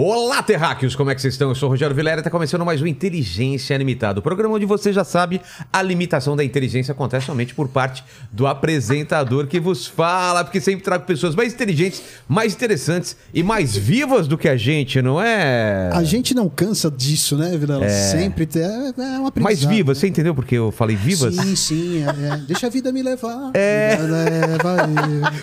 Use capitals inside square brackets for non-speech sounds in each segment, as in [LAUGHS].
Olá, terráqueos! Como é que vocês estão? Eu sou o Rogério Vilera e está começando mais um Inteligência Limitada. O programa onde você já sabe, a limitação da inteligência acontece somente por parte do apresentador que vos fala, porque sempre trago pessoas mais inteligentes, mais interessantes e mais vivas do que a gente, não é? A gente não cansa disso, né, Vilela? É... Sempre é, é uma Mais vivas, né? você entendeu porque eu falei vivas? Sim, sim. É, é. Deixa a vida me levar. É. Vida, leva,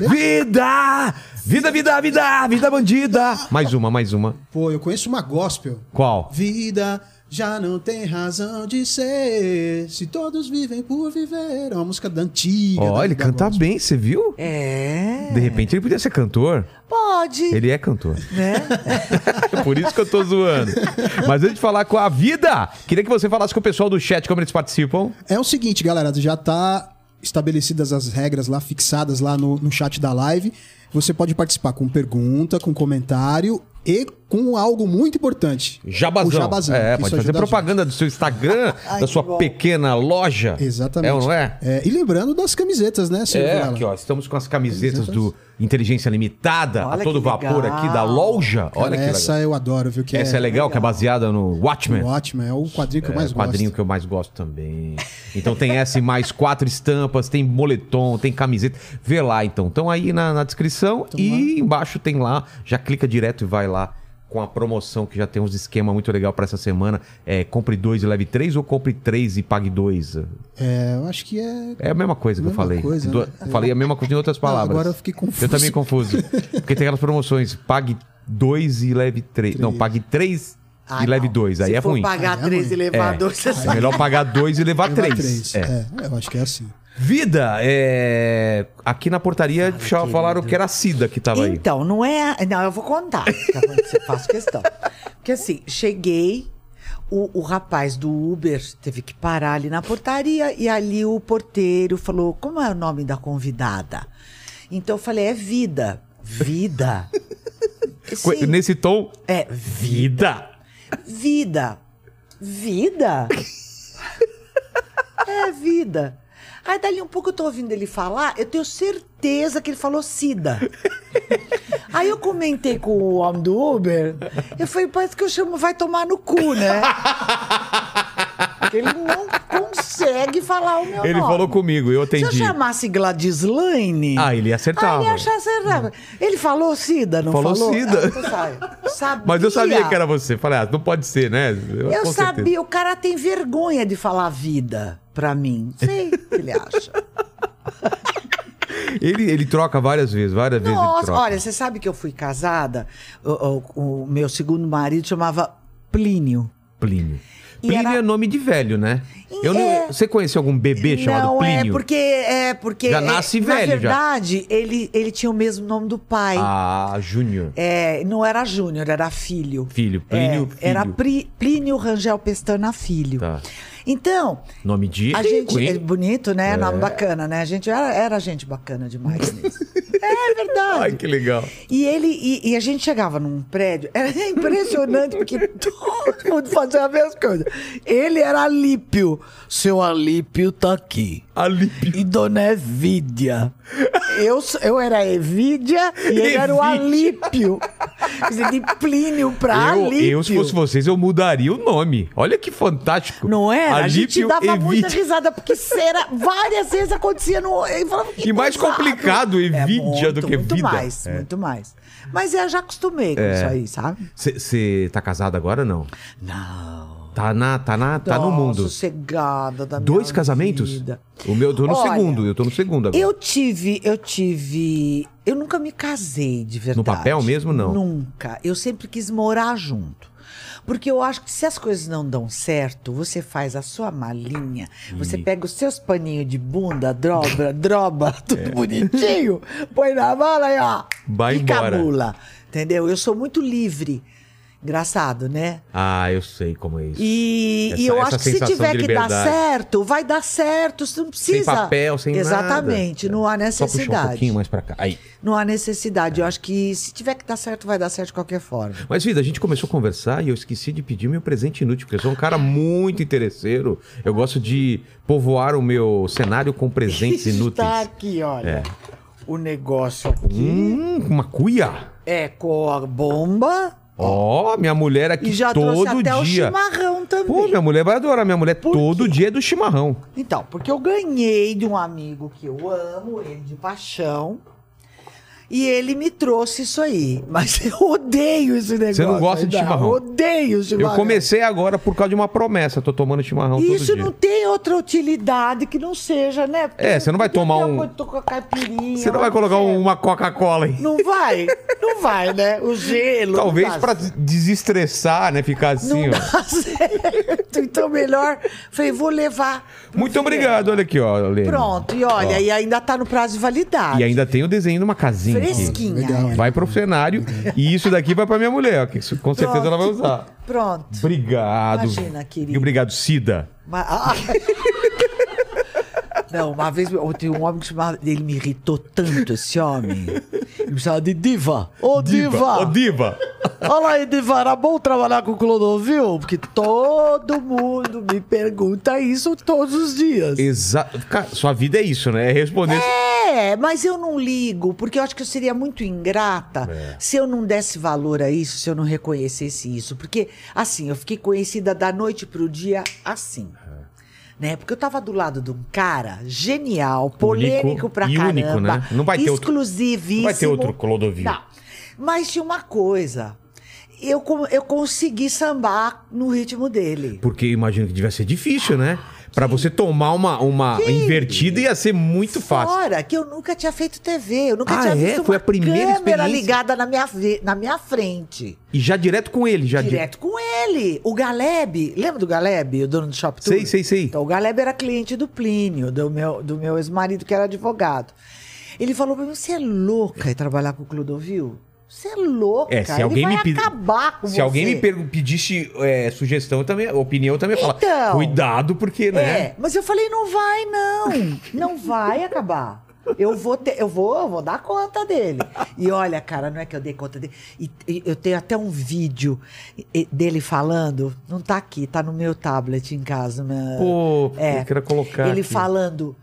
vida! Vida, vida, vida, vida bandida! Mais uma, mais uma. Pô, eu conheço uma gospel. Qual? Vida já não tem razão de ser. Se todos vivem por viver. É uma música da antiga. Ó, oh, ele canta bem, você viu? É. De repente ele podia ser cantor. Pode. Ele é cantor. Né? [LAUGHS] por isso que eu tô zoando. Mas antes de falar com a vida, queria que você falasse com o pessoal do chat como eles participam. É o seguinte, galera, já tá estabelecidas as regras lá, fixadas lá no, no chat da live. Você pode participar com pergunta, com comentário e com algo muito importante. Jabazão. O jabazão. É, pode fazer propaganda do seu Instagram, [LAUGHS] Ai, da sua pequena loja. Exatamente. É ou não é? é? E lembrando das camisetas, né, senhor? É, aqui, ó. Estamos com as camisetas, camisetas. do Inteligência Limitada, Olha a todo vapor aqui da loja. Olha Cara, que essa legal. eu adoro, viu? Que essa é, é legal, legal, que é baseada no Watchmen. O Watchmen é o quadrinho que eu mais é, gosto. quadrinho que eu mais gosto também. Então tem essa [LAUGHS] e mais quatro estampas, tem moletom, tem camiseta. Vê lá, então. Estão aí na, na descrição então, e lá. embaixo tem lá. Já clica direto e vai lá com a promoção que já tem uns esquema muito legal para essa semana. É, compre dois e leve três ou compre três e pague dois? É, eu acho que é. É a mesma coisa que eu falei. Coisa, né? Falei a mesma coisa em outras palavras. Não, agora eu fiquei confuso. Eu também confuso. Porque tem aquelas promoções: pague dois e leve três. três. Não, pague três ah, e leve dois. Aí Se é for ruim. pagar é três e levar é. dois, é melhor pagar dois e levar, levar três. três. É. é, eu acho que é assim. Vida, é... aqui na portaria Fala, falaram que era a Cida que tava então, aí. Então, não é. Não, eu vou contar. Você faço questão. Porque assim, cheguei, o, o, rapaz do Uber teve que parar ali na portaria e ali o porteiro falou: como é o nome da convidada? Então eu falei: é Vida. Vida. [LAUGHS] Sim. Nesse tom? É, vida. Vida. Vida? [LAUGHS] é vida. Aí dali um pouco eu tô ouvindo ele falar, eu tenho certeza que ele falou SIDA. [LAUGHS] Aí eu comentei com o homem do Uber, eu falei, parece que eu chamo vai tomar no cu, né? [LAUGHS] Porque ele não consegue falar o meu ele nome. Ele falou comigo, eu atendi. Se eu chamasse Gladislaine... Ah, ele ia acertar. Ah, ele ia achar acertava. Ele falou Cida, não falou? Falou Cida. Ah, [LAUGHS] Mas eu sabia que era você. Falei, ah, não pode ser, né? Eu, eu sabia, certeza. o cara tem vergonha de falar vida pra mim. Sei o que ele acha. [LAUGHS] Ele, ele troca várias vezes, várias Nossa, vezes. Nossa, olha, você sabe que eu fui casada? O, o, o meu segundo marido chamava Plínio. Plínio. Plínio era... é nome de velho, né? Eu é... não... Você conheceu algum bebê chamado não, é Plínio? É porque, é porque. Já nasce é, velho, Na verdade, já. Ele, ele tinha o mesmo nome do pai. Ah, Júnior. É, não era Júnior, era filho. Filho, Plínio. É, filho. Era Plínio Rangel Pestana Filho. Tá. Então. Nome de a gente É bonito, né? Nome bacana, né? A gente era, era gente bacana demais mesmo. [LAUGHS] é verdade. Ai, que legal. E ele e, e, a gente chegava num prédio, era [LAUGHS] impressionante, porque todo mundo fazia a mesma coisa. Ele era Alípio. Seu Alípio tá aqui. Alípio. E Dona Evídia. Eu, eu era Evídia e ele Evídia. era o Alípio. De Plínio pra eu, Alípio. Eu, se fosse vocês, eu mudaria o nome. Olha que fantástico. Não é? A gente dava Evídia. muita risada, porque era, várias vezes acontecia no. Falava, e mais complicado, Evídia, é muito, do que muito vida. Muito mais, é. muito mais. Mas eu já acostumei com é. isso aí, sabe? Você tá casado agora ou não? Não. Tá, na, tá, na, tá no mundo. sossegada da Dois casamentos? Vida. O meu, eu tô no Olha, segundo, eu tô no segundo agora. Eu tive, eu tive... Eu nunca me casei, de verdade. No papel mesmo, não? Nunca. Eu sempre quis morar junto. Porque eu acho que se as coisas não dão certo, você faz a sua malinha, e... você pega os seus paninhos de bunda, [LAUGHS] droba, droba, tudo é. bonitinho, põe na mala e ó, Vai embora. camula. Entendeu? Eu sou muito livre. Engraçado, né? Ah, eu sei como é isso. E, Essa- e eu acho que se tiver que dar certo, vai dar certo. Você não precisa. papel, sem nada. Exatamente, não há Só puxar um necessidade. pouquinho mais pra cá. Aí. Não há necessidade. Eu acho que se tiver que dar certo, vai dar certo de qualquer forma. Mas, vida, a gente começou a conversar e eu esqueci de pedir meu presente inútil, porque eu sou um cara muito interesseiro. Eu gosto de povoar o meu cenário com presentes [LAUGHS] inúteis. Está aqui, olha. É. O negócio aqui Hum, uma cuia. é com a bomba Ó, minha mulher aqui e já todo trouxe até o dia. chimarrão também. Pô, minha mulher vai adorar. Minha mulher Por todo quê? dia é do chimarrão. Então, porque eu ganhei de um amigo que eu amo, ele de paixão. E ele me trouxe isso aí. Mas [LAUGHS] eu odeio esse negócio. não gosta de chimarrão? Eu odeio chimarrão. Eu comecei agora por causa de uma promessa. Tô tomando chimarrão Isso todo dia. não tem outra utilidade que não seja, né? Porque É, você não vai tomar um- coisa de tocar caipirinha. Você não vai colocar um uma Coca-Cola aí? Não vai, não vai, né? O [LAUGHS] gelo. Talvez pra desestressar, né? Ficar assim, Não ó. dá [LAUGHS] certo. Então, melhor. Falei, vou levar. Muito Vilela. obrigado, olha aqui, ó, Lene. Pronto, e olha, Ó. e ainda tá no prazo de validade. E ainda tem o desenho de uma casinha Fresquinha. Legal, é. hein? Vai pro cenário e isso daqui vai pra minha mulher, ó, que isso com certeza Pronto. ela vai usar. Pronto. Obrigado. Imagina, querido. E obrigado, Cida. Mas- [LAUGHS] ah. Não, uma vez eu tinha um homem que chamava. Ele me irritou tanto, esse homem. Ele me chamava de diva. Ô, diva! Ô, diva. Olha aí, Diva, era bom trabalhar com o Clodovil? Porque todo mundo me pergunta isso todos os dias. Exato. Cara, sua vida é isso, né? É responder. É, mas eu não ligo, porque eu acho que eu seria muito ingrata É. se eu não desse valor a isso, se eu não reconhecesse isso. Porque, assim, eu fiquei conhecida da noite pro dia assim. Né? Porque eu tava do lado de um cara genial, polêmico pra e caramba. único, né? Não vai ter outro- exclusivíssimo. não vai ter outro Clodovil. Não. Mas tinha uma coisa. Eu, eu consegui sambar no ritmo dele. Porque imagino que devia ser difícil, né? Pra você tomar uma, uma invertida ia ser muito fácil. Fora que eu nunca tinha feito TV, eu nunca Ah, tinha é? visto Foi a primeira câmera experiência? ligada na minha, na minha frente. E já direto com ele, já di- Direto com ele. O Galeb, lembra do Galeb, o dono do Shop Tour? Sei, sei, sei. Então, o Galeb era cliente do Plínio, do meu, do meu ex-marido, que era advogado. Ele falou pra mim, você é louca em trabalhar com o Clodovil? Você é louca, É, se ele vai me acabar com Se você. alguém me pedisse é, sugestão, eu também, opinião, eu também. Então. Cuidado, porque, né? É, mas eu falei, não vai, não. Não vai acabar. Eu vou, ter, eu vou, eu vou dar conta dele. E olha, cara, não é que eu dei conta dele. E, e eu tenho até um vídeo dele falando. Não tá aqui, tá no meu tablet em casa. na- Pô, eu queria colocar É. Ele aqui. falando.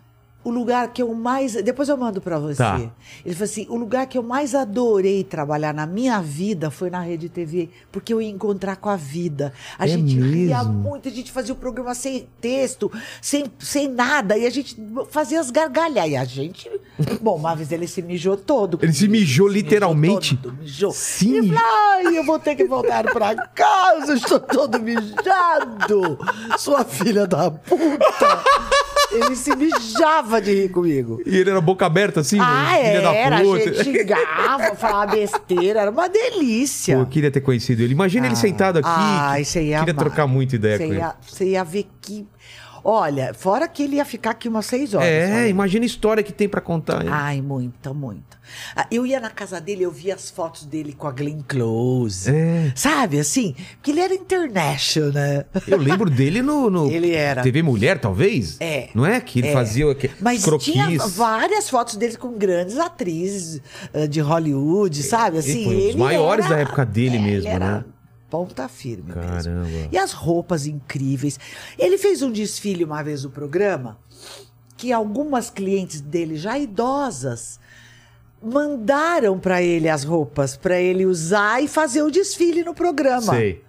O lugar que eu mais. Depois eu mando pra você. Tá. Ele falou assim: o lugar que eu mais adorei trabalhar na minha vida foi na Rede TV, porque eu ia encontrar com a vida. A É gente ria mesmo? muito, a gente fazia o programa sem texto, sem, sem nada, e a gente fazia as gargalhadas. E a gente. Bom, uma vez ele se mijou todo. Ele se mijou literalmente? todo, mijou. Sim. Falou: ai, eu vou ter que voltar pra casa, estou todo mijado. Sua filha da puta. Ele se mijava de rir comigo. E ele era boca aberta, assim? Ah, da era, a gente xingava, falava besteira, era uma delícia. Pô, eu queria ter conhecido ele. Imagina ele sentado aqui. Ah, você ia Queria amar. trocar muita ideia Você com ele. ia, você ia ver que... Olha, fora que ele ia ficar aqui umas seis horas. É, olha. imagina a história que tem pra contar. hein? Ai, muita, muita. Ah, Eu ia na casa dele, eu via as fotos dele com a Glenn Close. É. Sabe, assim? Porque ele era international, né? Eu lembro [LAUGHS] dele no, no Ele era. TV Mulher, talvez? É. Não é? Que ele É. fazia que- Mas croquis. tinha várias fotos dele com grandes atrizes eh, de Hollywood, sabe? Assim, foi um dos ele maiores era- da época dele é, mesmo, ele né? Ponta firme Caramba. mesmo. E as roupas incríveis. Ele fez um desfile uma vez no programa que algumas clientes dele, já idosas, mandaram pra ele as roupas pra ele usar e fazer o desfile no programa. Sei.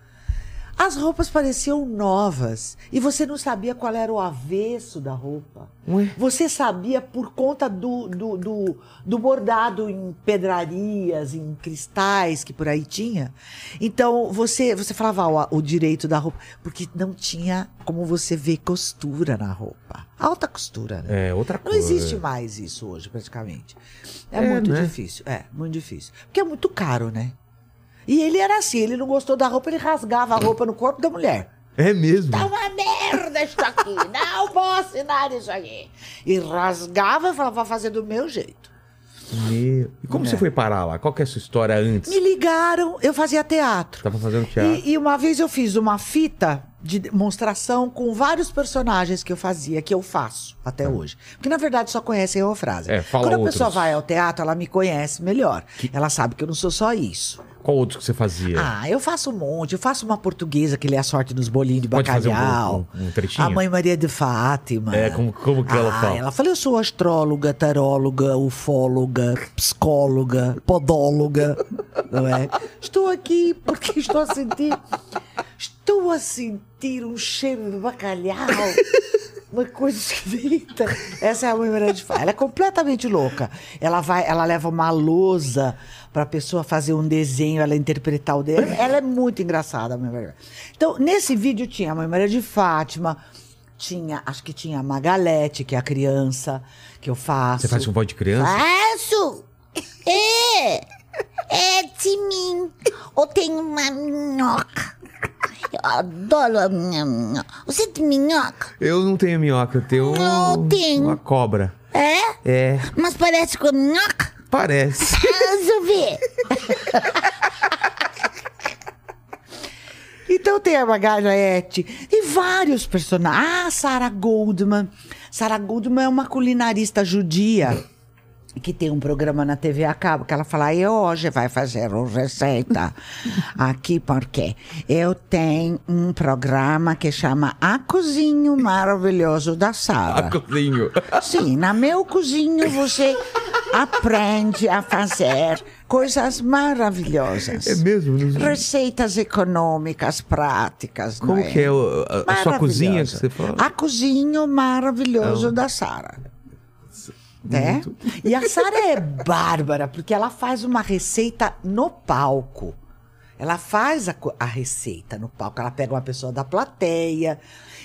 As roupas pareciam novas e você não sabia qual era o avesso da roupa. Ué? Você sabia por conta do, do, do, do bordado em pedrarias, em cristais que por aí tinha. Então você, você falava ó, o direito da roupa, porque não tinha como você ver costura na roupa. Alta costura, né? É, outra Não coisa. existe mais isso hoje, praticamente. É, É, muito né? difícil. É, muito difícil. Porque é muito caro, né? E ele era assim, ele não gostou da roupa, ele rasgava a roupa no corpo da mulher. É mesmo. Tá uma merda isso aqui, [LAUGHS] não vou assinar isso aqui. E rasgava e falava, vou fazer do meu jeito. Meu. E como você foi parar lá? Qual que é a sua história antes? Me ligaram, eu fazia teatro. Tava fazendo teatro. E, e uma vez eu fiz uma fita de demonstração com vários personagens que eu fazia, que eu faço até hoje. Porque na verdade só conhecem a frase. É, fala Quando a outros. pessoa vai ao teatro, ela me conhece melhor. Ela sabe que eu não sou só isso. Qual outro que você fazia? Ah, eu faço um monte. Eu faço uma portuguesa que lê a sorte nos bolinhos de Pode fazer um- bacalhau. um- um trechinho? A mãe Maria de Fátima. É, como- como que ela Ah, fala? Ela fala, eu sou astróloga, taróloga, ufóloga, psicóloga, podóloga. [LAUGHS] Não é? Estou aqui porque estou a sentir... Estou a sentir um cheiro de bacalhau. Uma coisa [LAUGHS] esquisita. Essa é a mãe Maria de Fátima. Ela é completamente louca. Ela vai, ela leva uma lousa para a pessoa fazer um desenho, ela interpretar o desenho. Ela é muito engraçada, a mãe Maria. Então, nesse vídeo tinha a mãe Maria de Fátima, tinha, acho que tinha a Magalete, que é a criança que eu faço. Você faz com voz de criança? Faço! É! É de mim! Eu tenho uma minhoca! Eu adoro a minha minhoca! Você tem minhoca? Eu não tenho minhoca, eu tenho Eu tenho. uma cobra. É? É, Mas parece com a minhoca? parece. [LAUGHS] Ah, Deixa eu ver! Então tem a Magalhete e vários personagens. Ah, Sarah Goldman. Sarah Goldman é uma culinarista judia que tem um programa na TV a cabo que ela fala: "E hoje vai fazer uma receita [LAUGHS] aqui porque eu tenho um programa que chama A Cozinho Maravilhoso da Sara". Cozinho. [LAUGHS] Sim, na meu cozinho você aprende a fazer coisas maravilhosas. É mesmo? Receitas econômicas, práticas. Como é? que é a, a sua cozinha que você fala? A cozinho maravilhoso da Sara. É? E a Sara é bárbara, porque ela faz uma receita no palco. Ela faz a, a receita no palco. Ela pega uma pessoa da plateia.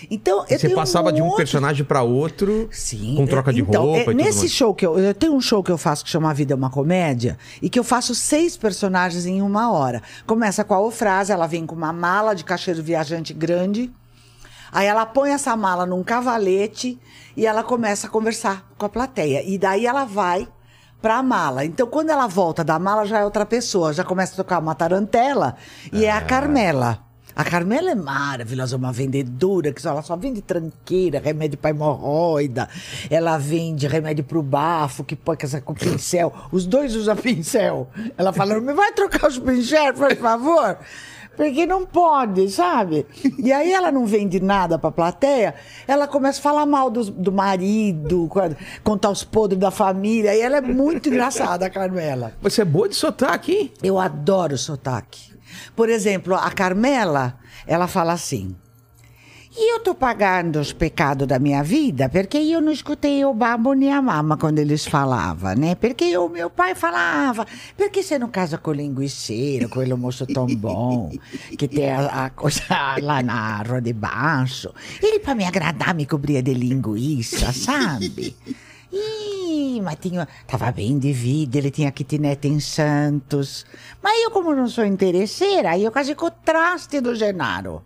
Então, eu Você passava de um monte personagem pra outro Sim. com troca de então, roupa é, e tudo Nesse mais. show que eu, eu tenho um show que eu faço que chama A Vida é uma Comédia e que eu faço seis personagens em uma hora. Começa com a Ofrase, ela vem com uma mala de caixeiro viajante grande. Aí ela põe essa mala num cavalete e ela começa a conversar com a plateia. E daí ela vai pra mala. Então, quando ela volta da mala, já é outra pessoa. Já começa a tocar uma tarantela e é a Carmela. A Carmela é maravilhosa, é uma vendedora que só, ela só vende tranqueira, remédio para hemorroida. Ela vende remédio pro bafo, que põe com essa- com pincel. Os dois usam pincel. Ela fala, me vai trocar os pincéis, por favor? Porque não pode, sabe? E aí ela não vende nada pra plateia, ela começa a falar mal dos- do, marido, co- contar os podres da família. E ela é muito [LAUGHS] engraçada, a Carmela. Você é boa de sotaque, hein? Eu adoro sotaque. Por exemplo, a Carmela, ela fala assim. E eu tô pagando os pecados da minha vida porque eu não escutei o babo nem a mama quando eles falavam, né? Porque o meu pai falava, por que você não casa com o linguiceiro, com ele moço tão bom, que tem a, a coisa [LAUGHS] lá na rua de baixo? Ele, pra me agradar, me cobria de linguiça, sabe? [LAUGHS] Ih, mas tinha, tava bem de vida, ele tinha kitnet em Santos. Mas eu, como não sou interesseira, aí eu casei com o traste do Genaro.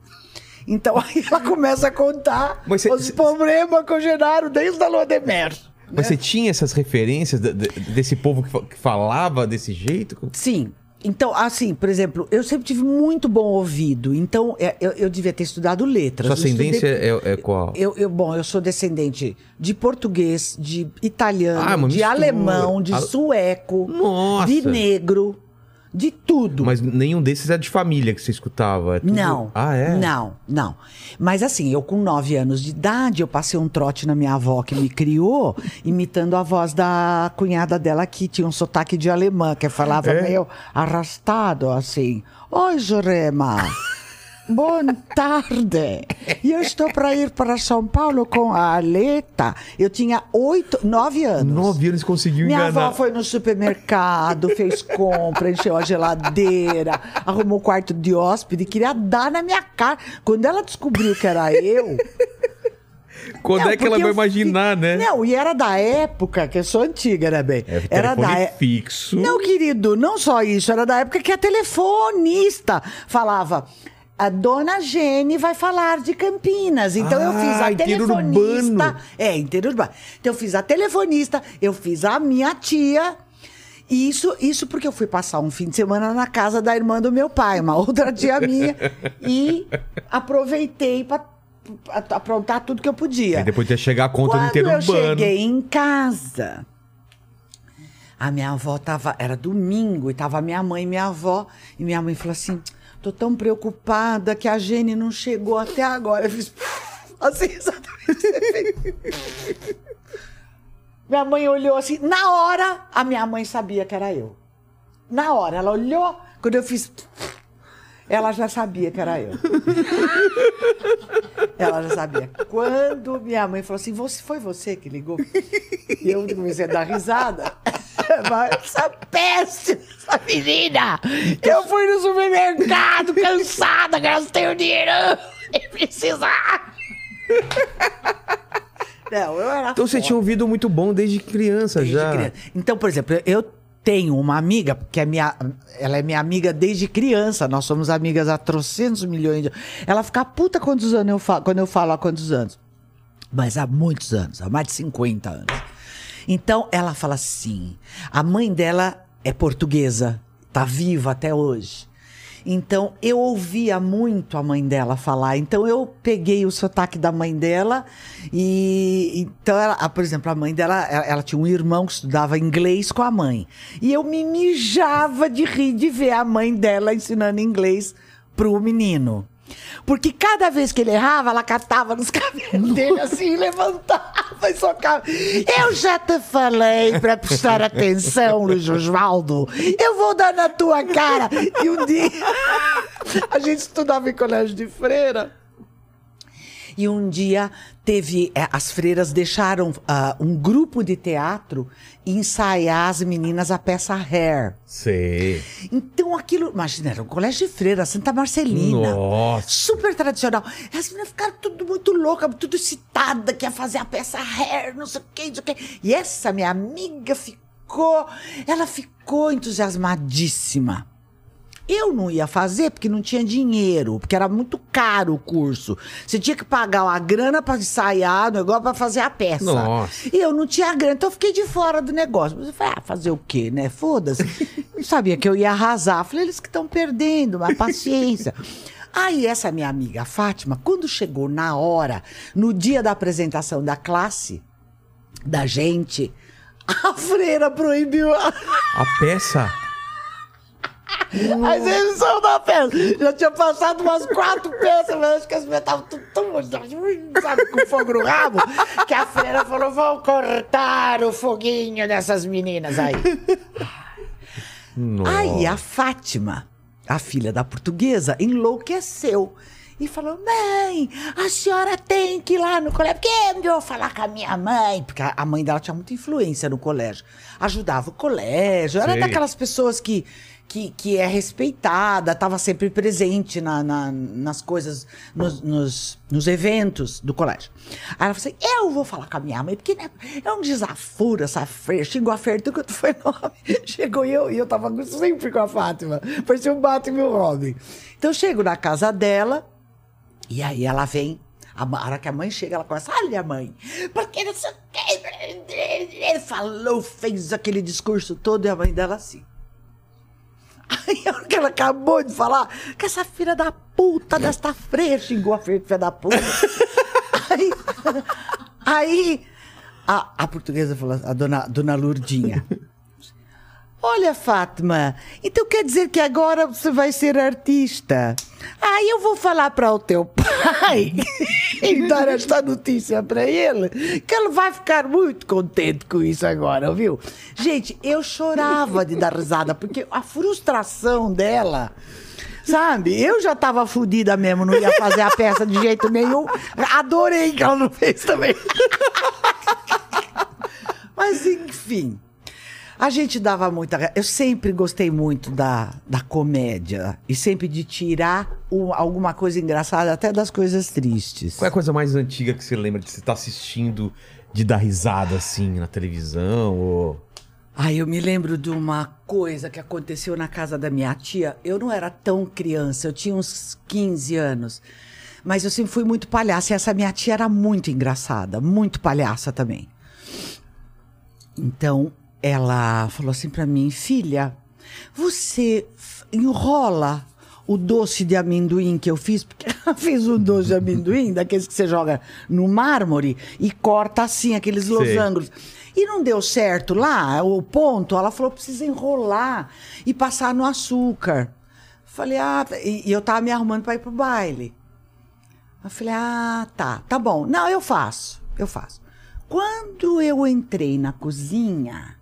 Então aí ela começa a contar Mas cê- os problemas com o Genaro desde a lua de mer. Mas você tinha essas referências de- de- desse povo que, fa- que falava desse jeito? Sim. Então, assim, por exemplo, eu sempre tive muito bom ouvido. Então, é, eu, eu devia ter estudado letras. Sua Eu estudei- ascendência é, é qual? Eu, eu- bom, eu sou descendente de português, de italiano, Ah, de mistura. alemão, de sueco, Nossa! de negro, de tudo. Mas nenhum desses é de família que você escutava? é tudo- Não. Ah, é? Não, não. Mas assim, eu com nove anos de idade, eu passei um trote na minha avó que me criou, [LAUGHS] imitando a voz da cunhada dela que tinha um sotaque de alemã, que falava É? meio arrastado, assim. Oi, Jurema. Boa tarde. E eu estou para ir para São Paulo com a Aleta. Eu tinha oito, nove anos. Nove anos conseguiu Minha enganar. avó foi no supermercado, fez compra, encheu a geladeira, arrumou o quarto de hóspede, queria dar na minha cara. Quando ela descobriu que era eu. Quando Não, é que ela vai imaginar, fi- né? Não, e era da época, que eu sou antiga, né, bem? É, era da é- fixo. Não, querido, não só isso, era da época que a telefonista falava. A dona Gene vai falar de Campinas. Então eu fiz Ah, a interurbano. telefonista. É, interurbano. Então eu fiz a telefonista, eu fiz a minha tia. E Isso, isso porque eu fui passar um fim de semana na casa da irmã do meu pai, uma outra tia minha, e aproveitei para aprontar tudo que eu podia. E depois ia chegar a conta do Quando inteiro eu cheguei em casa, a minha avó tava. Era domingo e tava minha mãe e minha avó. E minha mãe falou assim: tô tão preocupada que a Gene não chegou até agora. Eu fiz. [LAUGHS] Assim, exatamente. minha mãe olhou assim. Na hora, a minha mãe sabia que era eu. Na hora, ela olhou. Quando eu fiz. [LAUGHS] Ela já sabia que era eu. [LAUGHS] Ela já sabia. Quando minha mãe falou assim, você, foi você que ligou? E eu comecei a dar risada. Essa peste, essa menina! Eu fui no supermercado, cansada, gastei o dinheiro [LAUGHS] e precisar. Não, eu era Então você foda. tinha um ouvido muito bom desde criança Desde já. criança. Então, por exemplo, eu tenho uma amiga, que é minha, ela é minha amiga desde criança. Nós somos amigas há trocentos milhões de Ela fica puta quantos anos eu falo, quando eu falo há quantos anos. Mas há muitos anos, há mais de 50 anos. Então, ela fala assim: a mãe dela é portuguesa, tá viva até hoje. Então, eu ouvia muito a mãe dela falar. Então, eu peguei o sotaque da mãe dela e... Então, ela, por exemplo, a mãe dela, ela, ela tinha um irmão que estudava inglês com a mãe. E eu me mijava de rir de ver a mãe dela ensinando inglês pro menino. Porque cada vez que ele errava, ela catava nos cabelos dele assim, levantava e socava. Eu já te falei para prestar atenção, Luiz Osvaldo. Eu vou dar na tua cara. E um dia, a gente estudava em colégio de freira. E um dia teve. eh, as freiras deixaram ah, um grupo de teatro ensaiar as meninas a peça Hair. Sei. Então aquilo. Imagina, era um colégio de freira, Santa Marcelina. Nossa. Super tradicional. As meninas ficaram tudo muito loucas, tudo excitada, que ia fazer a peça hair, não sei o que, não sei o que. E essa minha amiga ficou. Ela ficou entusiasmadíssima. Eu não ia fazer porque não tinha dinheiro, porque era muito caro o curso. Você tinha que pagar uma grana para ensaiar o negócio para fazer a peça. Nossa. E eu não tinha grana, então eu fiquei de fora do negócio. Eu falei, ah, fazer o quê, né? Foda-se. [LAUGHS] Eu sabia que eu ia arrasar. Eu Falei, eles que estão perdendo, mas paciência. [LAUGHS] Aí essa minha amiga Fátima, quando chegou na hora, no dia da apresentação da classe, da gente, [LAUGHS] a freira proibiu a, A peça? A exibição da peça. Já tinha passado umas quatro peças, mas acho que as meninas estavam tudo tão, sabe, com fogo no rabo, que a freira falou, vão cortar o foguinho dessas meninas aí. Nossa. Aí a Fátima, a filha da portuguesa, enlouqueceu. E falou, mãe, a senhora tem que ir lá no colégio. Porque eu vou falar com a minha mãe. Porque a mãe dela tinha muita influência no colégio. Ajudava o colégio. Era Sei. daquelas pessoas que, que, que é respeitada, estava sempre presente na, na- nas coisas, nos, nos, nos eventos do colégio. Aí ela falou assim: eu vou falar com a minha mãe, porque né, é um desaforo essa feira. Chegou a feira, tudo foi [LAUGHS] nome. Chegou eu e eu tava sempre com a Fátima. Parecia um Batman e um Robin. Então eu chego na casa dela, e aí ela vem. A hora que a mãe chega, ela começa, olha mãe, porque não sei o que. Ele falou, fez aquele discurso todo, e a mãe dela assim. Aí, a hora que ela acabou de falar, que essa filha da puta desta freia xingou a filha da puta. aí, [LAUGHS] aí a, a portuguesa falou, a dona, dona Lurdinha. Olha, Fátima, então quer dizer que agora você vai ser artista? Aí eu vou falar para o teu pai [LAUGHS] e dar esta notícia para ele, que ele vai ficar muito contente com isso agora, viu? Gente, eu chorava de dar risada, porque a frustração dela. Sabe? Eu já tava fodida mesmo, não ia fazer a peça de jeito nenhum. Adorei que ela não fez também. [LAUGHS] Mas enfim. A gente dava muita. Eu sempre gostei muito da, da comédia. E sempre de tirar alguma coisa engraçada, até das coisas tristes. Qual é a coisa mais antiga que você lembra de você estar assistindo, de dar risada assim na televisão? Ou... Ai, eu me lembro de uma coisa que aconteceu na casa da minha tia. Eu não era tão criança, eu tinha uns 15 anos. Mas eu sempre fui muito palhaça. E essa minha tia era muito engraçada, muito palhaça também. Então, ela falou assim pra mim, filha, você enrola o doce de amendoim que eu fiz, porque [LAUGHS] ela fez um doce de amendoim, daqueles que você joga no mármore e corta assim, aqueles losangos. E não deu certo lá, o ponto, ela falou, precisa enrolar e passar no açúcar. Falei, ah, e, e eu tava me arrumando pra ir pro baile. Eu falei, ah, tá, tá bom. Não, eu faço, eu faço. Quando eu entrei na cozinha,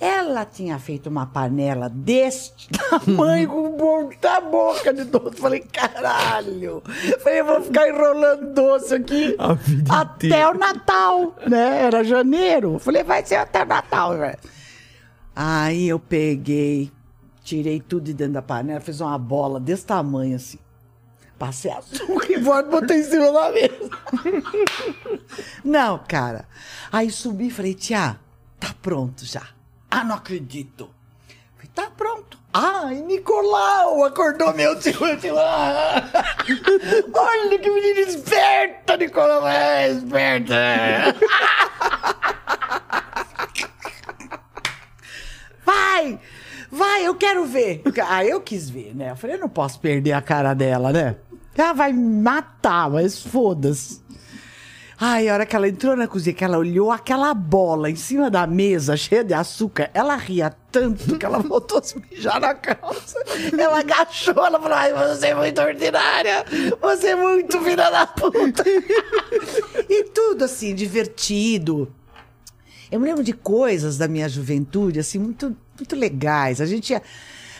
ela tinha feito uma panela deste [LAUGHS] tamanho com muita boca de doce. Falei, caralho. Falei, eu vou ficar enrolando doce aqui até inteira. o Natal, né? Era janeiro. Falei, vai ser até o Natal. velho. Aí eu peguei, tirei tudo de dentro da panela, fiz uma bola desse tamanho assim. Passei açúcar e volta botei em cima da mesa. [LAUGHS] Não, cara. Aí subi e falei, tia, tá pronto já. Ah, não acredito. Falei, tá pronto. Ai, Nicolau acordou meu tio. meu tio. Ah. [LAUGHS] Olha que menino esperta, Nicolau. É, esperta. [LAUGHS] Vai, vai, eu quero ver. Ah, eu quis ver, né? Eu falei, eu não posso perder a cara dela, né? Ela vai me matar, mas foda-se. Ai, a hora que ela entrou na cozinha, que ela olhou aquela bola em cima da mesa, cheia de açúcar, ela ria tanto que ela voltou a se mijar na calça. Ela agachou, ela falou, ai, você é muito ordinária, você é muito filha da puta. [LAUGHS] e tudo assim, divertido. Eu me lembro de coisas da minha juventude, assim, muito, muito legais. A gente tinha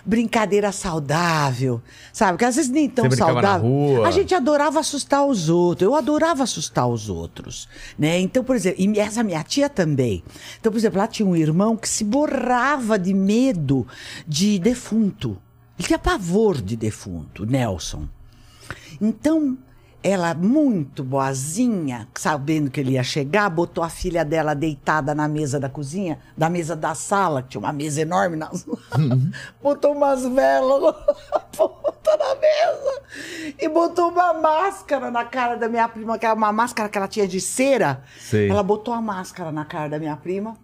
brincadeira saudável, sabe? Porque às vezes nem tão saudável. A gente adorava assustar os outros. Eu adorava assustar os outros, né? Então, por exemplo, e essa minha tia também. Então, por exemplo, ela tinha um irmão que se borrava de medo de defunto. Ele tinha pavor de defunto, Nelson. Então, ela, muito boazinha, sabendo que ele ia chegar, botou a filha dela deitada na mesa da cozinha, da mesa da sala, que tinha uma mesa enorme na sala. [LAUGHS] botou umas velas na ponta da mesa e botou uma máscara na cara da minha prima, que era uma máscara que ela tinha de cera. Sei. Ela botou a máscara na cara da minha prima.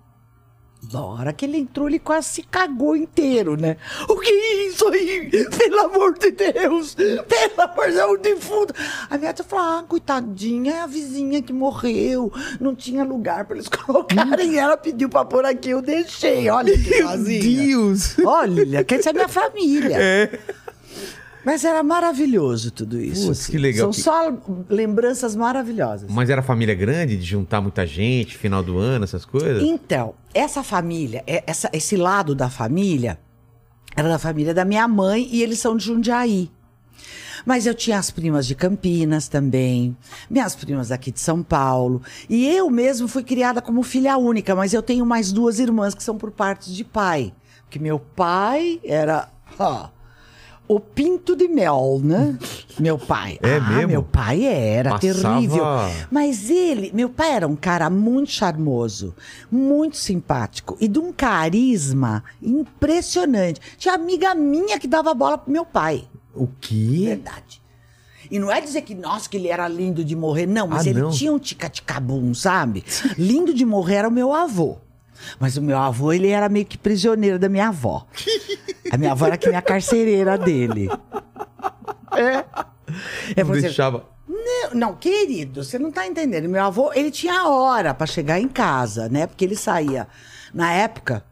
Na hora que ele entrou, ele quase se cagou inteiro, né? O que é isso aí? Pelo amor de Deus! Pelo amor de Deus, é defunto! A minha tia falou: ah, coitadinha, é a vizinha que morreu. Não tinha lugar pra eles [LAUGHS] colocarem. Ela pediu pra pôr aqui, eu deixei. Olha que Meu. Deus! Olha, que essa é minha família. Mas era maravilhoso tudo isso. Putz, assim. que legal São que- só lembranças maravilhosas. Mas era família grande, de juntar muita gente, final do ano, essas coisas? Então, essa família, é- essa- esse lado da família, era da família da minha mãe e eles são de Jundiaí. Mas eu tinha as primas de Campinas também, minhas primas aqui de São Paulo. E eu mesmo fui criada como filha única, mas eu tenho mais duas irmãs que são por parte de pai. Porque meu pai era. ó, o pinto de mel, né? Meu pai. É ah, mesmo? Meu pai era Passava- terrível. Mas ele, meu pai era um cara muito charmoso, muito simpático e de um carisma impressionante. Tinha amiga minha que dava bola pro meu pai. O quê? Verdade. E não é dizer que, nossa, que ele era lindo de morrer, não, mas Ah, ele não. tinha um ticacabum, sabe? lindo de morrer era o meu avô. Mas o meu avô, ele era meio que prisioneiro da minha avó. [LAUGHS] A minha avó era que minha carcereira dele. É. É, Não deixava. não, não, querido, você não tá entendendo. Meu avô, ele tinha hora pra chegar em casa, né? Porque ele saía. Na época,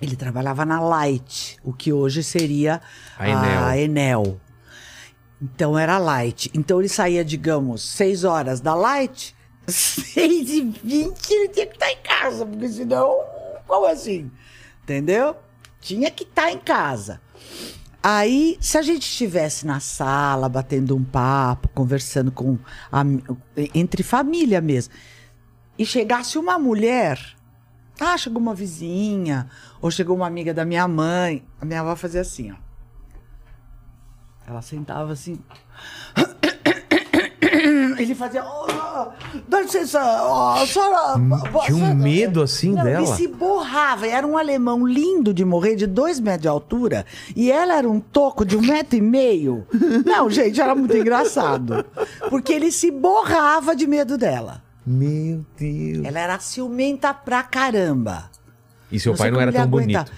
ele trabalhava na Light, o que hoje seria A Enel. a Enel. Então era Light. Então ele saía, digamos, seis horas da Light, seis e vinte ele tinha que estar em casa, porque senão, como assim? Entendeu? Tinha que estar em casa. Aí, se a gente estivesse na sala, batendo um papo, conversando com am- entre família mesmo, e chegasse uma mulher, ah, chegou uma vizinha, ou chegou uma amiga da minha mãe, a minha avó fazia assim, ó. Ela sentava assim. Ele fazia. Oh, dá licença, a senhora. tinha um a senhora-" medo assim Não, dela? Ele se borrava. Era um alemão lindo de morrer, de dois metros de altura. E ela era um toco de um metro e meio. [LAUGHS] Não, gente, era muito engraçado. Porque ele se borrava de medo dela. Meu Deus. Ela era ciumenta pra caramba. E seu Não pai não era tão aguentava.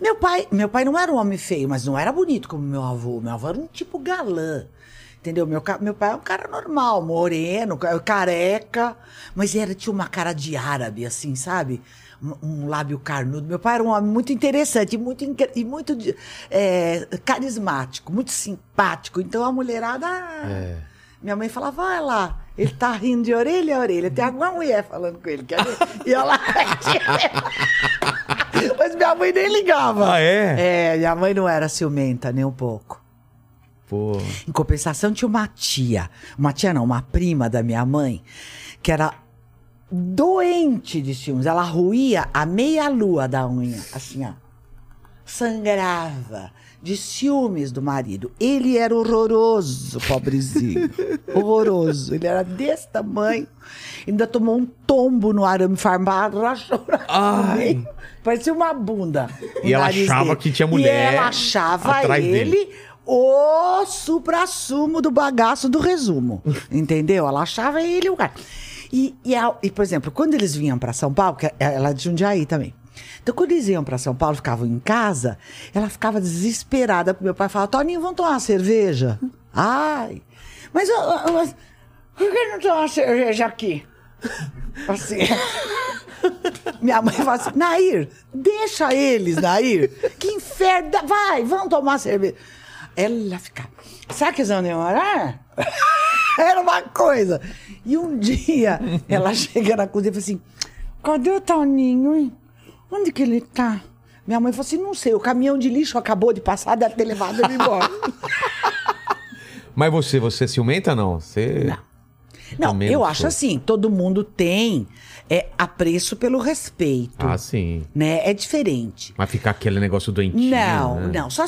Meu pai, meu pai não era um homem feio, mas não era bonito como meu avô. Meu avô era um tipo galã. Entendeu? Meu, meu pai é um cara normal, moreno, ca- careca, mas era, tinha uma cara de árabe, assim, sabe? Um, um lábio carnudo. Meu pai era um homem muito interessante, muito, inque- e muito é, carismático, muito simpático. Então a mulherada. ah, Minha mãe falava, vai lá, ele tá rindo de orelha a orelha. Tem alguma mulher falando com ele, quer ver? E ela. [LAUGHS] Mas minha mãe nem ligava. Ah, é? É, minha mãe não era ciumenta nem um pouco. Pô. Em compensação, tinha uma tia, uma tia não, uma prima da minha mãe, que era doente de ciúmes. Ela ruía a meia-lua da unha, assim, ó. Sangrava de ciúmes do marido. Ele era horroroso, pobrezinho. [LAUGHS] horroroso. Ele era desse tamanho. Ainda tomou um tombo no arame farmado, rachou. Parecia uma bunda. E ela achava dele. que tinha mulher E ela achava atrás ele dele. O supra-sumo do bagaço do resumo. [LAUGHS] Entendeu? Ela achava ele o cara. E, e, a- e, por exemplo, quando eles vinham para São Paulo, que ela é de Jundiaí também. Então, quando eles iam para São Paulo, ficavam em casa, ela ficava desesperada. Meu pai falava: Toninho, vamos tomar uma cerveja? Ai, mas, mas por que não tomar uma cerveja aqui? Assim. [LAUGHS] Minha mãe fala assim, Nair, deixa eles, Nair. Que inferno. Vai, vamos tomar cerveja. Ela fica, será que eles vão demorar? [LAUGHS] Era uma coisa. E um dia, ela chega na cozinha e fala assim, cadê o Toninho, hein? Onde que ele tá? Minha mãe falou assim, não sei, o caminhão de lixo acabou de passar, deve ter levado ele embora. [LAUGHS] Mas você, você ciumenta não? Você. Não. Não, eu não acho assim, todo mundo tem é, apreço pelo respeito. Ah, sim. Né? É diferente. Mas ficar aquele negócio doentinho. Não, né? não. Só,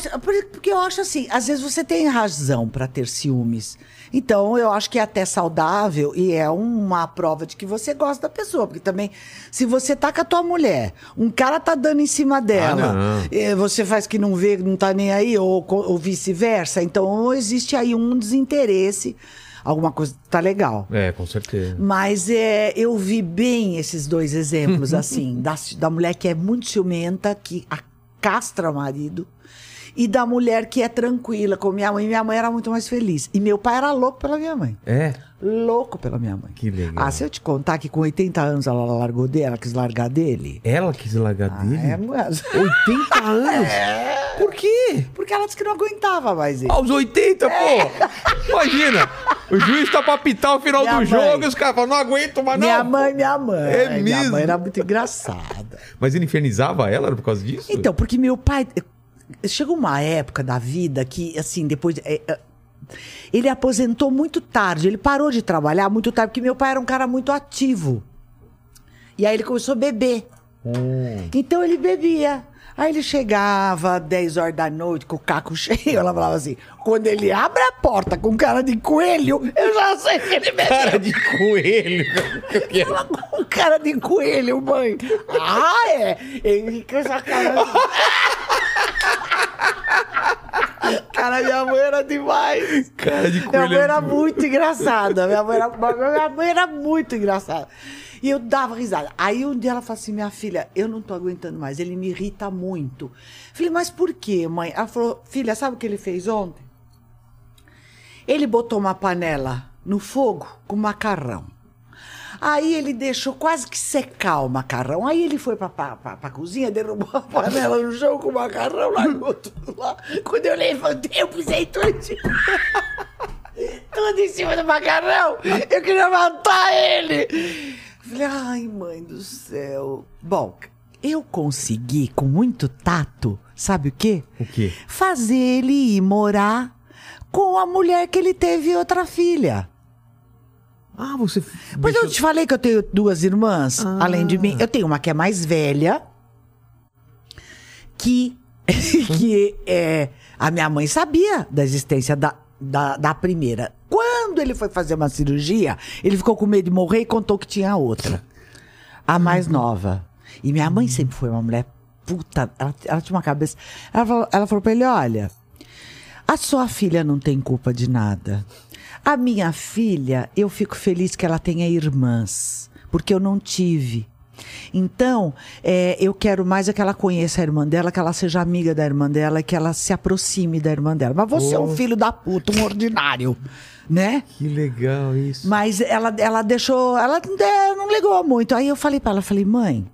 porque eu acho assim, às vezes você tem razão pra ter ciúmes. Então, eu acho que é até saudável e é uma prova de que você gosta da pessoa. Porque também, se você tá com a tua mulher, um cara tá dando em cima dela, Ah, eh, você faz que não vê, não tá nem aí, ou, ou vice-versa. Então, existe aí um desinteresse. Alguma coisa tá legal. É, com certeza. Mas é, eu vi bem esses dois exemplos, [LAUGHS] assim, da, da mulher que é muito ciumenta, que a- castra o marido, e da mulher que é tranquila, como minha mãe. Minha mãe era muito mais feliz. E meu pai era louco pela minha mãe. É. Louco pela minha mãe. Que legal. Ah, se eu te contar que com 80 anos ela largou dele, ela quis largar dele. Ela quis largar dele? É, mas- 80 [LAUGHS] anos? Por quê? Porque ela disse que não aguentava mais ele. Aos 80, pô! Imagina! O juiz tá pra apitar o final Minha do mãe. jogo e os caras falam, não aguento mais não! minha mãe, minha mãe. É Minha mesmo? mãe era muito engraçada. Mas ele infernizava ela por causa disso? Então, porque meu pai. Chegou uma época da vida que, assim, depois. é, é, ele aposentou muito tarde, ele parou de trabalhar muito tarde, porque meu pai era um cara muito ativo. E aí ele começou a beber. Então ele bebia. Aí ele chegava 10 horas da noite com o caco [LAUGHS] cheio, ela falava assim: quando ele abre a porta com cara de coelho, eu já sei que ele bebeu. Cara de coelho! [LAUGHS] Ela com cara de coelho, mãe. Ah, é? Ele fica essa cara. assim. Cara, minha mãe era demais. Cara de Minha coelho. mãe é era muito- muito engraçada. Minha mãe era, [LAUGHS] minha mãe era muito engraçada. E eu dava risada. Aí um dia ela falou assim: minha filha, eu não tô aguentando mais, ele me irrita muito. Falei, mas por quê, mãe? Ela falou: filha, sabe o que ele fez ontem? Ele botou uma panela no fogo com macarrão. Aí ele deixou quase que secar o macarrão. Aí ele foi pra, pra, pra, pra cozinha, derrubou a panela no chão com o macarrão, largou tudo lá. Quando eu levantei, eu pisei tudo em cima. tudo em cima do macarrão. Eu queria matar ele. Falei, ai, mãe do céu. Bom, eu consegui, com muito tato, sabe o quê? O quê? Fazer ele ir morar com a mulher que ele teve outra filha. Ah, você. Pois deixou- eu te falei que eu tenho duas irmãs, Ah. além de mim. Eu tenho uma que é mais velha, que, [LAUGHS] que é, a minha mãe sabia da existência da, da, da primeira. Quando ele foi fazer uma cirurgia, ele ficou com medo de morrer e contou que tinha outra. A mais nova. E minha mãe sempre foi uma mulher puta. Ela, ela tinha uma cabeça. Ela falou, ela falou pra ele: olha, a sua filha não tem culpa de nada. A minha filha, eu fico feliz que ela tenha irmãs, porque eu não tive. Então, é, eu quero mais é que ela conheça a irmã dela, que ela seja amiga da irmã dela, que ela se aproxime da irmã dela. Mas você é um filho da puta, um ordinário, né? Que legal isso. Mas ela, ela deixou. Ela é, não ligou muito. Aí eu falei pra ela, falei, mãe,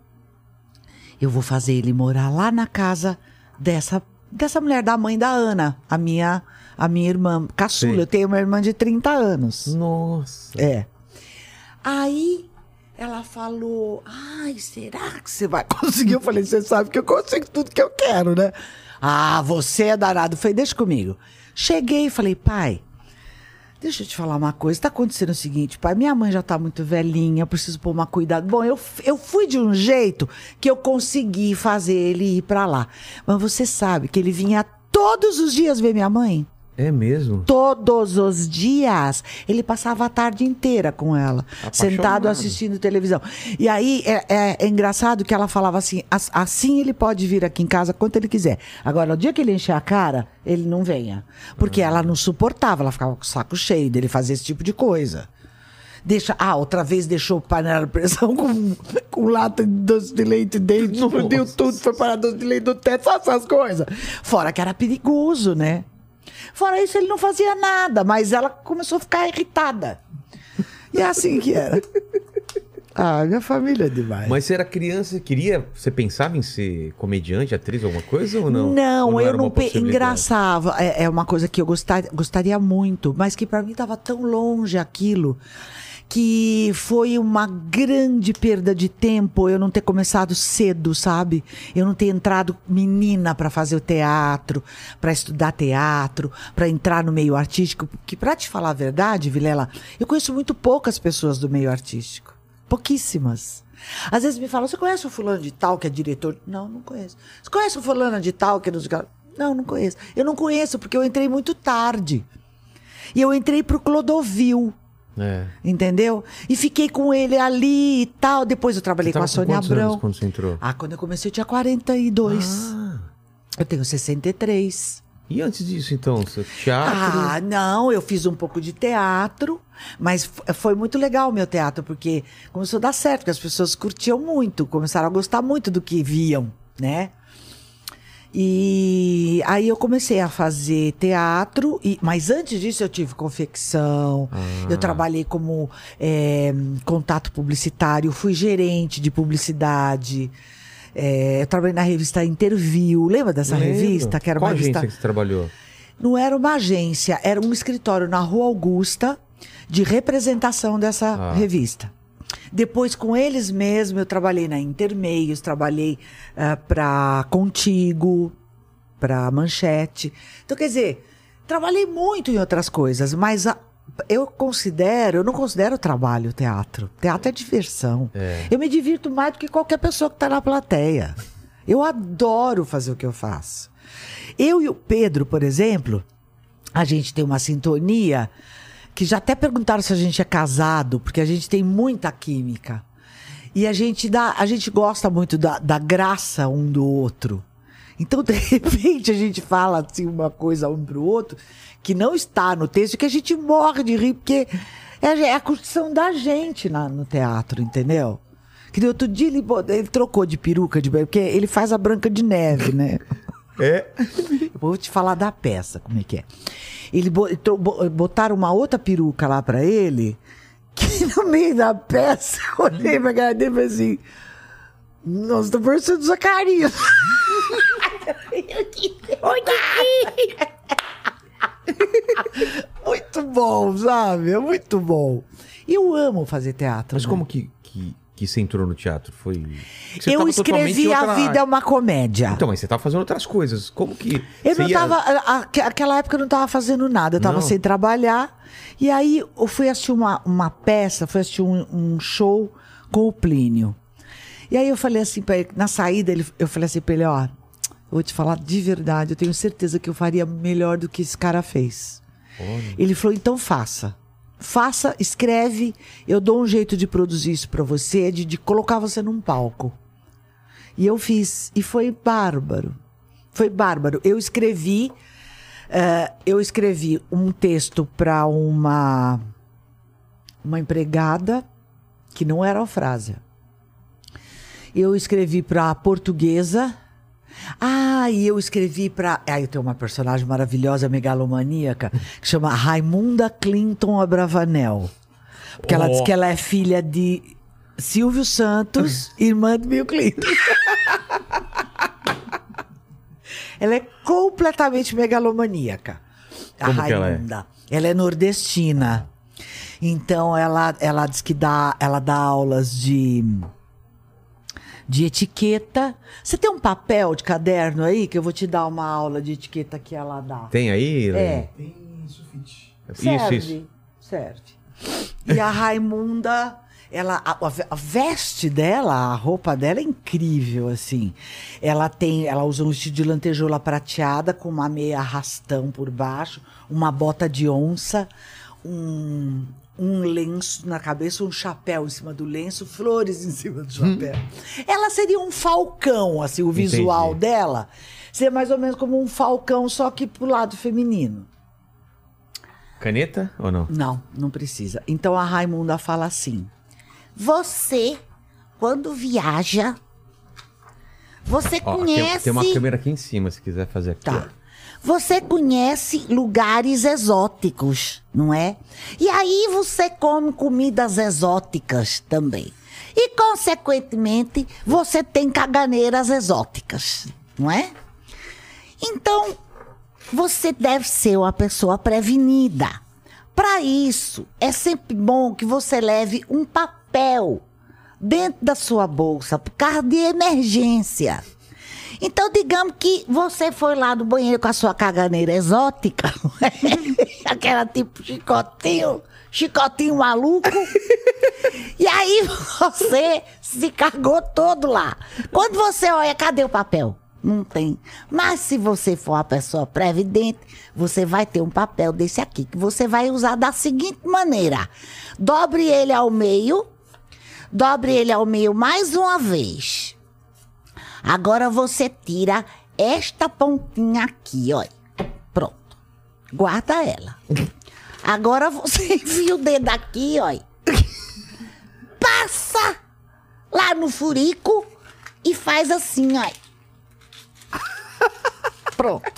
eu vou fazer ele morar lá na casa dessa, dessa mulher, da mãe da Ana, a minha, a minha irmã caçula. Sim. Eu tenho uma irmã de 30 anos. Nossa. É. Aí ela falou: Ai, será que você vai [LAUGHS] conseguir? Eu falei: Você sabe que eu consigo tudo que eu quero, né? Ah, você é danado. Eu falei: Deixa comigo. Cheguei e falei: Pai, deixa eu te falar uma coisa. Tá acontecendo o seguinte, pai: Minha mãe já tá muito velhinha, eu preciso pôr uma cuidado. Bom, eu, eu fui de um jeito que eu consegui fazer ele ir pra lá. Mas você sabe que ele vinha todos os dias ver minha mãe? É mesmo? Todos os dias. Ele passava a tarde inteira com ela, sentado assistindo televisão. E aí é, é- é engraçado que ela falava assim: "As- assim ele pode vir aqui em casa quanto ele quiser. Agora, o dia que ele encher a cara, ele não venha. Porque ela não suportava, ela ficava com o saco cheio dele fazer esse tipo de coisa. Deixa, ah, outra vez deixou panela de pressão com, [LAUGHS] com lata de doce de leite dentro, mordeu tudo, foi parar doce de leite no teto, só essas coisas. Fora que era perigoso, né? Fora isso, ele não fazia nada, mas ela começou a ficar irritada. E é assim que era. [LAUGHS] Ah, minha família é demais. Mas você era criança, queria. Você pensava em ser comediante, atriz, alguma coisa ou não? Não, Ou eu era não. pe-? Engraçava. É, é uma coisa que eu gostar, gostaria muito, mas que pra mim tava tão longe aquilo. Que foi uma grande perda de tempo eu não ter começado cedo, sabe? Eu não ter entrado menina pra fazer o teatro, pra estudar teatro, pra entrar no meio artístico. Porque, pra te falar a verdade, Vilela, eu conheço muito poucas pessoas do meio artístico. Pouquíssimas. Às vezes me falam, você conhece o fulano de tal que é diretor? Não, não conheço. Você conhece o fulano de tal que é... não o quê?" Não, conheço. Eu não conheço porque eu entrei muito tarde. E eu entrei pro Clodovil, É. entendeu? E fiquei com ele ali e tal. Depois eu trabalhei com a com Sônia quantos Abrão. anos quando você entrou? Ah, quando eu comecei eu tinha 42. Ah. Eu tenho 63. E antes disso, então? Teatro? Ah, não, eu fiz um pouco de teatro, mas foi muito legal o meu teatro, porque começou a dar certo, porque as pessoas curtiam muito, começaram a gostar muito do que viam, né? E aí eu comecei a fazer teatro, e, mas antes disso eu tive confecção, eu trabalhei como eh, contato publicitário, fui gerente de publicidade, eh, eu trabalhei na revista Interview, lembra dessa Lembro. revista? Que era Qual uma revista... agência que você trabalhou? Não era uma agência, era um escritório na Rua Augusta de representação dessa Ah. revista. Depois, com eles mesmos, eu trabalhei na Intermeios, trabalhei para Contigo, para Manchete. Então, quer dizer, trabalhei muito em outras coisas, mas a- eu considero, eu não considero trabalho teatro. Teatro é diversão. Eu me divirto mais do que qualquer pessoa que está na plateia. Eu adoro fazer o que eu faço. Eu e o Pedro, por exemplo, a gente tem uma sintonia que já até perguntaram se a gente é casado, porque a gente tem muita química. E a gente dá, a gente gosta muito da, da graça um do outro. Então, de [LAUGHS] repente, a gente fala assim uma coisa um pro outro que não está no texto, que a gente morre de rir, porque é, é a curtição da gente na- no teatro, entendeu? Que outro dia ele, ele trocou de peruca, de, porque ele faz a Branca de Neve, né? [LAUGHS] É. [LAUGHS] Eu vou te falar da peça, como é que é. Ele botaram uma outra peruca lá pra ele, que [LAUGHS] no meio da peça, eu olhei pra cara dele e falei assim: Nossa, tô parecendo Zacarias. [LAUGHS] muito bom, sabe? É muito bom. E eu amo fazer teatro. Mas né? como que, que, que você entrou no teatro? Foi. Eu escrevi A Vida é uma Comédia. Então, mas você tava fazendo outras coisas. Como que. Eu não ia- tava. Aquela época eu não tava fazendo nada, eu tava Não? sem trabalhar. E aí eu fui assistir uma, uma peça, fui assistir um, um show com o Plínio. E aí eu falei assim pra ele, na saída, ele, eu falei assim pra ele, ó, eu vou te falar de verdade, eu tenho certeza que eu faria melhor do que esse cara fez. Ele falou, então faça. Faça, escreve, eu dou um jeito de produzir isso pra você, de, de colocar você num palco. E eu fiz. E foi bárbaro. Foi bárbaro. Eu escrevi. eh, eu escrevi um texto para uma. Uma empregada que não era Eufrásia. Eu escrevi pra portuguesa. Ah, e eu escrevi pra. Aí eu tenho uma personagem maravilhosa, megalomaníaca, que chama Raimunda Clinton Abravanel. Porque ela Ó. diz que ela é filha de Silvio Santos, [LAUGHS] irmã de Bill Clinton. ela é completamente megalomaníaca. A Como que ela é? Ela é nordestina. Então ela, ela diz que dá, ela dá aulas de de etiqueta. Você tem um papel de caderno aí que eu vou te dar uma aula de etiqueta que ela dá. Tem aí? É, Tem sulfite. serve, Isso, isso. serve. E a Raimunda, ela a, a ve- a veste dela, a roupa dela é incrível assim. Ela tem, ela usa um vestido de lantejoula prateada com uma meia arrastão por baixo, uma bota de onça, um um lenço na cabeça, um chapéu em cima do lenço, flores em cima do chapéu. Ela seria um falcão, assim, o visual Entendi. dela seria mais ou menos como um falcão, só que pro lado feminino. Caneta ou não? Não, não precisa. Então a Raimunda fala assim: Você, quando viaja, você Ó, tem, conhece. tem uma câmera aqui em cima, se quiser fazer aqui. Tá. ó. Você conhece lugares exóticos, não é? E aí você come comidas exóticas também. E, consequentemente, você tem caganeiras exóticas, não é? Então, você deve ser uma pessoa prevenida. Para isso, é sempre bom que você leve um papel dentro da sua bolsa por causa de emergência. Então, digamos que você foi lá do banheiro com a sua caganeira exótica, [LAUGHS] aquela tipo chicotinho, chicotinho maluco. E aí você se cagou todo lá. Quando você olha, cadê o papel? Não tem. Mas se você for uma pessoa previdente, você vai ter um papel desse aqui, que você vai usar da seguinte maneira: dobre ele ao meio, dobre ele ao meio mais uma vez. Agora você tira esta pontinha aqui, olha. Pronto. Guarda ela. Agora você [LAUGHS] enfia o dedo aqui, olha. Passa lá no furico e faz assim, olha. Pronto.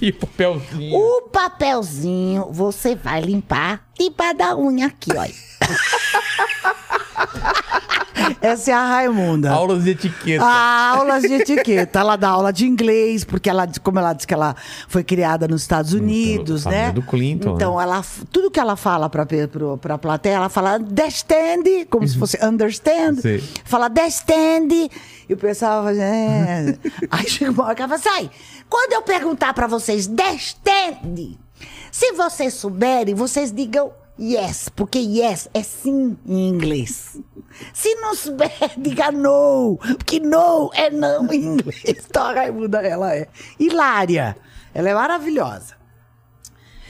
E o papelzinho. O papelzinho você vai limpar debaixo da unha aqui, olha. [LAUGHS] [LAUGHS] Essa é a Raimunda. Aulas de etiqueta. Ah, aulas de etiqueta. Ela dá aula de inglês, porque ela, como ela diz que ela foi criada nos Estados Unidos, família né? do Clinton, Então, né? ela, tudo que ela fala pro, pra plateia, ela fala understand, como se fosse understand. Sim. Fala understand. E o pessoal fala, é. Aí chega uma hora que ela fala, sai. Quando eu perguntar pra vocês, understand? Se vocês souberem, vocês digam yes, porque yes é sim em inglês. Se não souber, [LAUGHS] diga no, porque no é não em inglês. [LAUGHS] Então a Raimunda, ela é hilária. Ela é maravilhosa.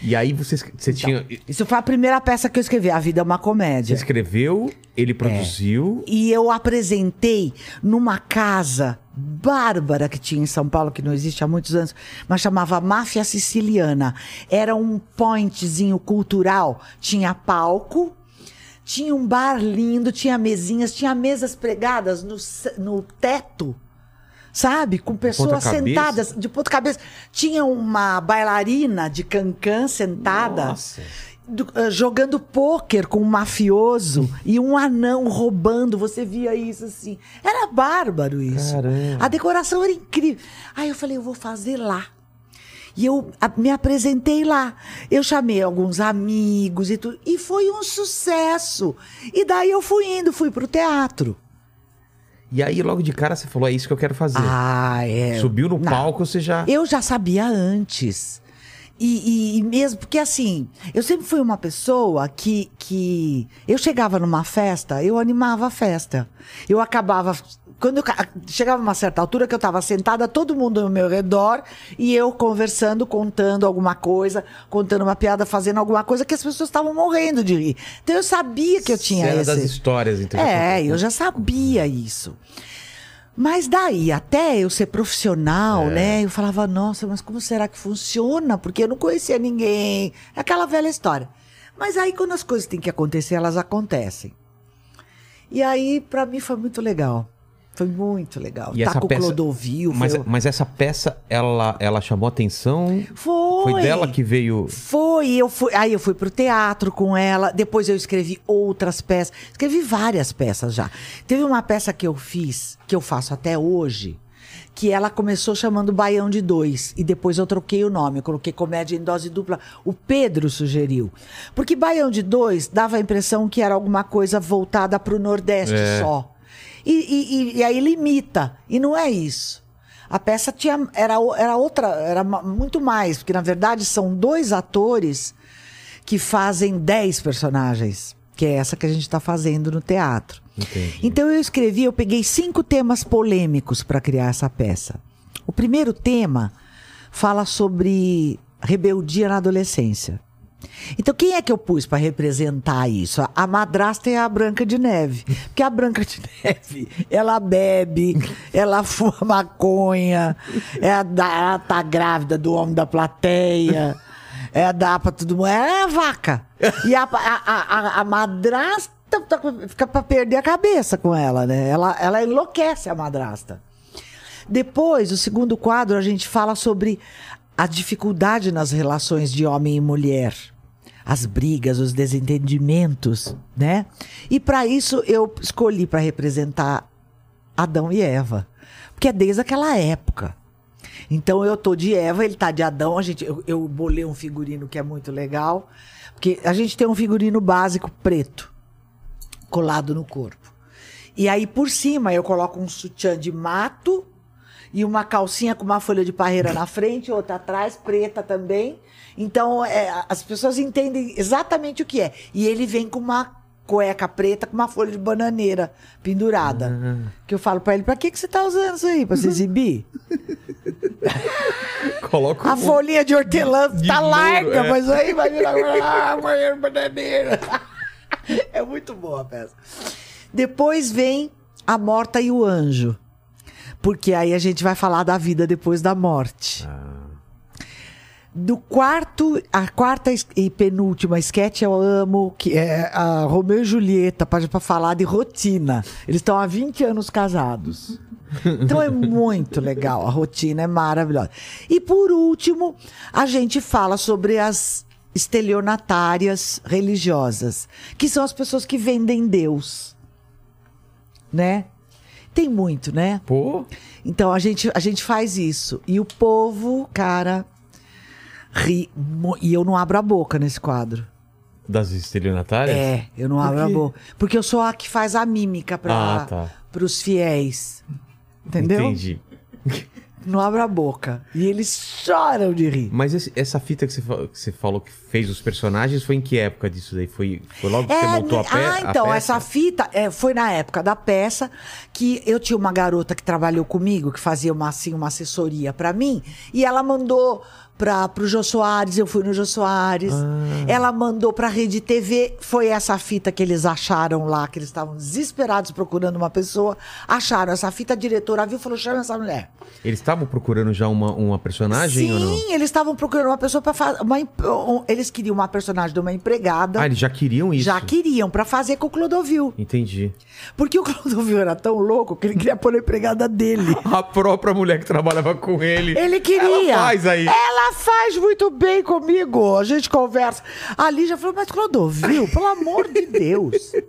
E aí você, você tinha. Isso foi a primeira peça que eu escrevi, A Vida é uma Você Comédia. escreveu, ele produziu. E eu apresentei numa casa bárbara que tinha em São Paulo, que não existe há muitos anos, mas chamava Máfia Siciliana. Era um pointzinho cultural. Tinha palco, tinha um bar lindo, tinha mesinhas, tinha mesas pregadas no, no teto. Sabe? Com pessoas ponta-cabeça? sentadas de ponta cabeça. Tinha uma bailarina de cancã sentada Nossa. Do- eh, jogando pôquer com um mafioso e um anão roubando. Você via isso assim. Era bárbaro isso. Caramba. A decoração era incrível. Aí eu falei, eu vou fazer lá. E eu a- me apresentei lá. Eu chamei alguns amigos e tudo. E foi um sucesso. E daí eu fui indo, fui pro teatro. E aí, logo de cara, você falou: é isso que eu quero fazer. Ah, é. Subiu no Não. palco, você já. Eu já sabia antes. E, e- e mesmo, porque assim, eu sempre fui uma pessoa que, que. Eu chegava numa festa, eu animava a festa. Eu acabava. Quando eu chegava uma certa altura que eu estava sentada, todo mundo ao meu redor, e eu conversando, contando alguma coisa, contando uma piada, fazendo alguma coisa que as pessoas estavam morrendo de rir. Então eu sabia que eu tinha era esse. das histórias, então. já É, eu já sabia isso. Mas daí, até eu ser profissional, né? Eu falava, nossa, mas como será que funciona? Porque eu não conhecia ninguém. É Aquela velha história. Mas aí, quando as coisas têm que acontecer, elas acontecem. E aí, pra mim, foi muito legal. Foi muito legal. E tá com o peça- Clodovil. Mas, foi... mas essa peça, ela, ela chamou atenção? Foi. Foi dela que veio. Foi, eu fui, aí eu fui pro teatro com ela, depois eu escrevi outras peças, escrevi várias peças já. Teve uma peça que eu fiz, que eu faço até hoje, que ela começou chamando Baião de Dois, e depois eu troquei o nome, eu coloquei comédia em dose dupla. O Pedro sugeriu. Porque Baião de Dois dava a impressão que era alguma coisa voltada pro Nordeste É. só. E, e- e- aí limita, e não é isso. A peça tinha, era, era outra, era muito mais, porque na verdade são dois atores que fazem dez personagens, que é essa que a gente está fazendo no teatro. Entendi. Então eu escrevi, eu peguei cinco temas polêmicos para criar essa peça. O primeiro tema fala sobre rebeldia na adolescência. Então, quem é que eu pus para representar isso? A- madrasta é a Branca de Neve. Porque a Branca de [LAUGHS] Neve, ela bebe, ela fuma maconha, é ela tá grávida do homem da plateia, é dá pra todo mundo. É a vaca. E a, a, a, a- a madrasta tá- fica pra perder a cabeça com ela, né? Ela, ela enlouquece a madrasta. Depois, o segundo quadro, a gente fala sobre a dificuldade nas relações de homem e mulher. As brigas, os desentendimentos, né? E para isso eu escolhi para representar Adão e Eva. Porque é desde aquela época. Então eu tô de Eva, ele tá de Adão. A gente, eu, eu bolei um figurino que é muito legal. Porque a gente tem um figurino básico preto colado no corpo. E aí por cima eu coloco um sutiã de mato e uma calcinha com uma folha de parreira na frente, outra atrás, preta também. Então é, as pessoas entendem exatamente o que é. E ele vem com uma cueca preta com uma folha de bananeira pendurada. Que eu falo pra ele, pra que, que você tá usando isso aí? Pra se exibir? [LAUGHS] Coloca A folhinha de hortelã De tá larga, é. mas aí vai virar [LAUGHS] ah, bananeira. É muito boa a peça. Depois vem a morta e o anjo. Porque aí a gente vai falar da vida depois da morte. Do quarto, a quarta e penúltima sketch eu amo, que é a Romeu e Julieta, para falar de rotina. Eles estão há 20 anos casados. Então é muito legal, a rotina é maravilhosa. E por último, a gente fala sobre as estelionatárias religiosas, que são as pessoas que vendem Deus. Né? Tem muito, né? Pô, Então a gente, a gente faz isso. E o povo, cara, ri. E eu não abro a boca nesse quadro. das estelionatárias? É, eu não abro a boca. Porque eu sou a que faz a mímica para Ah, tá. os fiéis. Entendeu? Entendi. Não abro a boca. E eles choram de rir. Mas esse- essa fita que você, que você falou que fez os personagens foi em que época disso daí? Foi, foi logo que você montou a, pe ah, então, peça? essa fita é, foi na época da peça que eu tinha uma garota que trabalhou comigo, que fazia uma, assim, uma assessoria pra mim, e ela mandou para pro Jô Soares, eu fui no Jô Soares. Ah. Ela mandou pra Rede TV, foi essa fita que eles acharam lá, que eles estavam desesperados procurando uma pessoa, acharam essa fita, a diretora viu e falou: chama essa mulher. Eles estavam procurando já uma, uma personagem ou não? Sim, eles estavam procurando uma pessoa para fazer. Uma, um- eles queriam uma personagem de uma empregada. Ah, eles já queriam isso? Já queriam, pra fazer com o Clodovil. Entendi. Porque o Clodovil era tão louco que ele queria pôr a empregada dele. [LAUGHS] A própria mulher que trabalhava com ele. Ele queria. Ela faz aí. Ela faz muito bem comigo. A gente conversa. A Lígia falou, mas Clodovil, pelo amor de Deus. [LAUGHS]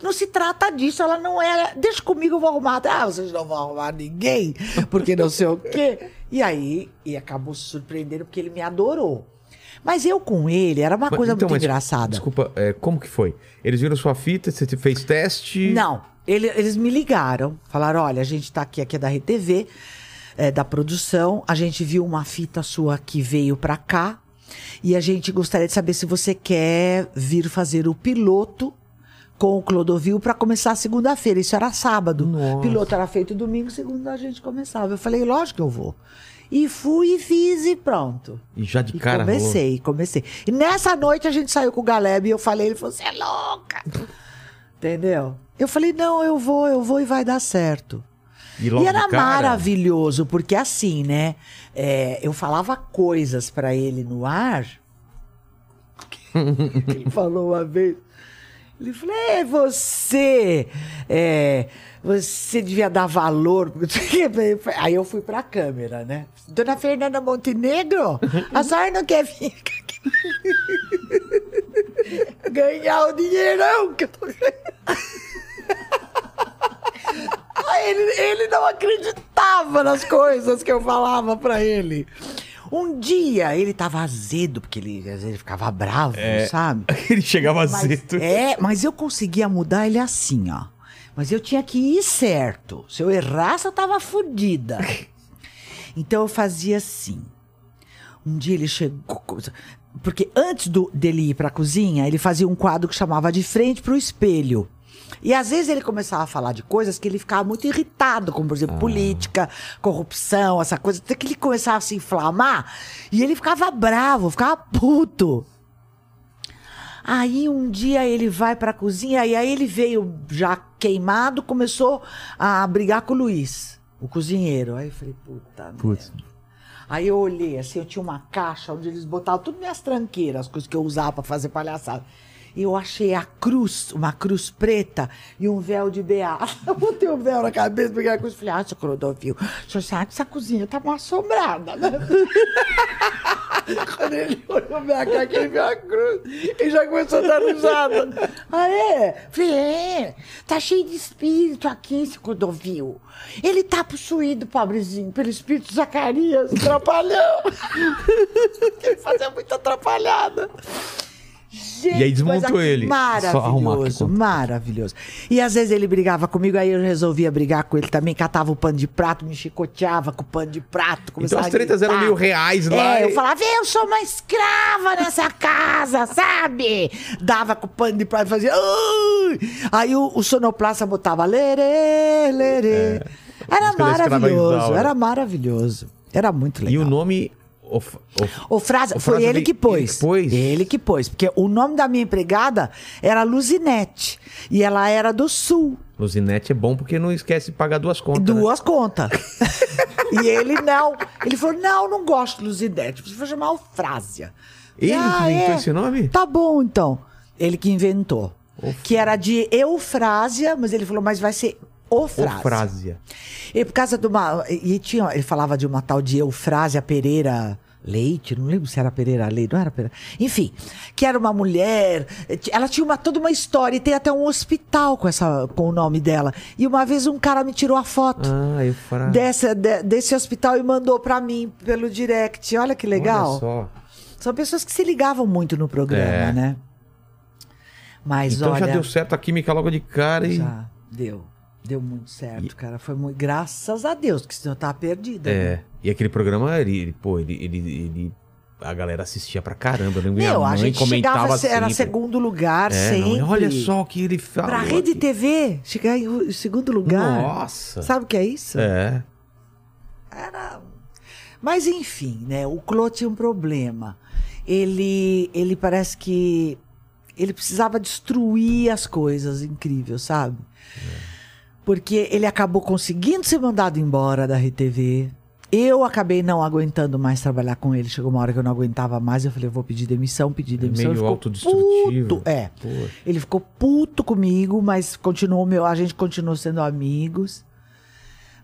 Não se trata disso, ela não era. Deixa comigo, eu vou arrumar. Ah, vocês não vão arrumar ninguém, porque não sei o quê. E aí, e acabou se surpreendendo porque ele me adorou. Mas eu com ele, era uma Mas, coisa então, muito mas, engraçada. Desculpa, é, como que foi? Eles viram sua fita, você fez teste? Não, ele- eles me ligaram, falaram: olha, a gente tá aqui, aqui é da RTV, é, da produção, a gente viu uma fita sua que veio pra cá e a gente gostaria de saber se você quer vir fazer o piloto com o Clodovil pra começar segunda-feira. Isso era sábado. Nossa. O piloto era feito domingo, segunda a gente começava. Eu falei, lógico que eu vou. E fui e fiz e pronto. E já de E cara rolou. comecei, comecei. E nessa noite a gente saiu com o Galeb e eu falei, ele falou, você é louca. [LAUGHS] Entendeu? Eu falei, não, eu vou, eu vou e vai dar certo. E, e era cara, maravilhoso, porque assim, né? é, eu falava coisas pra ele no ar. que [LAUGHS] ele falou uma vez. Ele falou, é, você, é, você devia dar valor. [LAUGHS] Aí eu fui pra câmera, né? Dona Fernanda Montenegro, a senhora não quer vir [LAUGHS] ganhar o dinheirão que eu tô ganhando. Ele, ele não acreditava nas coisas que eu falava pra ele. Um dia ele tava azedo, porque ele, às vezes ele ficava bravo, sabe? [LAUGHS] Ele chegava Mas, azedo. é, mas eu conseguia mudar ele assim, ó. Mas eu tinha que ir certo. Se eu errasse, eu tava fodida. [LAUGHS] Então eu fazia assim. Um dia ele chegou. Porque antes do, dele ir pra cozinha, ele fazia um quadro que chamava De Frente pro Espelho. E às vezes ele começava a falar de coisas que ele ficava muito irritado, como por exemplo política, corrupção, essa coisa. Até que ele começava a se inflamar e ele ficava bravo, ficava puto. Aí um dia ele vai pra cozinha e aí ele veio já queimado, começou a brigar com o Luiz, o cozinheiro. Aí eu falei, puta Putz. merda. Aí eu olhei assim, eu tinha uma caixa onde eles botavam tudo minhas tranqueiras, as coisas que eu usava pra fazer palhaçada. Eu achei a cruz, uma cruz preta e um véu de beata. [LAUGHS] Eu botei o véu na cabeça, peguei a cruz e falei, ah, seu Clodovil, o senhor sabe que essa cozinha tá uma assombrada, né? [LAUGHS] Quando ele olhou minha cara, que ele viu a cruz, ele já começou a dar risada. Ah, é? Falei, é, tá cheio de espírito aqui, esse Clodovil. Ele tá possuído, pobrezinho, pelo espírito Zacarias, trapalhão. [LAUGHS] ele fazia muita atrapalhada. Gente, E aí desmontou ele. Maravilhoso, maravilhoso. E às vezes ele brigava comigo, aí eu resolvia brigar com ele também, catava o pano de prato, me chicoteava com o pano de prato. começava as tretas eram meio reais lá É, eu falava, eu sou uma escrava nessa casa, sabe? Dava com o pano de prato e fazia. "Ai!" Aí o, o sonoplasta botava lerê, lerê. Era Música da escrava maravilhoso, Isaura. era maravilhoso. Era muito legal. E o nome. Of- of- O frase, O foi ele que pôs. ele que pôs? Ele que pôs. Porque o nome da minha empregada era Luzinete. E ela era do Sul. Luzinete é bom porque não esquece de pagar duas contas. né? Duas contas. [LAUGHS] e ele não. Ele falou: não, não gosto de Luzinete. Você vai chamar o Frásia. Ele que inventou esse nome? Tá bom, então. Ele que inventou. Que era de Eufrásia, mas ele falou, mas vai ser Ofrásia. Ofrásia. E por causa de uma. E tinha, ele falava de uma tal de Eufrásia Pereira Leite, não lembro se era Pereira Leite, não era Pereira. Enfim, que era uma mulher. Ela tinha uma, toda uma história e tem até um hospital com, essa, com o nome dela. E uma vez um cara me tirou a foto. Ah. Dessa, de- desse hospital e mandou pra mim pelo direct. Olha que legal. Olha só. São pessoas que se ligavam muito no programa, É. né? Mas Então olha. já deu certo a química logo de cara e. Já deu. Deu muito certo, cara. Foi muito. Graças a Deus, que senão eu tava perdida. É. né? E aquele programa, ele, ele- pô, ele, ele, ele- A galera assistia pra caramba. Eu lembro Meu, minha a mãe gente comentava chegava, era sempre. segundo lugar É, não, sempre. olha só o que ele fala. Pra rede TV, chegar em segundo lugar. Nossa. Sabe o que é isso? É. Era. Mas enfim, né? O Clô tinha um problema. Ele, ele parece que ele precisava destruir as coisas, incrível, sabe? Porque ele acabou conseguindo ser mandado embora da RTV. Eu acabei não aguentando mais trabalhar com ele. Chegou uma hora que eu não aguentava mais. Eu falei, eu vou pedir demissão, pedir demissão. meio Ele ficou autodestrutivo. puto. É. Pô. Ele ficou puto comigo, mas continuou meu, a gente continuou sendo amigos.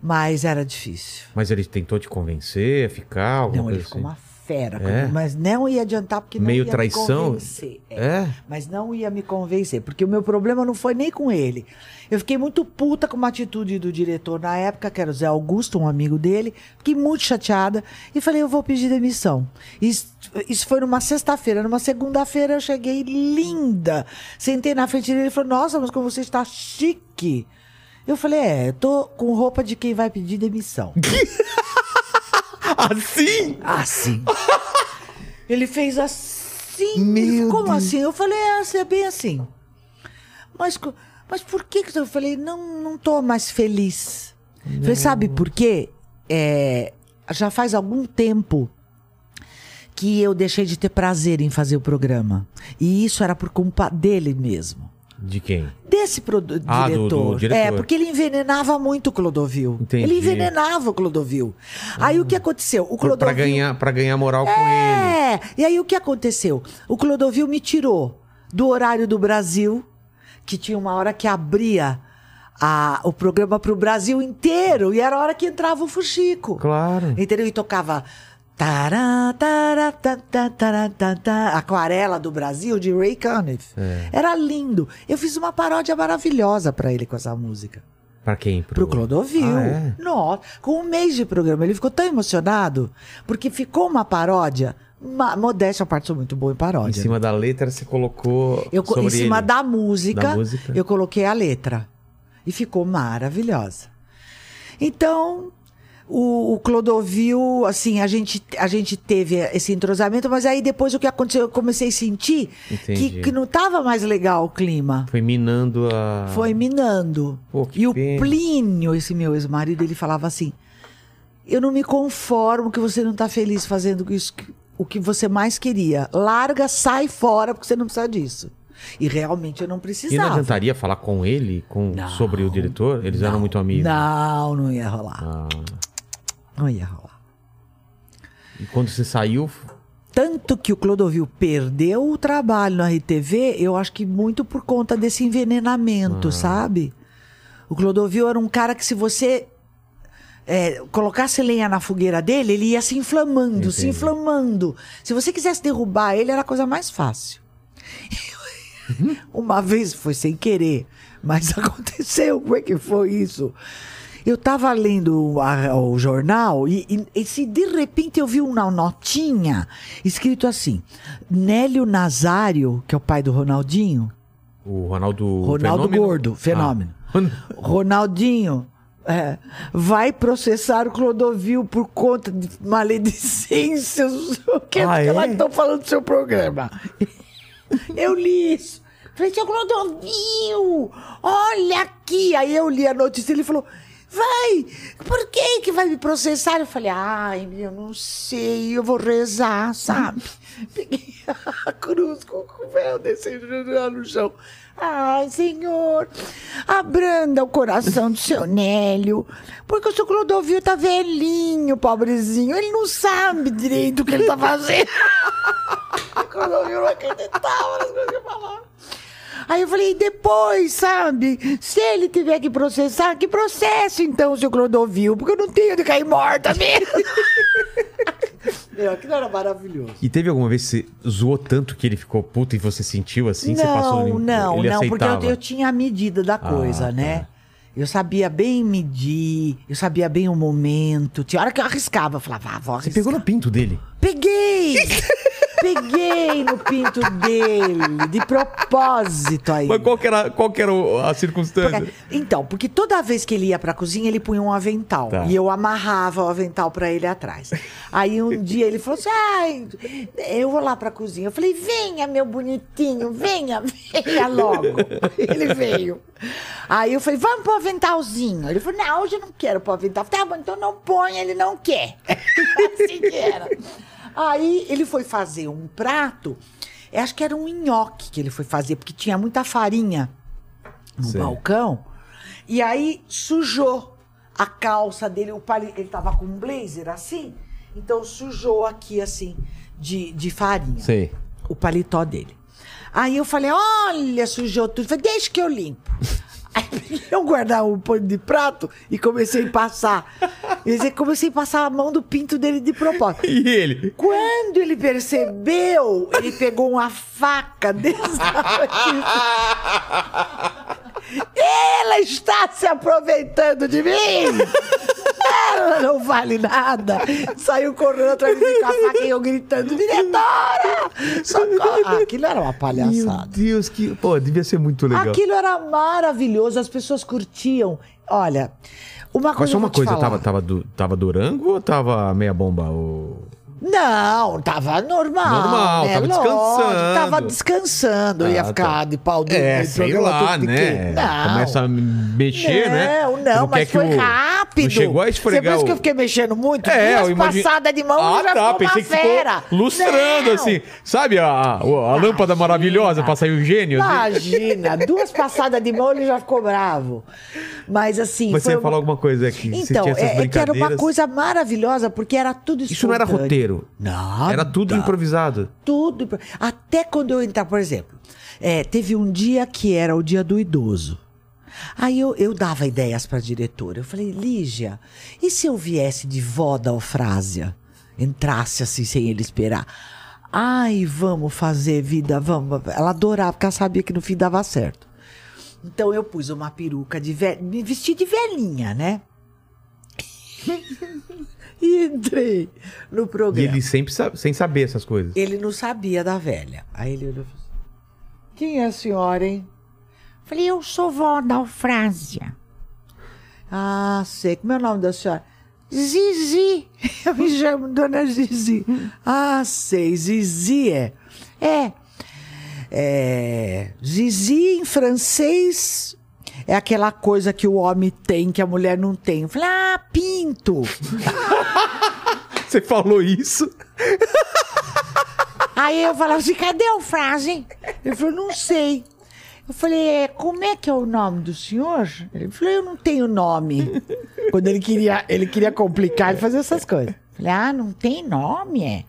Mas era difícil. Mas ele tentou te convencer a ficar? Não, ele ficou assim? uma fera É? mas não ia adiantar porque não Meio ia traição? me convencer. É. É? Mas não ia me convencer, porque o meu problema não foi nem com ele. Eu fiquei muito puta com uma atitude do diretor na época, que era o Zé Augusto, um amigo dele. Fiquei muito chateada e falei, eu vou pedir demissão. Isso, isso foi numa sexta-feira. Numa segunda-feira eu cheguei linda. Sentei na frente dele e falou, nossa, mas como você está chique. Eu falei, é, eu tô com roupa de quem vai pedir demissão. [LAUGHS] Assim? Assim. [LAUGHS] Ele fez assim. Meu Como Deus. assim? Eu falei, é, é bem assim. Mas, mas por que que eu falei, não, não tô mais feliz? Falei, sabe por quê? É, já faz algum tempo que eu deixei de ter prazer em fazer o programa. E isso era por culpa dele mesmo. De quem? Desse Ah, do- diretor. do diretor. É, porque ele envenenava muito o Clodovil. Entendi. Ele envenenava o Clodovil. Aí o que aconteceu? O Clodovil... Pra ganhar, pra ganhar moral com ele. É, e aí o que aconteceu? O Clodovil me tirou do horário do Brasil, que tinha uma hora que abria a- o programa pro Brasil inteiro. E era a hora que entrava o Fuxico. Claro. Entendeu? E tocava. Tará, tará, tá, tá, tará, tá, tá, Aquarela do Brasil, de Ray Conniff. É. Era lindo. Eu fiz uma paródia maravilhosa pra ele com essa música. Pra quem? Pro Clodovil. Ah, é? Nossa, com um mês de programa. Ele ficou tão emocionado, porque ficou uma paródia. Uma, modéstia, a parte sou muito boa em Em paródia. cima da letra você colocou. Eu, em cima da música, Da música. eu coloquei a letra. E ficou maravilhosa. Então, o, o Clodovil, assim, a gente, a gente teve esse entrosamento, mas aí depois o que aconteceu, eu comecei a sentir que, que não tava mais legal o clima. Foi minando a. Foi minando. Pô, e o pena. Plínio, esse meu ex-marido, ele falava assim: Eu não me conformo que você não tá feliz fazendo isso, o que você mais queria. Larga, sai fora, porque você não precisa disso. E realmente eu não E não precisava. adiantaria falar com ele com, Não. sobre o diretor? Eles eram muito amigos. Não, não ia rolar. Ah. Não ia rolar. E quando você saiu. Tanto que o Clodovil perdeu o trabalho na RTV, eu acho que muito por conta desse Ah. envenenamento, sabe? O Clodovil era um cara que se você é, colocasse lenha na fogueira dele, ele ia se inflamando, se Entendi. inflamando. Se você quisesse derrubar ele, era a coisa mais fácil. [LAUGHS] Uma vez foi sem querer, mas [LAUGHS] aconteceu. Como é que foi isso? Eu tava lendo a- o jornal e, e- e se de repente eu vi uma notinha escrito assim: Nélio Nazário, que é o pai do Ronaldinho, O Ronaldo. Ronaldo Fenômeno? Gordo, fenômeno. [LAUGHS] Ah. Ronaldinho é, vai processar o Clodovil por conta de maledicências. O que, Ah, é? lá que estão falando do seu programa? [LAUGHS] Eu li isso. Falei, seu Clodovil, olha aqui. Aí eu li a notícia e ele falou. Vai, por que que vai me processar? Eu falei, ai, eu não sei, eu vou rezar, sabe? [LAUGHS] Peguei a cruz com o véu descendo lá no chão. Ai, Senhor, abranda o coração do seu Nélio, porque o seu Clodovil tá velhinho, pobrezinho, ele não sabe direito o que ele tá fazendo. [LAUGHS] o Clodovil não acreditava nas coisas que eu falava. Aí eu falei, depois, sabe? Se ele tiver que processar, que processo então, seu Clodovil, porque eu não tenho de cair morta mesmo. Meu, [LAUGHS] aquilo era maravilhoso. E teve alguma vez que você zoou tanto que ele ficou puto e você sentiu assim? você não, passou não, ele não, porque eu, aceitava? eu tinha a medida da coisa, Ah, né? tá. Eu sabia bem medir, eu sabia bem o momento. Tinha hora que eu arriscava, eu falava, ah, vou Você pegou no pinto dele. Peguei! [LAUGHS] Peguei no pinto dele, de propósito aí. Mas qual que era, qual que era a circunstância? Porque- então, porque toda vez que ele ia pra cozinha, ele punha um avental. Tá. E eu amarrava o avental pra ele atrás. Aí um dia ele falou assim: Ai, eu vou lá pra cozinha. Eu falei: Venha, meu bonitinho, venha, venha logo. Ele veio. Aí eu falei: Vamos pro aventalzinho. Ele falou: Não, hoje eu não quero pro avental. Eu falei, Tá bom, então não põe, ele não quer. [LAUGHS] assim que era. Aí ele foi fazer um prato. Acho que era um nhoque que ele foi fazer, porque tinha muita farinha no Sei. balcão. E aí sujou a calça dele. O pali... Ele tava com um blazer assim. Então sujou aqui assim de, de farinha. Sei. O paletó dele. Aí eu falei, olha, sujou tudo. Falei, deixa que eu limpo. [LAUGHS] Aí peguei um guardar-roupa de prato e comecei a passar. Comecei a passar a mão do pinto dele de propósito. E ele? Quando ele percebeu, ele pegou uma faca desse [LAUGHS] Ela está se aproveitando de mim! Ela não vale nada! Saiu correndo atrás de mim com a faca e eu gritando: diretora! Socorro! Ah, aquilo era uma Meu palhaçada. Deus, que. Pô, devia ser muito legal. Aquilo era maravilhoso, as pessoas curtiam. Olha, uma coisa. Mas só uma coisa, falar. tava, tava, du- tava Durango ou tava meia bomba? O... Não, tava normal. Normal, né? tava Lógico, descansando. Tava descansando. Ah, ia tá. ficar de pau duro. É, sei lá, né? Não. Começa a mexer, né? Não, não, Não mas que foi o- rápido. Não chegou a Você esfregar pensa que eu o- fiquei mexendo muito? É, Duas eu imagino... passadas de mão ah, já tá, ficou pensei uma que fera. lustrando, Não. assim. Sabe a, a, a lâmpada maravilhosa pra sair o gênio? assim? Imagina, [LAUGHS] duas passadas de mão ele já ficou bravo. Mas assim. Mas você uma- falar alguma coisa aqui. Então, é, é que era uma coisa maravilhosa, porque era tudo Isso não era espontâneo. Roteiro. Nada. Era tudo improvisado. Tudo. Até quando eu entrar, por exemplo, É, teve um dia que era o dia do idoso. Aí eu, eu dava ideias para a diretora. Eu falei, Lígia, e se eu viesse de vó da Eufrásia? Entrasse assim sem ele esperar. Ai, vamos fazer vida, vamos. Ela adorava, porque ela sabia que no fim dava certo. Então eu pus uma peruca de velha, me vesti de velhinha, né? [LAUGHS] e entrei no E programa. ele sempre sa- sem saber essas coisas. Ele não sabia da velha. Aí ele olhou e falou assim, Quem é a senhora, hein? Falei, eu sou vó da Eufrásia. Ah, sei. Como é o nome da senhora? Zizi. [LAUGHS] Eu me chamo Dona Zizi. Ah, sei. Zizi é. É, é. Zizi em francês é aquela coisa que o homem tem que a mulher não tem. Eu falei, ah, pinto. [LAUGHS] Você falou isso? [LAUGHS] Aí eu falava assim, cadê a frase? Ele falou, não sei. Eu falei, é, como é que é o nome do senhor? Ele falou, eu não tenho nome. Quando ele queria, ele queria complicar e fazer essas coisas. Falei, ah, não tem nome, é?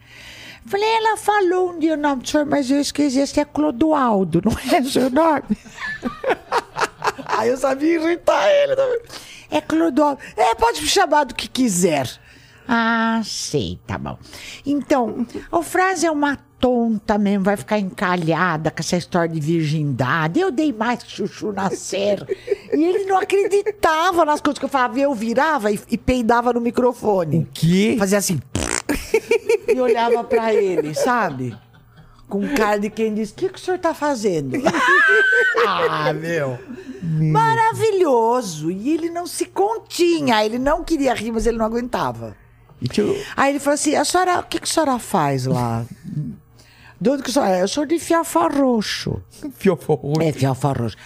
Falei, ela falou um dia o nome do senhor, mas eu esqueci, esse é Clodoaldo, não é seu nome? [LAUGHS] Aí eu sabia irritar ele também. É Clodoaldo. É, pode me chamar do que quiser. Ah, sei, tá bom. Então, a frase é uma tonta mesmo, vai ficar encalhada com essa história de virgindade. Eu dei mais chuchu nascer. E ele não acreditava nas coisas que eu falava. Eu virava e, e peidava no microfone. Que? Fazia assim. [LAUGHS] e olhava pra ele, sabe? Com cara de quem diz: O que, que o senhor tá fazendo? [LAUGHS] ah, meu. Maravilhoso. E ele não se continha. Ele não queria rir, mas ele não aguentava. Aí ele falou assim: a senhora, o que, que a senhora faz lá? De onde que a senhora é? Eu sou de Fiafá Roxo. Fiofó roxo. É, Fiafá Roxo.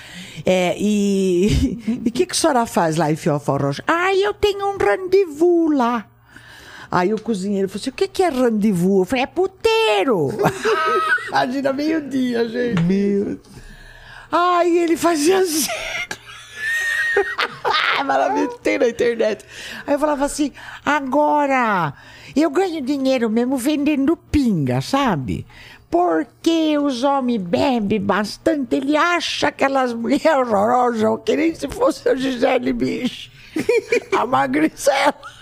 É, e [LAUGHS] e o que, que a senhora faz lá em Fiafá Roxo? Ah, eu tenho um rendezvous lá. Aí o cozinheiro falou assim: o que, que é rendezvous? Eu falei: é puteiro. [LAUGHS] Imagina meio-dia, gente. Meu... Aí ele fazia assim. [LAUGHS] Maravilha, tem na internet. Aí eu falava assim: Agora, eu ganho dinheiro mesmo vendendo pinga, sabe? Porque os homens bebem bastante, ele acha aquelas mulheres horrorosas, que nem se fosse a Gisele Bicho. [LAUGHS] a Magricela.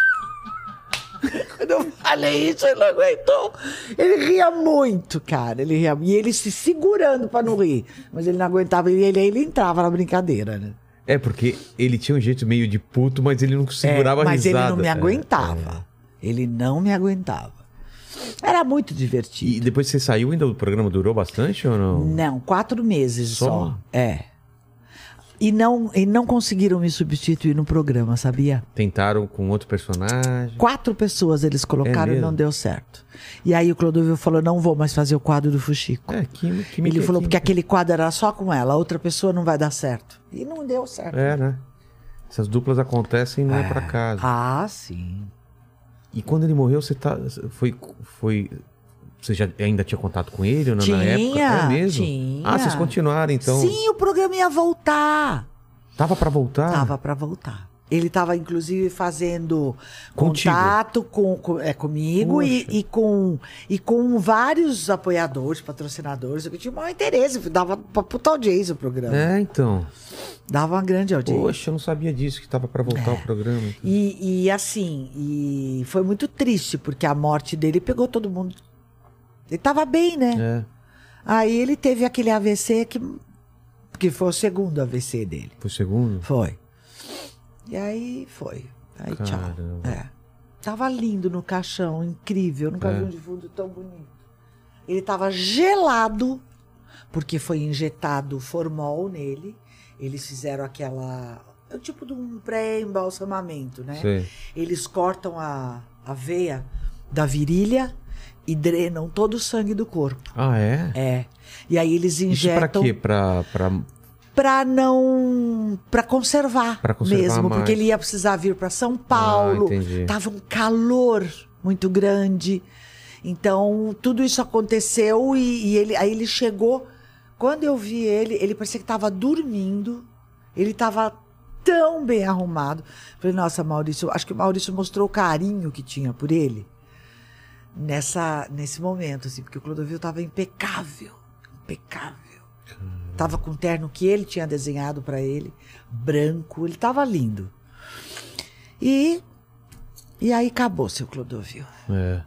Quando [LAUGHS] eu falei isso, ele não aguentou. Ele ria muito, cara. Ele ria. E ele se segurando pra não rir. Mas ele não aguentava. E ele, ele entrava na brincadeira, né? É, porque ele tinha um jeito meio de puto, mas ele não segurava É, a mas risada. ele não me É, aguentava. Ele não me aguentava. Era muito divertido. E depois você saiu ainda, o programa durou bastante ou não? Não, quatro meses Só? só. É. E não, e não conseguiram me substituir no programa, sabia? Tentaram com outro personagem. Quatro pessoas eles colocaram É e não deu certo. E aí o Clodovil falou: não vou mais fazer o quadro do Fuxico. É, que, que Ele falou que- porque aquele quadro era só com ela, a outra pessoa não vai dar certo. E não deu certo. É, né? Essas duplas acontecem não é, por acaso. Ah, sim. E quando ele morreu, você tá. Foi. foi você já ainda tinha contato com ele ou não, na época? Tinha, É mesmo? tinha. Ah, vocês continuaram então. Sim, o programa ia voltar. Tava pra voltar? Tava pra voltar. Ele tava, inclusive, fazendo Contigo? contato com, com- é, comigo e, e com, e com vários apoiadores, patrocinadores. Eu tinha o maior interesse. Dava pra puta audiência o programa. É, então. Dava uma grande audiência. Poxa, eu não sabia disso, que tava pra voltar o programa. E, e assim, e foi muito triste, porque a morte dele pegou todo mundo. Ele tava bem, né? É. Aí ele teve aquele AVC que, que foi o segundo AVC dele. Foi o segundo? Foi. E aí foi. Aí tchau. Caramba. É. Tava lindo no caixão, incrível. Nunca É. vi um defunto tão bonito. Ele tava gelado, porque foi injetado formol nele. Eles fizeram aquela. É o tipo de um pré-embalsamamento, né? Sei. Eles cortam a, a veia da virilha e drenam todo o sangue do corpo. Ah, é? É. E aí eles Isso pra injetam quê? Pra, pra... para não para conservar, Pra conservar mesmo, mais. porque ele ia precisar vir para São Paulo. Ah, entendi. Tava um calor muito grande. Então, tudo isso aconteceu e, e ele aí ele chegou, quando eu vi ele, ele parecia que estava dormindo. Ele estava tão bem arrumado. Falei, nossa, Maurício, acho que o Maurício mostrou o carinho que tinha por ele nessa nesse momento assim, porque o Clodovil estava impecável, impecável. Tava com o terno que ele tinha desenhado pra ele, branco, ele tava lindo. E e aí acabou seu Clodovil. É.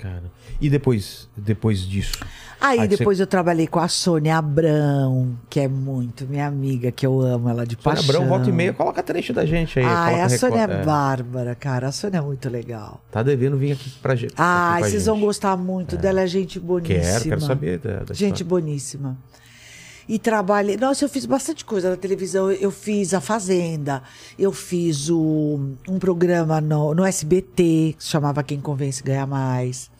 Cara. E depois, depois disso? Aí, Aí você- depois eu trabalhei com a Sônia Abrão, que é muito minha amiga, que eu amo ela de Sônia paixão. Abrão, volta e meia, coloca trecho da gente aí. Ah, coloca a Sônia é é. bárbara, cara. A Sônia é muito legal. Tá devendo vir aqui pra gente. Ah, aqui com a vocês gente. vão gostar muito dela, é gente boníssima. Quero, quero saber da, da Gente história. boníssima. E trabalhei. Nossa, eu fiz bastante coisa na televisão. Eu fiz A Fazenda, eu fiz o, um programa no, no SBT, que se chamava Quem Convence Ganha Mais.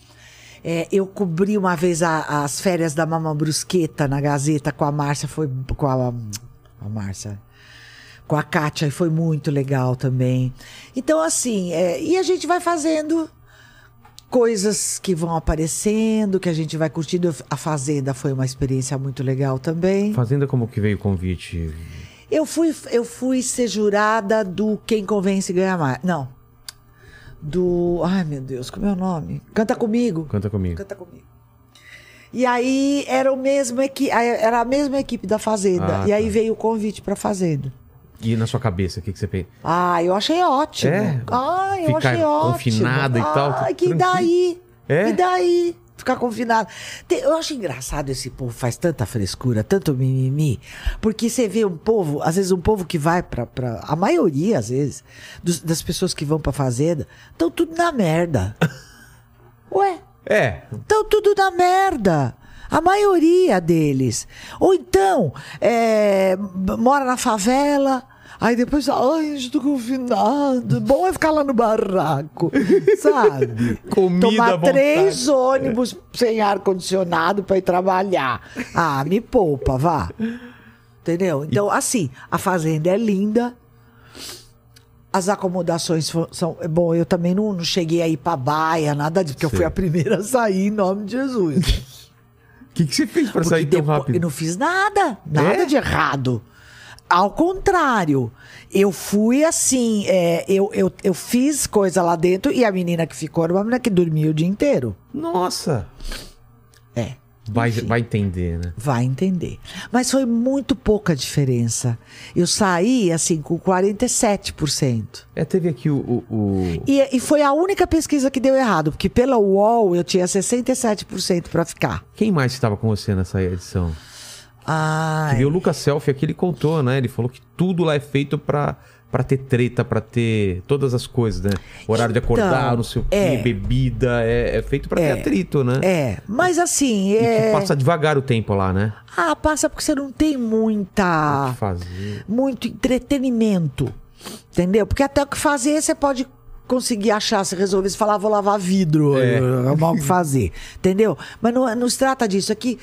É, eu cobri uma vez a- as férias da Mama Brusqueta na Gazeta com a Márcia, foi com a, a Márcia. Com a Kátia, e foi muito legal também. Então, assim, é, e a gente vai fazendo coisas que vão aparecendo, que a gente vai curtindo. A Fazenda foi uma experiência muito legal também. Fazenda, como que veio o convite? Eu fui, eu fui ser jurada do Quem Convence Ganha Mais. Não. Do. Ai, meu Deus, como é o nome? Canta comigo. Canta comigo. Canta comigo. E aí era o mesmo equi... era a mesma equipe da Fazenda. Ah, e aí tá. veio o convite pra Fazenda. E na sua cabeça, o que, que você pensa? Ah, eu achei ótimo. É? Ah, eu Ficar achei ótimo. confinada e tal, Ah, tudo que daí? É? E daí? Ficar confinado. Eu acho engraçado esse povo faz tanta frescura, tanto mimimi, porque você vê um povo, às vezes um povo que vai pra. pra a maioria, às vezes, dos- das pessoas que vão pra fazenda, estão tudo na merda. [LAUGHS] Ué, É, Estão tudo na merda. A maioria deles. Ou então, é, mora na favela. Aí depois, ai, estou confinado. Bom é ficar lá no barraco, [LAUGHS] sabe? Comida Tomar três ônibus sem ar-condicionado para ir trabalhar. Ah, me poupa, vá. Entendeu? Então, assim, a fazenda é linda. As acomodações são. Bom, eu também não, não cheguei a ir pra baia, nada disso, porque eu Sei. fui a primeira a sair em nome de Jesus. [LAUGHS] o que, que você fez pra Porque sair tão rápido? Eu não fiz nada, nada É? de errado. Ao contrário, eu fui assim, é, eu, eu, eu fiz coisa lá dentro e a menina que ficou era uma menina que dormia o dia inteiro. Nossa! É. Vai, Enfim. vai entender, né? Vai entender. Mas foi muito pouca diferença. Eu saí, assim, com 47%. É, teve aqui o. o, o- E, e foi a única pesquisa que deu errado, porque pela UOL eu tinha 67% para ficar. Quem mais estava com você nessa edição? Viu o Lucas Selfie aqui, ele contou, né? Ele falou que tudo lá é feito pra, pra ter treta, pra ter todas as coisas, né? Horário de acordar, Então, não sei o é. quê, bebida. É, é feito pra ter É. atrito, né? é, mas assim, E que é... passa devagar o tempo lá, né? Ah, passa porque você não tem O muita. que fazer. muito entretenimento. Entendeu? Porque até o que fazer você pode conseguir achar, se resolver, se falar, "Ah, vou lavar vidro, é mal o que fazer. Entendeu? Mas não, não se trata disso. Aqui,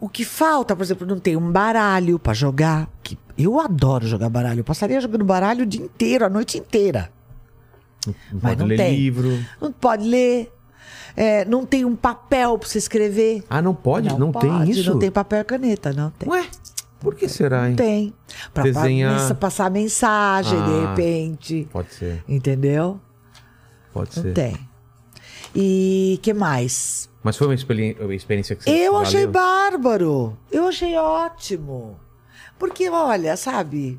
o que falta, por exemplo, não tem um baralho pra jogar. Que eu adoro jogar baralho. Eu passaria jogando baralho o dia inteiro, a noite inteira. Não Mas pode não ler tem. livro. Não pode ler. É, não tem um papel pra você escrever. Ah, não pode? Não, tem pode, isso? Não tem papel e caneta, não tem. Ué, por que será, hein? Tem. Pra Desenhar. passar mensagem, de Ah. repente. Pode ser, Entendeu? pode Não ser. tem. E que mais? Mas foi uma experiência que você Eu valeu? achei bárbaro. Eu achei ótimo. Porque, olha, sabe,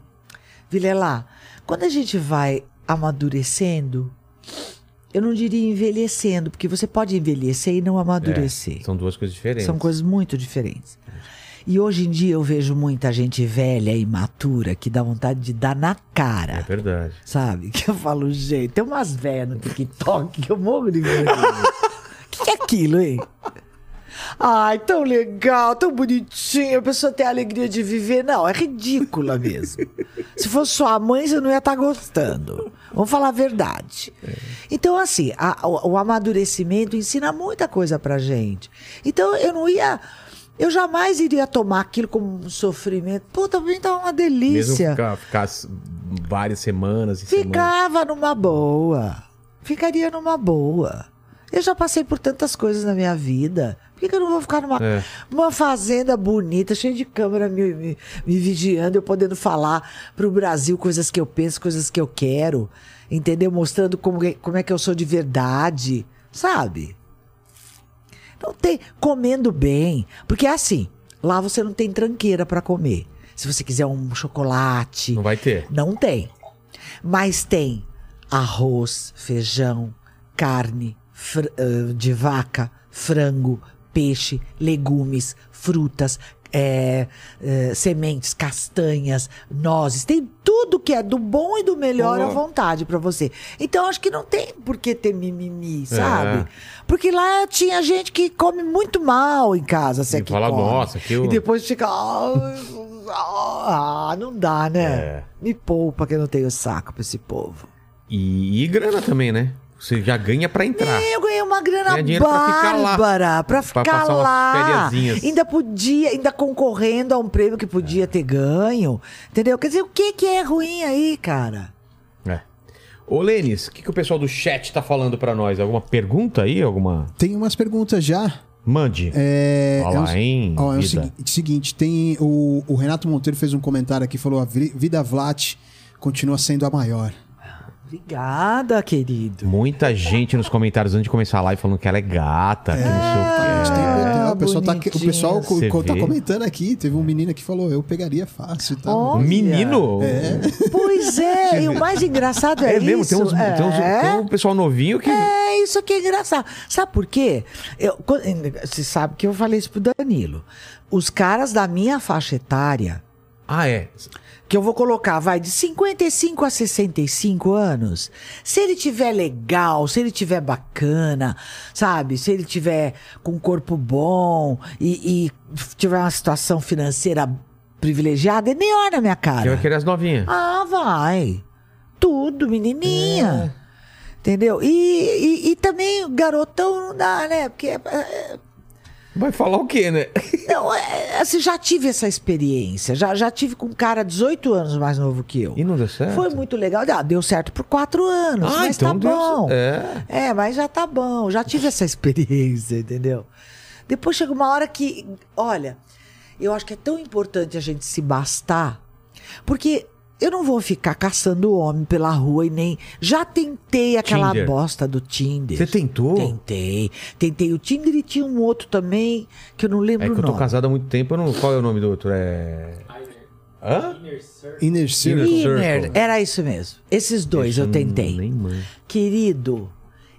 Vilela, quando a gente vai amadurecendo, eu não diria envelhecendo, porque você pode envelhecer e não amadurecer. É, são duas coisas diferentes. São coisas muito diferentes. E hoje em dia eu vejo muita gente velha e imatura que dá vontade de dar na É cara. verdade. Sabe? [LAUGHS] Que eu falo, gente, tem umas velhas no TikTok que eu morro de vergonha. O [LAUGHS] que, que é aquilo, hein? Ai, tão legal, tão bonitinho. A pessoa tem a alegria de viver. Não, é ridícula mesmo. [LAUGHS] Se fosse sua mãe, você não ia estar gostando. Vamos falar a verdade. Então, assim, a- o, o amadurecimento ensina muita coisa pra gente. Então, eu não ia. Eu jamais iria tomar aquilo como um sofrimento. Puta, pra mim tá uma Mesmo delícia. ficar, ficar s- várias semanas e semanas. Ficava numa boa. Ficaria numa boa. Eu já passei por tantas coisas na minha vida. Por que, que eu não vou ficar numa, É. numa fazenda bonita, cheia de câmera me, me, me vigiando, eu podendo falar pro Brasil coisas que eu penso, coisas que eu quero, entendeu? Mostrando como, é- como é que eu sou de verdade, sabe? Não tem comendo bem. Porque assim, Lá você não tem tranqueira pra comer. Se você quiser um chocolate, Não vai ter. não tem. Mas tem arroz, feijão, carne ah, de vaca, frango, peixe, legumes, frutas, é, é, sementes, castanhas, nozes. Tem tudo que é do bom e do melhor à vontade pra você. Então acho que não tem por que ter mimimi, sabe? É. Porque lá tinha gente que come muito mal em casa, se que fala, come. "Nossa, que eu-" E depois fica... Ah, não dá, né? É. Me poupa que eu não tenho saco pra esse povo. E, e grana também, né? Você já ganha pra entrar. Eu ganhei uma grana Ganha dinheiro pra ficar lá. bárbara pra Pra ficar passar umas lá. Ainda podia, ainda concorrendo a um prêmio que podia ter ganho. Entendeu? Quer dizer, o que, que é ruim aí, cara? É. Ô, Lênis, o que, que o pessoal do chat tá falando pra nós? Alguma pergunta aí? Alguma. Tem umas perguntas já. Mande. É, Olha é lá, hein, ó, é o seguinte, tem o, o Renato Monteiro fez um comentário aqui, falou a vi- vida Vlat continua sendo a maior. Obrigada, querido. Muita gente nos comentários antes de começar a live falando que ela é gata, que não sei o gente quê. tem- Ah, o pessoal, tá, o pessoal co- tá comentando aqui. Teve um menino que falou, eu pegaria fácil e tal. Ó, Um menino? Pois é, e o mais engraçado é, É mesmo, isso. tem, uns, tem, uns- é. tem um pessoal novinho que. É, isso que é engraçado. Sabe por quê? Eu, você sabe que eu falei isso pro Danilo. Os caras da minha faixa etária, Ah, é. Que eu vou colocar, vai de 55 a 65 anos. Se ele tiver legal, se ele tiver bacana, sabe? Se ele tiver com um corpo bom e, e tiver uma situação financeira privilegiada, ele nem olha na minha cara. vai querer as novinhas. Ah, vai. Tudo, É. menininha. Entendeu? E, e, e também garotão não dá, né? Porque é- é- Vai falar o quê, né? não, é, assim, já tive essa experiência. Já, já tive com um cara 18 anos mais novo que eu. E não deu certo? Foi muito legal. Ah, deu certo por quatro anos, Ah, mas então tá bom. cer- É, mas já tá bom. Já tive essa experiência, entendeu? Depois chega uma hora que, olha, eu acho que é tão importante a gente se bastar, porque eu não vou ficar caçando homem pela rua e nem. Já tentei aquela Tinder. bosta do Tinder. Você tentou? Tentei. Tentei o Tinder e tinha um outro também que eu não lembro É que o eu tô casado há muito tempo, eu não... qual é o nome do outro? É. Hã? Inner Circle. Inner, Circle. era isso mesmo. Esses dois eu tentei. Nem. Querido,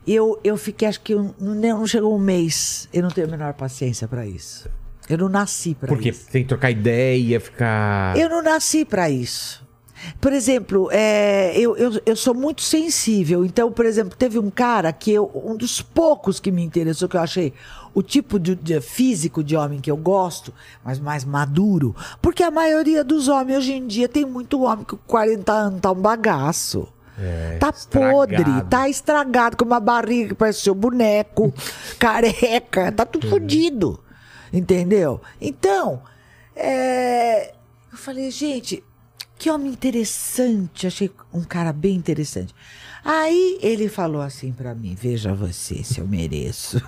eu, eu fiquei, acho que um- não, não chegou um mês. Eu não tenho a menor paciência pra isso. Eu não nasci pra Por quê? isso. Tem que trocar ideia, ficar. Eu não nasci pra isso. Por exemplo, é, eu, eu, eu sou muito sensível. Então, por exemplo, teve um cara que eu. Um dos poucos que me interessou, que eu achei o tipo de, de físico de homem que eu gosto, mas mais maduro. Porque a maioria dos homens hoje em dia tem muito homem que com 40 anos tá um bagaço. tá estragado. podre, tá estragado, com uma barriga que parece seu boneco, [LAUGHS] careca, tá tudo fodido. Entendeu? Então, é, eu falei, gente, que homem interessante. Achei um cara bem interessante. Aí ele falou assim pra mim: Veja você se eu mereço.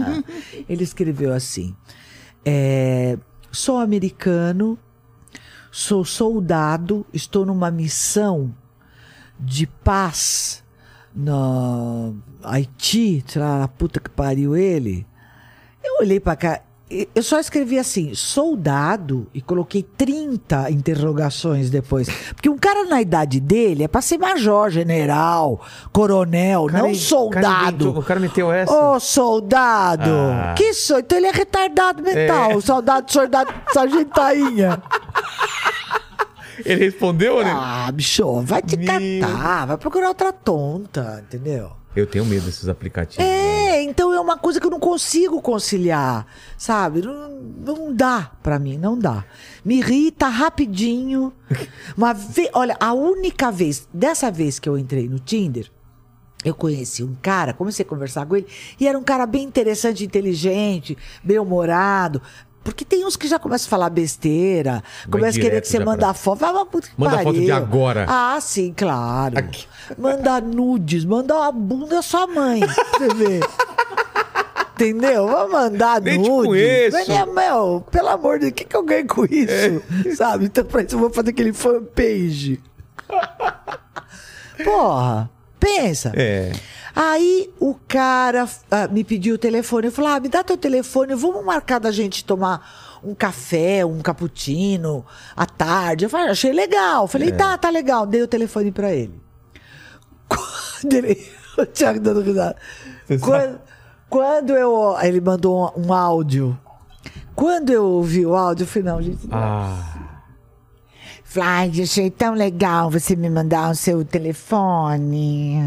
[LAUGHS] ele escreveu assim: é, Sou americano, sou soldado, estou numa missão de paz no Haiti, sei lá, na puta que pariu ele. Eu olhei pra cá, eu só escrevi assim, soldado, e coloquei 30 interrogações depois. Porque um cara na idade dele é pra ser major, general, coronel, cara- não soldado. o cara meteu essa. Ô, soldado! Ah. Que sou? Então ele é retardado mental, É. soldado, soldado, sargentainha. Ele respondeu, né? Ah, bicho, vai te Meu. catar, vai procurar outra tonta, entendeu? Eu tenho medo desses aplicativos. É, então é uma coisa que eu não consigo conciliar, sabe? Não, não dá pra mim, não dá. Me irrita rapidinho. [LAUGHS] Uma vez, olha, a única vez, dessa vez que eu entrei no Tinder, eu conheci um cara, comecei a conversar com ele, e era um cara bem interessante, inteligente, bem-humorado. Porque tem uns que já começam a falar besteira, começam a querer que você manda pra- foto. Vai, que Manda foto pariu. de agora. Ah, sim, claro. Aqui. Manda nudes, manda uma bunda da sua mãe, você ver. [LAUGHS] Entendeu? Vou mandar Nem te nude. conheço. Mas, né, meu, pelo amor de Deus, o que, que eu ganho com isso? Sabe? Então, pra isso, eu vou fazer aquele fanpage. [LAUGHS] Porra, pensa. É. Aí o cara ah, me pediu o telefone. Eu falei: ah, me dá teu telefone, vamos marcar da gente tomar um café, um cappuccino à tarde. Eu falei, achei legal. Falei, tá, tá legal. Dei o telefone pra ele. [LAUGHS] Quando ele. O Thiago dando risada. Quando, quando eu. Ele mandou um, um áudio. Quando eu ouvi o áudio, eu falei, não, gente. não. Ah, Ai, achei tão legal você me mandar o seu telefone.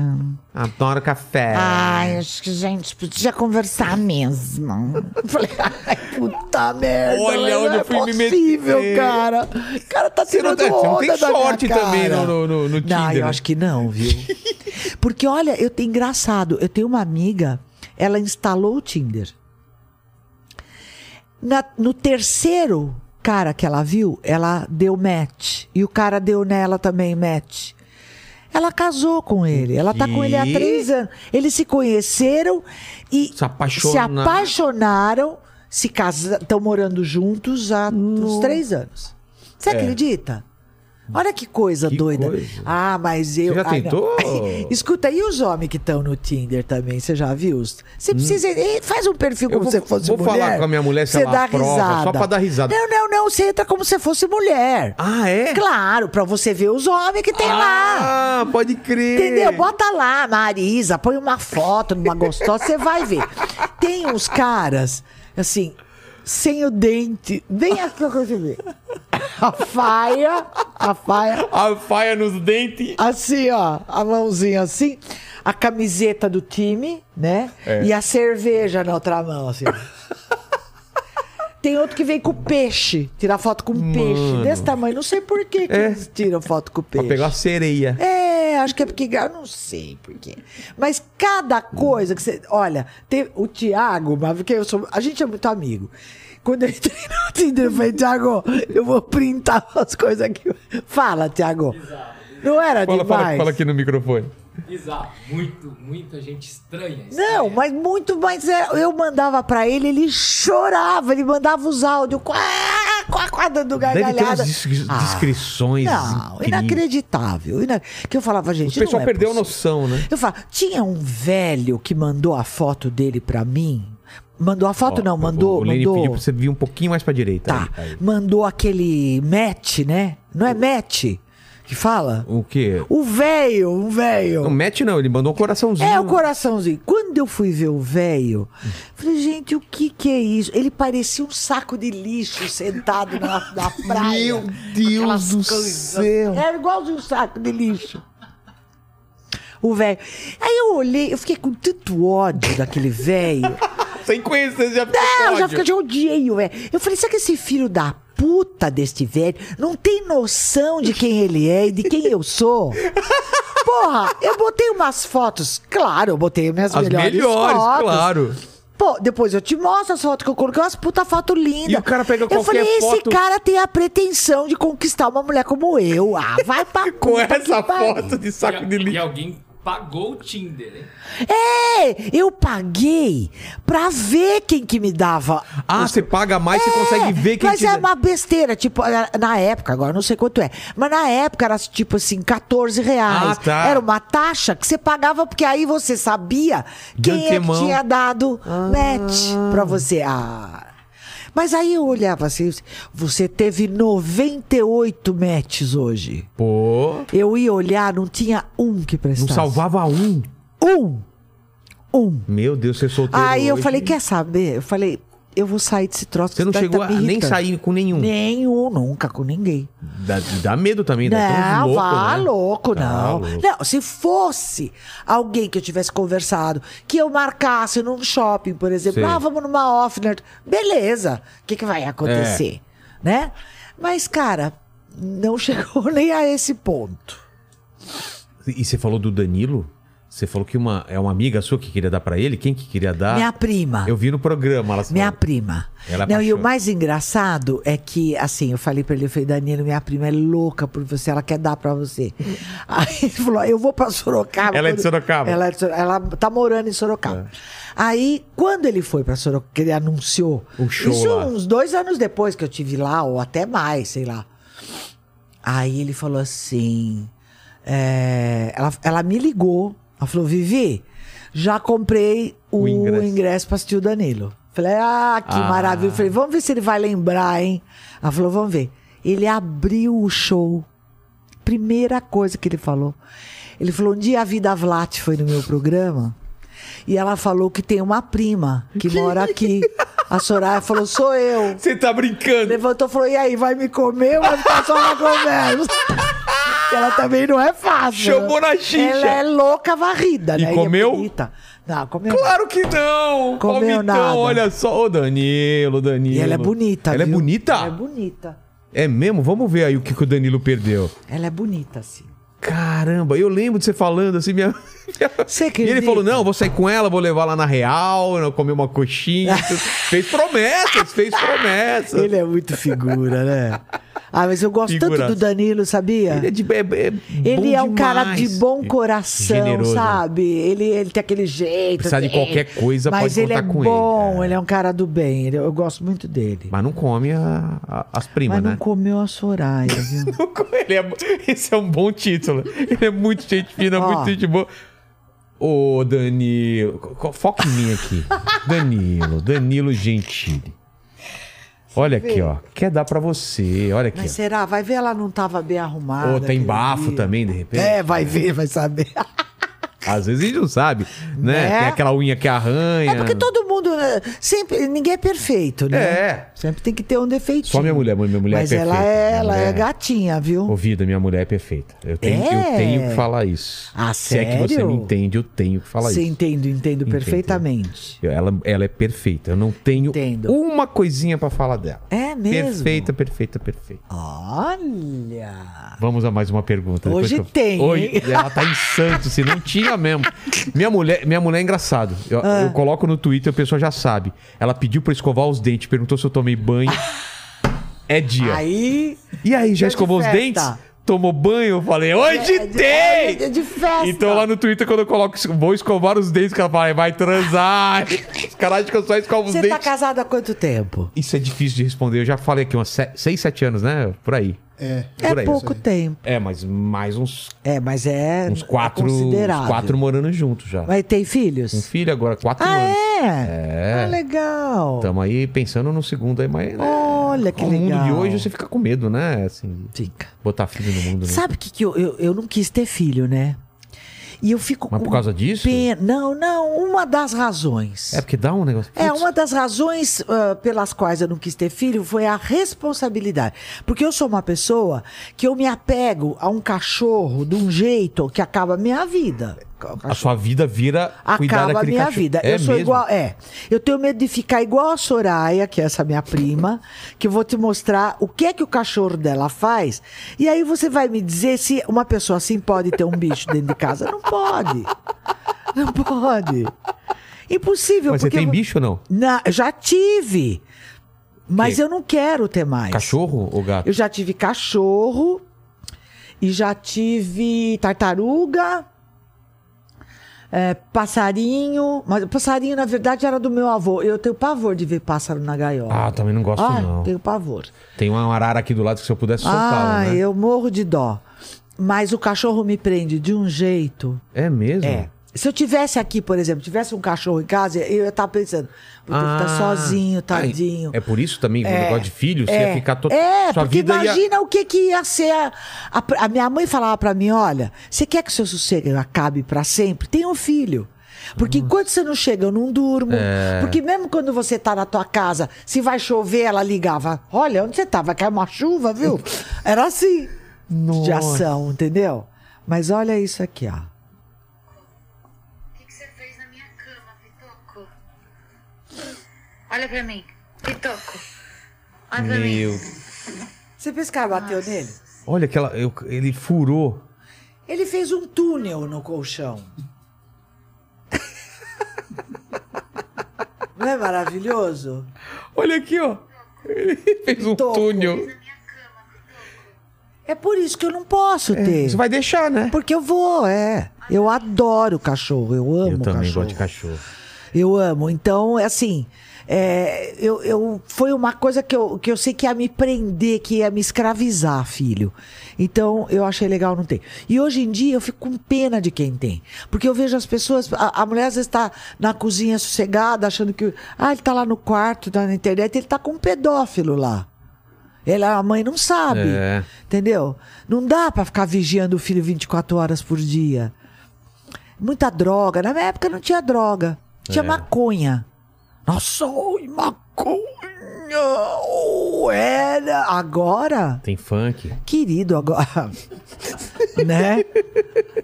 adoro café. Ai, acho que a gente podia conversar mesmo. Falei, ai, puta merda. Olha não onde é eu fui me possível, meter. cara. O cara tá Você não tirando tem- você não onda tem da minha sorte também no- no- no- no Não, Tinder, eu né? acho que não, viu? [LAUGHS] Porque, olha, eu tenho engraçado. Eu tenho uma amiga, ela instalou o Tinder. Na- no terceiro cara que ela viu, ela deu match. E o cara deu nela também match. Ela casou com ele. Ela tá com ele há três anos. Eles se conheceram e Se apaixonaram. se apaixonaram, se estão morando juntos há uns três anos. Você acredita? Olha que coisa. Que doida. coisa. Ah, mas eu. Você já não. tentou? [LAUGHS] Escuta, e os homens que estão no Tinder também? Você já viu? Você precisa. eh, Faz um perfil Hum. Como vou- se fosse vou mulher. falar com a minha mulher se Você ela dá aprova, risada. só pra dar risada. Não, não, não. Você entra como se fosse mulher. Ah, é? Claro, pra você ver os homens que tem lá. Ah, pode crer. Entendeu? Bota lá, Marisa, põe uma foto numa gostosa, você vai ver. Tem uns caras, assim, sem o dente. Bem aqui pra você ver. A faia, a faia, A faia nos dentes. assim, ó, a mãozinha assim, a camiseta do time, né? É. E a cerveja na outra mão, assim. Tem outro que vem com peixe, tirar foto com peixe, desse tamanho. Não sei por que, que É. eles tiram foto com Pra peixe. pegar a sereia. É, acho que é porque. Eu não sei por quê. Mas cada coisa que você. Olha, tem o Tiago, porque eu sou. A gente é muito amigo. Quando eu entrei no Tinder, eu falei, Tiago, eu vou printar as coisas aqui. Fala, Tiago. Não era Fala, fala, demais? fala aqui no microfone. Bizarro. Muito, muita gente estranha. Não, mas muito mais. é, Eu mandava pra ele, ele chorava, ele mandava os áudios. Quá, quá, quá, dando Deve gargalhada. dis- Ah, descrições Não, incríveis. inacreditável. ina- Que eu falava, gente. O pessoal não é perdeu a possível. noção, né? Eu falo, tinha um velho que mandou a foto dele pra mim. Mandou a foto, Ó, não, mandou. O, o Lene mandou pediu pra você vir um pouquinho mais pra direita. tá, Aí, aí. mandou aquele match, né? Não é match que fala? O quê? O velho, um velho. Não mete não, ele mandou um coraçãozinho. É o coraçãozinho. Quando eu fui ver o velho, falei, gente, o que que é isso? Ele parecia um saco de lixo sentado na, na [LAUGHS] praia. Meu Deus do coisas. céu. Era igualzinho um saco de lixo. O velho. Aí eu olhei, eu fiquei com tanto ódio daquele velho. [LAUGHS] Sem conhecer, já ficou Não, já, fica, já odiei o velho. Eu falei, será que esse filho da puta deste velho não tem noção de quem ele é e de quem eu sou? Porra, eu botei umas fotos. Claro, eu botei minhas As melhores, melhores, fotos. claro. Pô, depois eu te mostro as fotos que eu coloquei, umas puta foto linda. E o cara pega Eu qualquer falei, esse cara tem a pretensão de conquistar uma mulher como eu. Ah, vai pra [LAUGHS] Com puta essa foto de E, saco de e lixo. alguém pagou o Tinder, hein? É, eu paguei pra ver quem que me dava Ah, você paga mais, você consegue ver quem mas te é uma besteira, tipo, na- na época, agora não sei quanto é, mas na época era tipo assim, 14 reais. Ah, tá. Era uma taxa que você pagava porque aí você sabia quem é que tinha dado match pra você. Ah. Mas aí eu olhava assim, você teve 98 matches hoje. Pô, Eu ia olhar, não tinha um que não prestasse. salvava um. Um. Um. Meu Deus, você solteiro Aí eu hoje. falei, quer saber? Eu falei, eu vou sair desse troço. Você não daí chegou tá a nem sair com nenhum. Nenhum, nunca com ninguém. Dá, dá medo também, dá tão Não, vá né? louco, Tá não. louco. Não, se fosse alguém que eu tivesse conversado, que eu marcasse num shopping, por exemplo, Sim. ah, vamos numa Offner, beleza, o que, que vai acontecer? É. Né? Mas, cara, não [LAUGHS] chegou nem a esse ponto. E você falou do Danilo? Você falou que uma, é uma amiga sua que queria dar pra ele? Quem que queria dar? Minha prima. Eu vi no programa. Ela Minha falou. prima. Ela não, e o mais engraçado é que, assim, eu falei pra ele, eu falei, Danilo, minha prima é louca por você, ela quer dar pra você. [LAUGHS] Aí ele falou, eu vou pra Sorocaba. Ela é de Sorocaba? Ela, é de Sor- ela tá morando em Sorocaba. Aí, quando ele foi pra Sorocaba, que ele anunciou. O show Isso lá. uns dois anos depois que eu tive lá, ou até mais, sei lá. Aí ele falou assim. é, ela, ela me ligou. Ela falou, Vivi, já comprei o, O ingresso. ingresso. pra assistir o Danilo. Falei, ah, que Ah. maravilha. Falei, vamos ver se ele vai lembrar, hein? Ela falou, vamos ver. Ele abriu o show. Primeira coisa que ele falou. Ele falou, um dia a Vida Vlat foi no meu programa e ela falou que tem uma prima que mora aqui. A Soraya falou, sou eu. Você tá brincando? Levantou e falou, e aí, vai me comer ou vai ficar só na conversa? Ela também não é fácil. Chamou na xixa. Ela é louca varrida, E né? comeu? é bonita. Não, comeu. Claro que não! Comeu Come então, nada. olha só. Ô, Danilo, Danilo. E ela é bonita, Ela é viu? bonita? Ela é bonita. É mesmo? Vamos ver aí o que, que o Danilo perdeu. Ela é bonita, assim. Caramba, eu lembro de você falando assim, minha. [LAUGHS] Você E ele falou: não, vou sair com ela, vou levar lá na Real, comer uma coxinha. [LAUGHS] fez promessas, fez promessas. Ele é muito figura, né? Ah, mas eu gosto tanto Figuraça. do Danilo, sabia? Ele é, de, é, é Ele é um cara de bom coração, Generoso. sabe? Ele, ele tem aquele jeito. Precisar de assim, qualquer coisa, Mas pode ele é contar com bom, ele, ele é. um cara do bem. ele- eu gosto muito dele. Mas não come a- a- as primas, Mas não né? comeu a Soraya, [LAUGHS] viu? Ele é, esse é um bom título. Ele é muito gente fina, Ó. muito gente boa. Ô, Danilo. Foca em mim aqui. [LAUGHS] Danilo, Danilo Gentili. Olha aqui, ó. Quer dar pra você. Olha aqui. Mas ó. será? Vai ver, ela não tava bem arrumada. Ou tem aquele bafo dia. também, de repente. É, vai ver, vai saber. [LAUGHS] Às vezes a gente não sabe, né? Né? Tem aquela unha que arranha. É porque todo mundo. né, Sempre. Ninguém é perfeito, né? É. Sempre tem que ter um defeitinho. Só minha mulher, minha mulher é Mas ela perfeita. é, ela mulher é é- gatinha, viu? Ô, vida, minha mulher é perfeita. Eu tenho, É? eu tenho que falar isso. Ah, Se é que você sério? me entende, eu tenho que falar isso. entendo, entendo perfeitamente. Ela, ela é perfeita. Eu não tenho Entendo. uma coisinha pra falar dela. É mesmo? Perfeita, perfeita, perfeita. Olha. Vamos a mais uma pergunta. Hoje eu- tem, Hoje, ela tá em Santos, se não tinha mesmo. Minha mulher, minha mulher é engraçado. Eu, Ah. eu coloco no Twitter, a pessoa já sabe. Ela pediu pra escovar os dentes, perguntou se eu tomei banho. É dia. Aí. E aí, já de escovou os dentes? Tomou banho? Eu falei, hoje É tem! é de- festa. Então lá no Twitter, quando eu coloco, vou escovar os dentes, que ela fala, vai transar. Os caras acham que eu só escovo os Você tá dentes. casado há quanto tempo? Isso é difícil de responder. Eu já falei aqui, uns 6, 7 anos, né? Por aí. É. É aí. pouco tempo. É, mas mais uns, É, mas é. uns é quatro, uns considerável. quatro morando juntos já. Mas tem filhos? Um filho agora, quatro Ah, anos. é? É. Ah, legal. Estamos aí pensando no segundo aí, mas. né, Olha que com O mundo legal. de hoje você fica com medo, né? Assim, Fica. botar filho no mundo. Né? Sabe o que, que eu, eu, eu não quis ter filho, né? E eu fico Mas por causa disso? pena. Não, não, uma das razões. É porque dá um negócio. É, Putz, uma das razões ah, pelas quais eu não quis ter filho foi a responsabilidade. Porque eu sou uma pessoa que eu me apego a um cachorro de um jeito que acaba a minha vida. A sua vida vira cuidar Acaba a daquele minha cachorro. vida. É eu sou mesmo? igual. É. Eu tenho medo de ficar igual a Soraya, que é essa minha prima, que eu vou te mostrar o que é que o cachorro dela faz. E aí você vai me dizer se uma pessoa assim pode ter um bicho dentro de casa. Não pode. Não pode. Impossível. Mas você tem eu- bicho ou não? Na- já tive. Mas Que? eu não quero ter mais. Cachorro ou gato? Eu já tive cachorro e já tive tartaruga, é, passarinho. Mas o passarinho, na verdade, era do meu avô. Eu tenho pavor de ver pássaro na gaiola. Ah, também não gosto, Ah, não. tenho pavor. Tem uma arara aqui do lado que se eu pudesse soltá-la, Ah, né? eu morro de dó. Mas o cachorro me prende de um jeito. É mesmo? É. Se eu tivesse aqui, por exemplo, tivesse um cachorro em casa, eu ia estar pensando, vou ter que estar sozinho, tadinho. Ah, É por isso também, o negócio de filho, você ia ficar todo. É, sua porque vida ia- imagina o que, que ia ser. A, a- a minha mãe falava pra mim: olha, você quer que seu sossego acabe pra sempre? Tem um filho. Porque enquanto você não chega, eu não durmo. É. Porque mesmo quando você tá na tua casa, se vai chover, ela ligava: olha, onde você tava? Caiu uma chuva, viu? [LAUGHS] Era assim. De ação, entendeu? Mas olha isso aqui, ó. Olha pra mim. Pitoco. Olha pra mim. Meu. Você pensa que ela bateu nele? Olha aquela. eu- ele furou. Ele fez um túnel no colchão. Não é maravilhoso? Olha aqui, ó. Ele fez um Toco. túnel. É por isso que eu não posso ter. Você vai deixar, né? Porque eu vou, é. Eu adoro cachorro, eu amo Eu também cachorro. gosto de cachorro. Eu amo. Então, é assim, é, eu, eu, foi uma coisa que eu, que eu sei que ia me prender, que ia me escravizar, filho. Então, eu achei legal não ter. E hoje em dia, eu fico com pena de quem tem. Porque eu vejo as pessoas... A, a mulher, às vezes, está na cozinha sossegada, achando que... Ah, ele tá lá no quarto, tá na internet, ele tá com um pedófilo lá. Ela, a mãe não sabe. É. Entendeu? Não dá pra ficar vigiando o filho 24 horas por dia. Muita droga. Na minha época não tinha droga. Tinha É. maconha. Nossa, oi, maconha! Oh, era. Agora, Tem funk. querido, agora. [LAUGHS] né?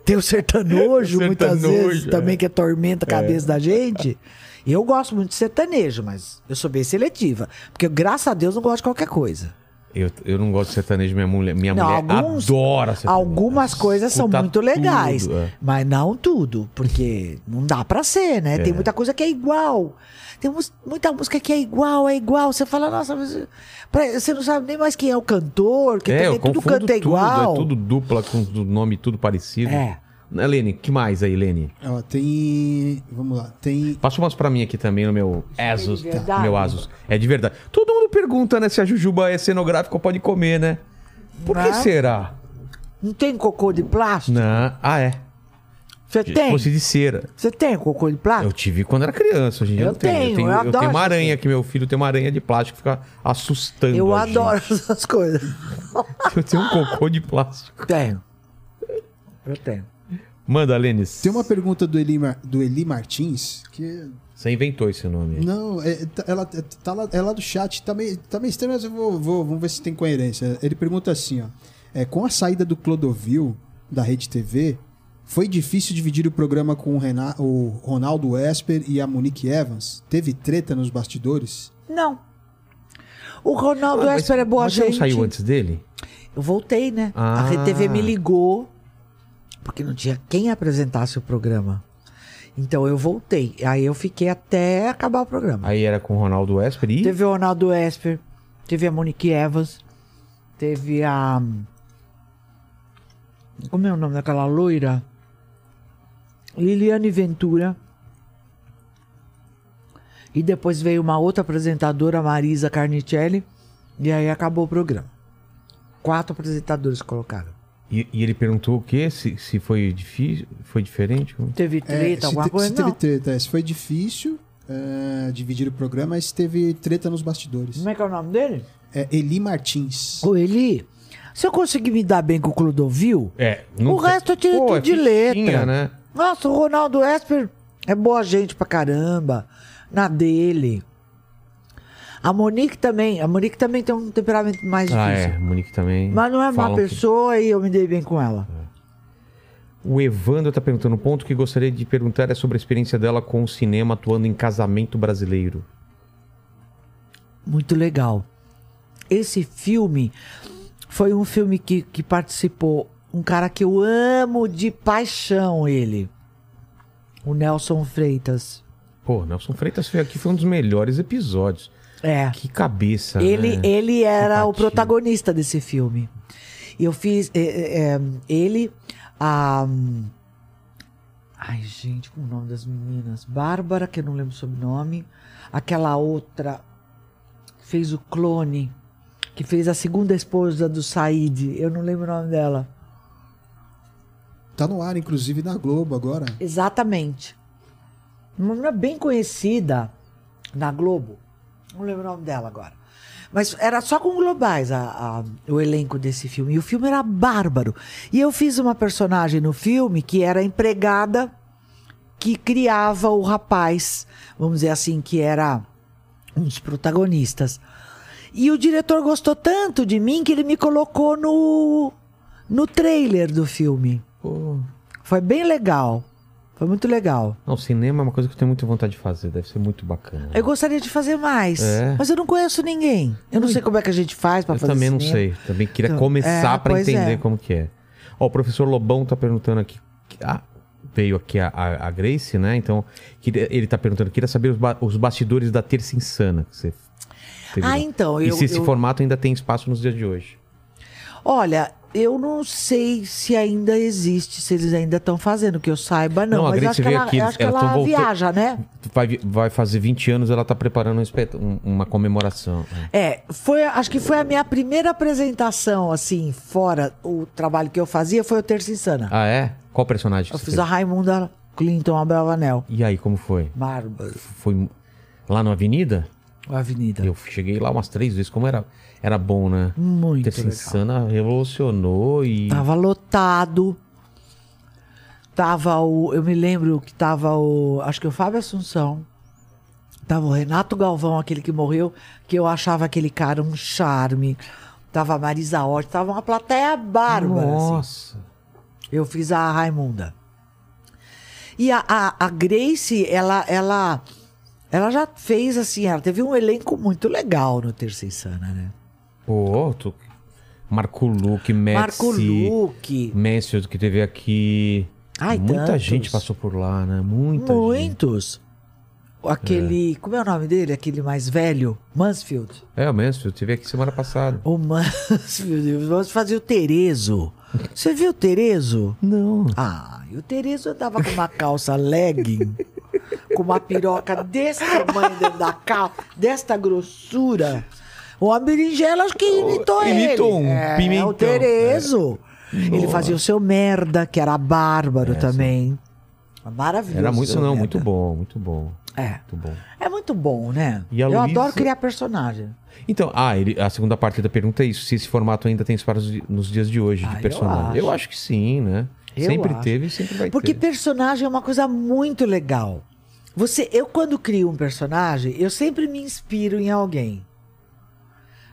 Tem o sertanojo, muitas vezes, é. também, que atormenta a cabeça da gente. Eu gosto muito de sertanejo, mas eu sou bem seletiva. Porque, graças a Deus, não gosto de qualquer coisa. Eu, eu não gosto de sertanejo, minha mulher, minha Não, mulher alguns- adora sertanejo. Algumas coisas são muito legais, tudo, é. mas não tudo, porque não dá pra ser, né? Tem É. muita coisa que é igual. Tem muita música que é igual, é igual. Você fala, nossa, você não sabe nem mais quem é o cantor, que É, também tudo canta tudo, igual. É tudo dupla, com o nome tudo parecido. É. Né, Lene, que mais aí, Lene? Ó, tem. Vamos lá. Tem. Passa umas pra mim aqui também no meu Asus. de verdade? Meu Asus. É de verdade. Todo mundo pergunta, né, se a jujuba é cenográfica ou pode comer, né? Por que Não. será? Não tem cocô de plástico? Não. Ah, é. Você tem? Fosse de cera. Você tem cocô de Eu plástico? tive quando era criança, hoje em dia Eu eu não tenho. tenho, eu tenho, eu eu adoro tenho uma aranha que meu filho tem uma aranha de plástico que fica assustando. Eu a adoro gente. [LAUGHS] essas coisas. [LAUGHS] Eu tenho um cocô de plástico. Tenho. Eu tenho. Manda, Lênis. Tem uma pergunta do Eli, do Eli Martins, que. Você inventou esse nome. aí. Não, é, tá- ela é- tá lá, é lá do chat, tá meio, tá meio estranho, mas eu vou, vou- Vamos ver se tem coerência. Ele pergunta assim, ó. É, com a saída do Clodovil da Rede TV, foi difícil dividir o programa com o, Renan, o Ronaldo Esper e a Monique Evans? Teve treta nos bastidores? Não. O Ronaldo Ah, mas- Esper é boa mas você gente. não saiu antes dele? Eu voltei, né? Ah. A RTV me ligou, porque não tinha quem apresentasse o programa. Então eu voltei. Aí eu fiquei até acabar o programa. Aí era com o Ronaldo Esper e... Teve o Ronaldo Esper, teve a Monique Evans, teve a. Como é o nome daquela loira? Liliane Ventura. E depois veio uma outra apresentadora, Marisa Carnicelli. E aí acabou o programa. Quatro apresentadores colocaram. E, e ele perguntou o quê? Se, se foi difícil, foi diferente? Teve É, treta, se, alguma te- coisa? se teve treta, é, se foi difícil é, dividir o programa, mas teve treta nos bastidores. Como é que é o nome dele? É Eli Martins. Ô, Eli, se eu conseguir me dar bem com o Clodovil, É. O resto eu tirei tudo de letra. né? Nossa, o Ronaldo Esper é boa gente pra caramba. Na dele. A Monique também. A Monique também tem um temperamento mais Ah, difícil. é. Monique também. Mas não é má falam que- pessoa e eu me dei bem com ela. O Evandro tá perguntando um ponto que gostaria de perguntar é sobre a experiência dela com o cinema atuando em casamento brasileiro. Muito legal. Esse filme foi um filme que, que participou um cara que eu amo de paixão, ele. O Nelson Freitas. Pô, Nelson Freitas foi aqui, foi um dos melhores episódios. É. Que cabeça, Ele, né? ele era o Simpatia. protagonista desse filme. Eu fiz. é, é, é, ele. A. Ai, gente, como é o nome das meninas? Bárbara, que eu não lembro o sobrenome. Aquela outra. que Fez o clone. Que fez a segunda esposa do Said. Eu não lembro o nome dela. Tá no ar, inclusive, na Globo agora. Exatamente. Uma menina bem conhecida na Globo. Não lembro o nome dela agora. Mas era só com globais a- a- o elenco desse filme. E o filme era bárbaro. E eu fiz uma personagem no filme que era empregada que criava o rapaz, vamos dizer assim, que era um dos protagonistas. E o diretor gostou tanto de mim que ele me colocou no, no trailer do filme. Pô. Foi bem legal. Foi muito legal. Não, cinema é uma coisa que eu tenho muita vontade de fazer. Deve ser muito bacana. Eu gostaria de fazer mais. É. Mas eu não conheço ninguém. Eu não sei como é que a gente faz Eu fazer também não cinema. sei. Também queria Então, começar é, pra pois entender é. como que é. Ó, o professor Lobão tá perguntando aqui. Ah, veio aqui a, a- a Grace, né? Então, queria- ele tá perguntando, queria saber os, ba- os bastidores da Terça Insana. Que você teve Ah, então, E eu- se esse eu- formato ainda tem espaço nos dias de hoje. Olha, eu não sei se ainda existe, se eles ainda estão fazendo, que eu saiba, não. Não, a mas acho que ela, aqui, acho que ela ela tão voltando- viaja, né? Vai, vai fazer 20 anos, ela tá preparando um um- uma comemoração. né? É, foi, acho que foi a minha primeira apresentação, assim, fora o trabalho que eu fazia, foi o Terça Insana. Ah, é? Qual personagem? eu fiz a? Raimunda Clinton Abravanel. E aí, como foi? Bárbaro. Foi lá na Avenida? A Avenida. Eu cheguei lá umas três vezes, como era, era bom, né? Muito Terça legal. Insana revolucionou e... Tava lotado. Tava o. Eu me lembro que tava o. Acho que o Fábio Assunção. Tava o Renato Galvão, aquele que morreu, que eu achava aquele cara um charme. Tava a Marisa Hort, tava uma plateia bárbara. assim. Nossa. Eu fiz a Raimunda. E a, a, a Grace, ela, ela, ela já fez assim, ela teve um elenco muito legal no Terça Insana, né? Pô, tu... Marco Luque, Messi... Marco Luque. Messi, que teve aqui... Ai, Muita tantos. gente passou por lá, né? Muita gente. Muitos. Aquele. Como é o nome dele? Aquele mais velho? Mansfield. É, o Mansfield, teve aqui semana passada. O Mansfield. Vamos fazer o Terezo. Você viu o Terezo? Não. Ah, e o Terezo andava com uma calça legging, com uma piroca desse tamanho dentro da calça, desta grossura. O berinjela acho que imitou ele. imitou um é, pimentão. o Terezo. Ele fazia o seu merda, que era bárbaro também. Maravilhoso. Era muito, não, Merda. muito bom, muito bom. É. Muito bom. É muito bom, né? A Eu Luísa- adoro criar personagem. Então, ah, ele- a segunda parte da pergunta é isso: se esse formato ainda tem espaço nos di- nos dias de hoje, Ah, de eu personagem. Eu acho. acho. que sim, né? Eu sempre acho. teve e sempre vai Porque ter. personagem é uma coisa muito legal. Você, eu quando crio um personagem, eu sempre me inspiro em alguém.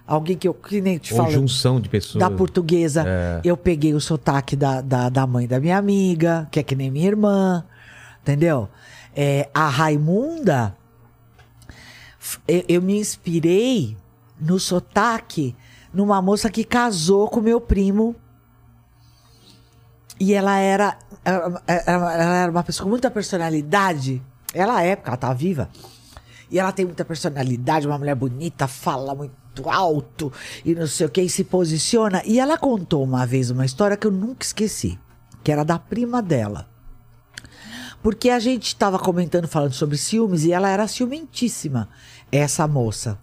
Alguém que eu que nem te Ou falo junção de pessoas. da portuguesa. É. Eu peguei o sotaque da, da, da mãe da minha amiga, que é que nem minha irmã. Entendeu? É, a Raimunda, eu, eu me inspirei no sotaque numa moça que casou com meu primo. E ela era, ela era uma pessoa com muita personalidade. Ela é, porque ela tá viva. E ela tem muita personalidade, uma mulher bonita, fala muito alto e não sei o que, e se posiciona. E ela contou uma vez uma história que eu nunca esqueci, que era da prima dela. Porque a gente estava comentando, falando sobre ciúmes, e ela era ciumentíssima, essa moça.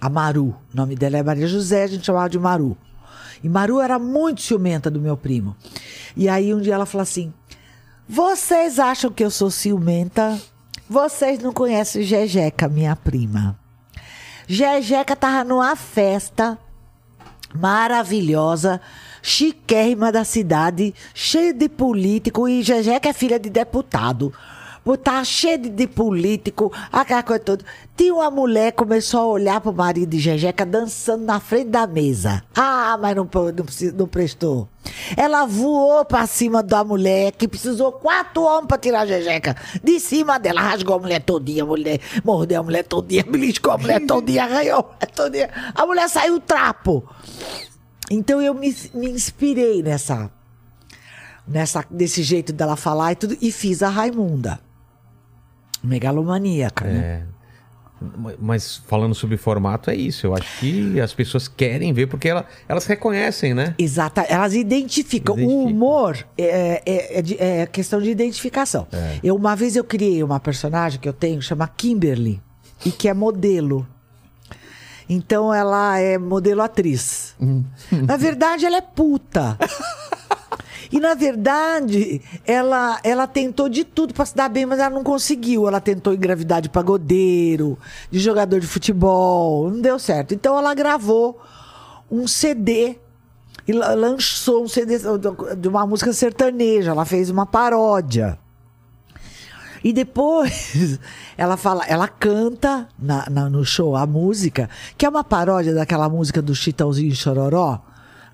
A Maru. O nome dela é Maria José, a gente chamava de Maru. E Maru era muito ciumenta do meu primo. E aí um dia ela falou assim: Vocês acham que eu sou ciumenta? Vocês não conhecem Jejeca, minha prima. Jejeca tava numa festa maravilhosa, chiquérrima da cidade, cheia de político, e Jejeca é filha de deputado. Tá cheio de, político, aquela coisa toda. Tinha uma mulher começou a olhar pro marido de Jejeca dançando na frente da mesa. Ah, mas não, não, não prestou. Ela voou pra cima da mulher, que precisou quatro homens pra tirar a Jejeca. De cima dela, rasgou a mulher todinha, a mulher, mordeu a mulher todinha, [LAUGHS] beliscou a mulher todinha, arranhou a mulher todinha. A mulher saiu trapo. Então eu me, me inspirei nessa, nessa, nesse jeito dela falar e tudo, e fiz a Raimunda. Megalomaníaca, né? É. Mas falando sobre formato, é isso. Eu acho que as pessoas querem ver porque ela- elas reconhecem, né? Exata, elas identificam. O Identifica. humor é, é, é é questão de identificação. Eu, uma vez eu criei uma personagem que eu tenho, chama Kimberly, e que é modelo. Então ela é modelo atriz. Na verdade, ela é puta. [LAUGHS] E na verdade, ela, ela tentou de tudo pra se dar bem, mas ela não conseguiu. Ela tentou engravidar de pagodeiro, de jogador de futebol, não deu certo. Então ela gravou um CD e la- lançou um CD de uma música sertaneja. Ela fez uma paródia. E depois [LAUGHS] ela fala, ela canta na- na- no show a música, que é uma paródia daquela música do Chitãozinho e Chororó.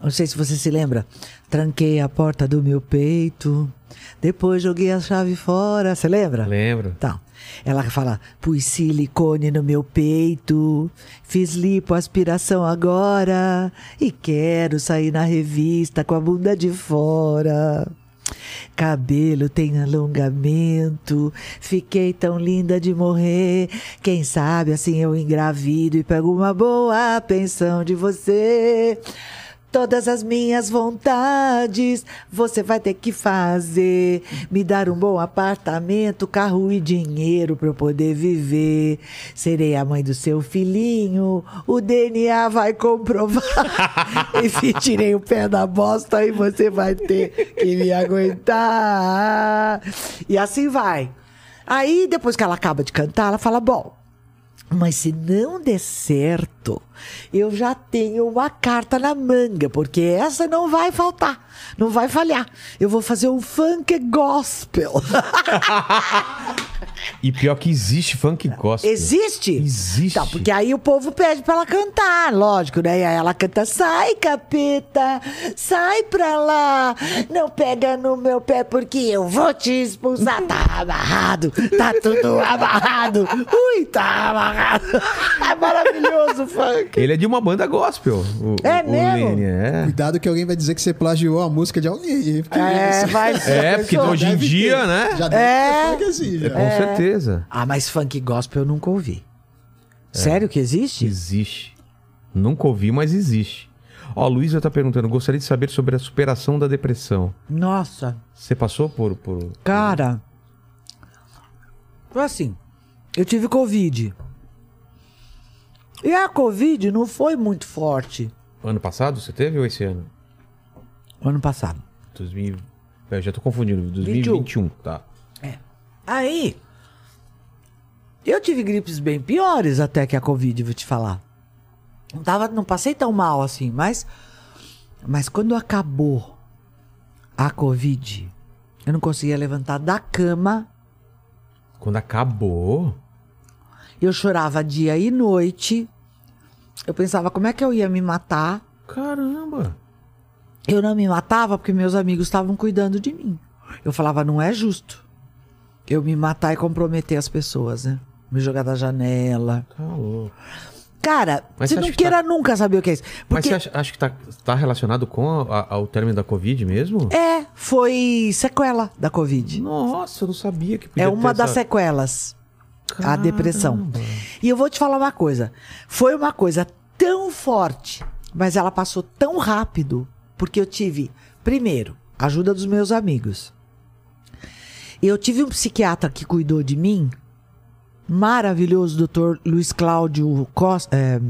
Não sei se você se lembra. Tranquei a porta do meu peito, depois joguei a chave fora. Você lembra? Lembro. Então, ela fala: pus silicone no meu peito, fiz lipoaspiração agora e quero sair na revista com a bunda de fora. Cabelo tem alongamento, fiquei tão linda de morrer. Quem sabe assim eu engravido e pego uma boa pensão de você. Todas as minhas vontades você vai ter que fazer. Me dar um bom apartamento, carro e dinheiro pra eu poder viver. Serei a mãe do seu filhinho, o DNA vai comprovar. [LAUGHS] Enfim, tirei o pé da bosta e você vai ter que me aguentar. E assim vai. Aí, depois que ela acaba de cantar, ela fala: Bom, mas se não der certo, eu já tenho uma carta na manga, porque essa não vai faltar, não vai falhar. Eu vou fazer um funk gospel. [LAUGHS] E pior que existe funk gospel. Existe? Existe. Tá, porque aí o povo pede pra ela cantar, lógico, né? E aí ela canta, sai capeta, sai pra lá, não pega no meu pé porque eu vou te expulsar. Tá amarrado, tá tudo amarrado, ui, tá amarrado. [LAUGHS] É maravilhoso o funk. Ele é de uma banda gospel. O, É o mesmo? Lene, é. Cuidado que alguém vai dizer que você plagiou a música de alguém. É, vai É, porque hoje em dia, ter. né? Já deve É. ter funk assim, já. Com certeza. Ah, mas funk gospel eu nunca ouvi. Sério que existe? Existe. Nunca ouvi, mas existe. Ó, a Luísa tá perguntando, gostaria de saber sobre a superação da depressão. Nossa, Você passou por... por... cara. Foi assim. Eu tive Covid. E a Covid não foi muito forte Ano passado você teve ou esse ano? ano passado. 2000... Eu já tô confundindo. 2021, tá. Aí. Eu tive gripes bem piores até que a Covid, vou te falar. Não, tava, não passei tão mal assim, mas. Mas quando acabou a Covid, eu não conseguia levantar da cama. Quando acabou... Eu chorava dia e noite. Eu pensava como é que eu ia me matar. Caramba! Eu não me matava porque meus amigos estavam cuidando de mim. Eu falava, não é justo eu me matar e comprometer as pessoas, né? Me jogar da janela. Tá louco. Cara, Mas você não queira nunca saber o que é isso. Mas Porque você acha, que tá, tá relacionado com a- ao término da Covid mesmo? é, foi sequela da Covid. Nossa, eu não sabia que podia É uma das essa... sequelas. A depressão. Caramba. E eu vou te falar uma coisa. Foi uma coisa tão forte, mas ela passou tão rápido, porque eu tive, primeiro, a ajuda dos meus amigos. Eu tive um psiquiatra que cuidou de mim, maravilhoso, doutor Luiz Cláudio Costa. é,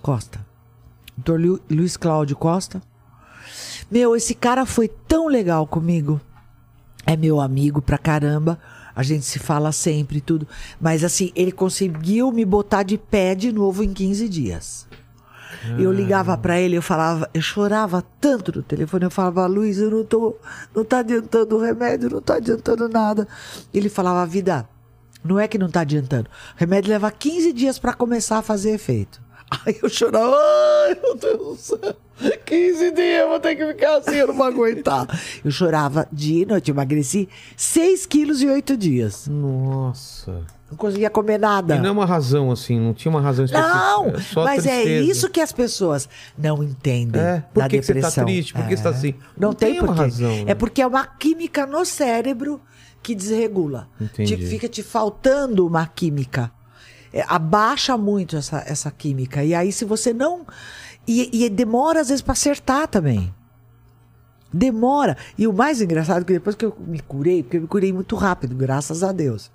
Costa. Doutor Lu- Luiz Cláudio Costa. Meu, esse cara foi tão legal comigo. É meu amigo pra caramba. A gente se fala sempre e tudo. Mas assim, ele conseguiu me botar de pé de novo em 15 dias. Eu ligava pra ele, eu falava, eu chorava tanto no telefone, eu falava, Luiz, eu não tô, não tá adiantando o remédio, não tá adiantando nada. Ele falava, vida, não é que não tá adiantando. O remédio leva 15 dias pra começar a fazer efeito. Aí eu chorava, ai meu Deus do céu, 15 dias eu vou ter que ficar assim, eu não vou aguentar. Eu chorava dia e noite, emagreci 6 quilos em 8 dias. Nossa. Não conseguia comer nada. E não é uma razão, assim, não tinha uma razão específica. Não, é mas é tristeza. isso que as pessoas não entendem É, por da que que você tá depressão. triste? Por que você tá assim? Não, Não tem, tem uma razão, né? É porque é uma química no cérebro que desregula. Entendi. Te- fica te faltando uma química. É, abaixa muito essa, essa química. E aí, se você não. E, e demora, às vezes, para acertar também. Demora. E o mais engraçado é que depois que eu me curei, porque eu me curei muito rápido, graças a Deus.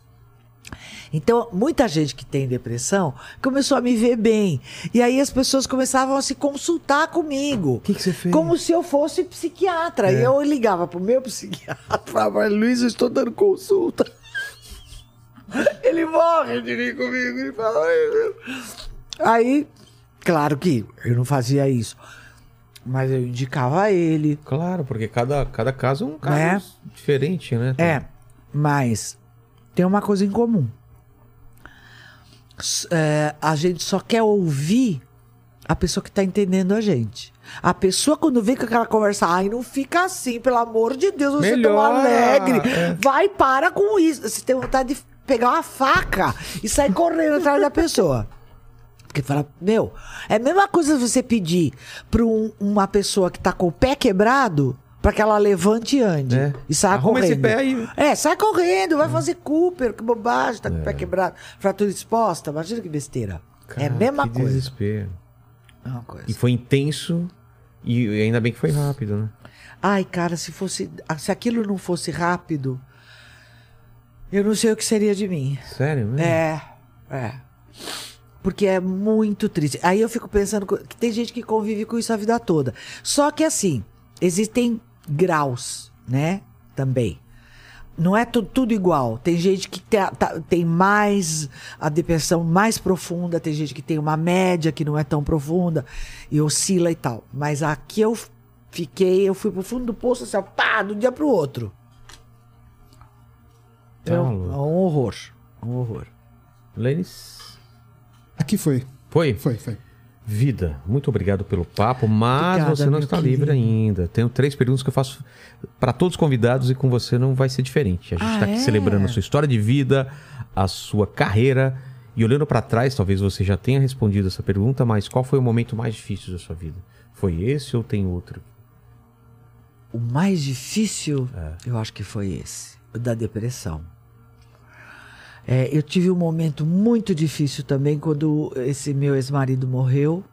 Então, muita gente que tem depressão começou a me ver bem. E aí as pessoas começavam a se consultar comigo. O que que você fez? Como se eu fosse psiquiatra. E eu ligava pro meu psiquiatra e falava, Luiz, eu estou dando consulta. [LAUGHS] Ele morre de rir comigo. Ele fala, "Ai, meu." Aí, claro que eu não fazia isso. Mas eu indicava ele. Claro, porque cada, cada caso é um caso Né? diferente, né? É, mas tem uma coisa em comum. É, a gente só quer ouvir a pessoa que tá entendendo a gente. A pessoa, quando vem com aquela conversa, ai, não fica assim, pelo amor de Deus, você é tão alegre. é. Vai, para com isso. Você tem vontade de pegar uma faca e sair correndo atrás da pessoa. Porque fala, meu, é a mesma coisa você pedir pra um- uma pessoa que tá com o pé quebrado pra que ela levante e ande. É. E saia Arruma correndo. esse pé aí. É, sai correndo, vai fazer Cooper, que bobagem, tá com o pé quebrado. Fratura exposta, imagina que besteira. é a Cara, mesma que coisa. desespero. Mesma coisa. E foi intenso E ainda bem que foi rápido, né? Ai, cara, se fosse. Se aquilo não fosse rápido, eu não sei o que seria de mim. Sério, mesmo? É, é. Porque é muito triste. Aí eu fico pensando que tem gente que convive com isso a vida toda. Só que assim, existem graus, né? Também. Não é tu- tudo igual. Tem gente que te- tá- tem mais a depressão mais profunda, tem gente que tem uma média que não é tão profunda e oscila e tal. Mas aqui eu fiquei, eu fui pro fundo do poço assim, ó, pá, de um dia pro outro. Tá É um, é um horror. Um horror. Lênis? Aqui foi. Foi? Foi, foi. Vida, muito obrigado pelo papo, mas Obrigada, você não está querido. livre ainda. Tenho três perguntas que eu faço para todos os convidados e com você não vai ser diferente. A gente Ah, está aqui é? celebrando a sua história de vida, a sua carreira e olhando para trás, talvez você já tenha respondido essa pergunta, mas qual foi o momento mais difícil da sua vida? Foi esse ou tem outro? O mais difícil, É. eu acho que foi esse, o da depressão. É, eu tive um momento muito difícil também quando esse meu ex-marido morreu.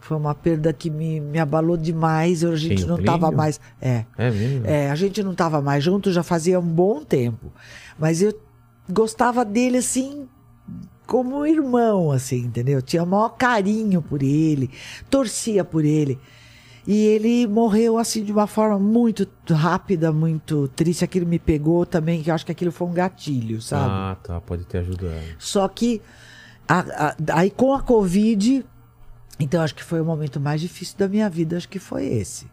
Foi uma perda que me, me abalou demais. A gente o não estava mais. É, É mesmo? é, a gente não estava mais junto já fazia um bom tempo. Mas eu gostava dele assim como um irmão, assim, entendeu? Tinha o maior carinho por ele, torcia por ele. E ele morreu assim de uma forma muito rápida, muito triste. Aquilo me pegou também, que eu acho que aquilo foi um gatilho, sabe? Ah, tá, pode ter ajudado. Só que a- a- aí com a Covid, então acho que foi o momento mais difícil da minha vida, acho que foi esse.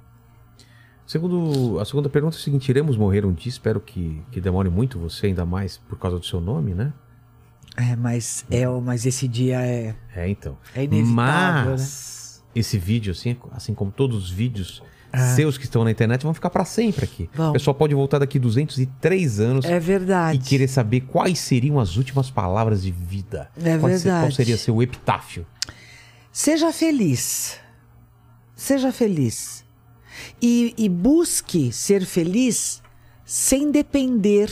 Segundo, a segunda pergunta é a seguinte: iremos morrer um dia? Espero que, que demore muito você, ainda mais por causa do seu nome, né? É, mas é, mas esse dia é É, então. É inevitável, Mas esse vídeo, assim, assim como todos os vídeos seus que estão na internet, vão ficar pra sempre aqui. Vão. O pessoal pode voltar daqui 203 anos é e verdade. querer saber quais seriam as últimas palavras de vida. É qual, se- qual verdade. seria seu epitáfio? Seja feliz. Seja feliz. E, e busque ser feliz sem depender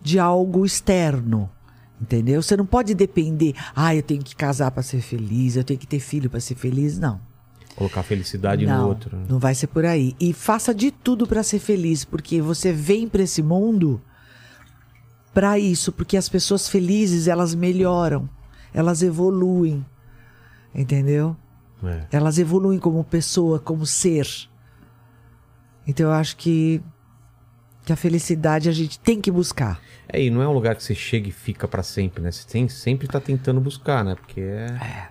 de algo externo. Entendeu? Você não pode depender. Ah, eu tenho que casar para ser feliz, eu tenho que ter filho para ser feliz. Não. Colocar felicidade não, no outro. né? não vai ser por aí. E faça de tudo para ser feliz, porque você vem para esse mundo para isso, porque as pessoas felizes, elas melhoram, elas evoluem. Entendeu? É. Elas evoluem como pessoa, como ser. Então eu acho que que a felicidade a gente tem que buscar. É, e não é um lugar que você chega e fica pra sempre, né? Você tem, sempre tá tentando buscar, né? Porque é.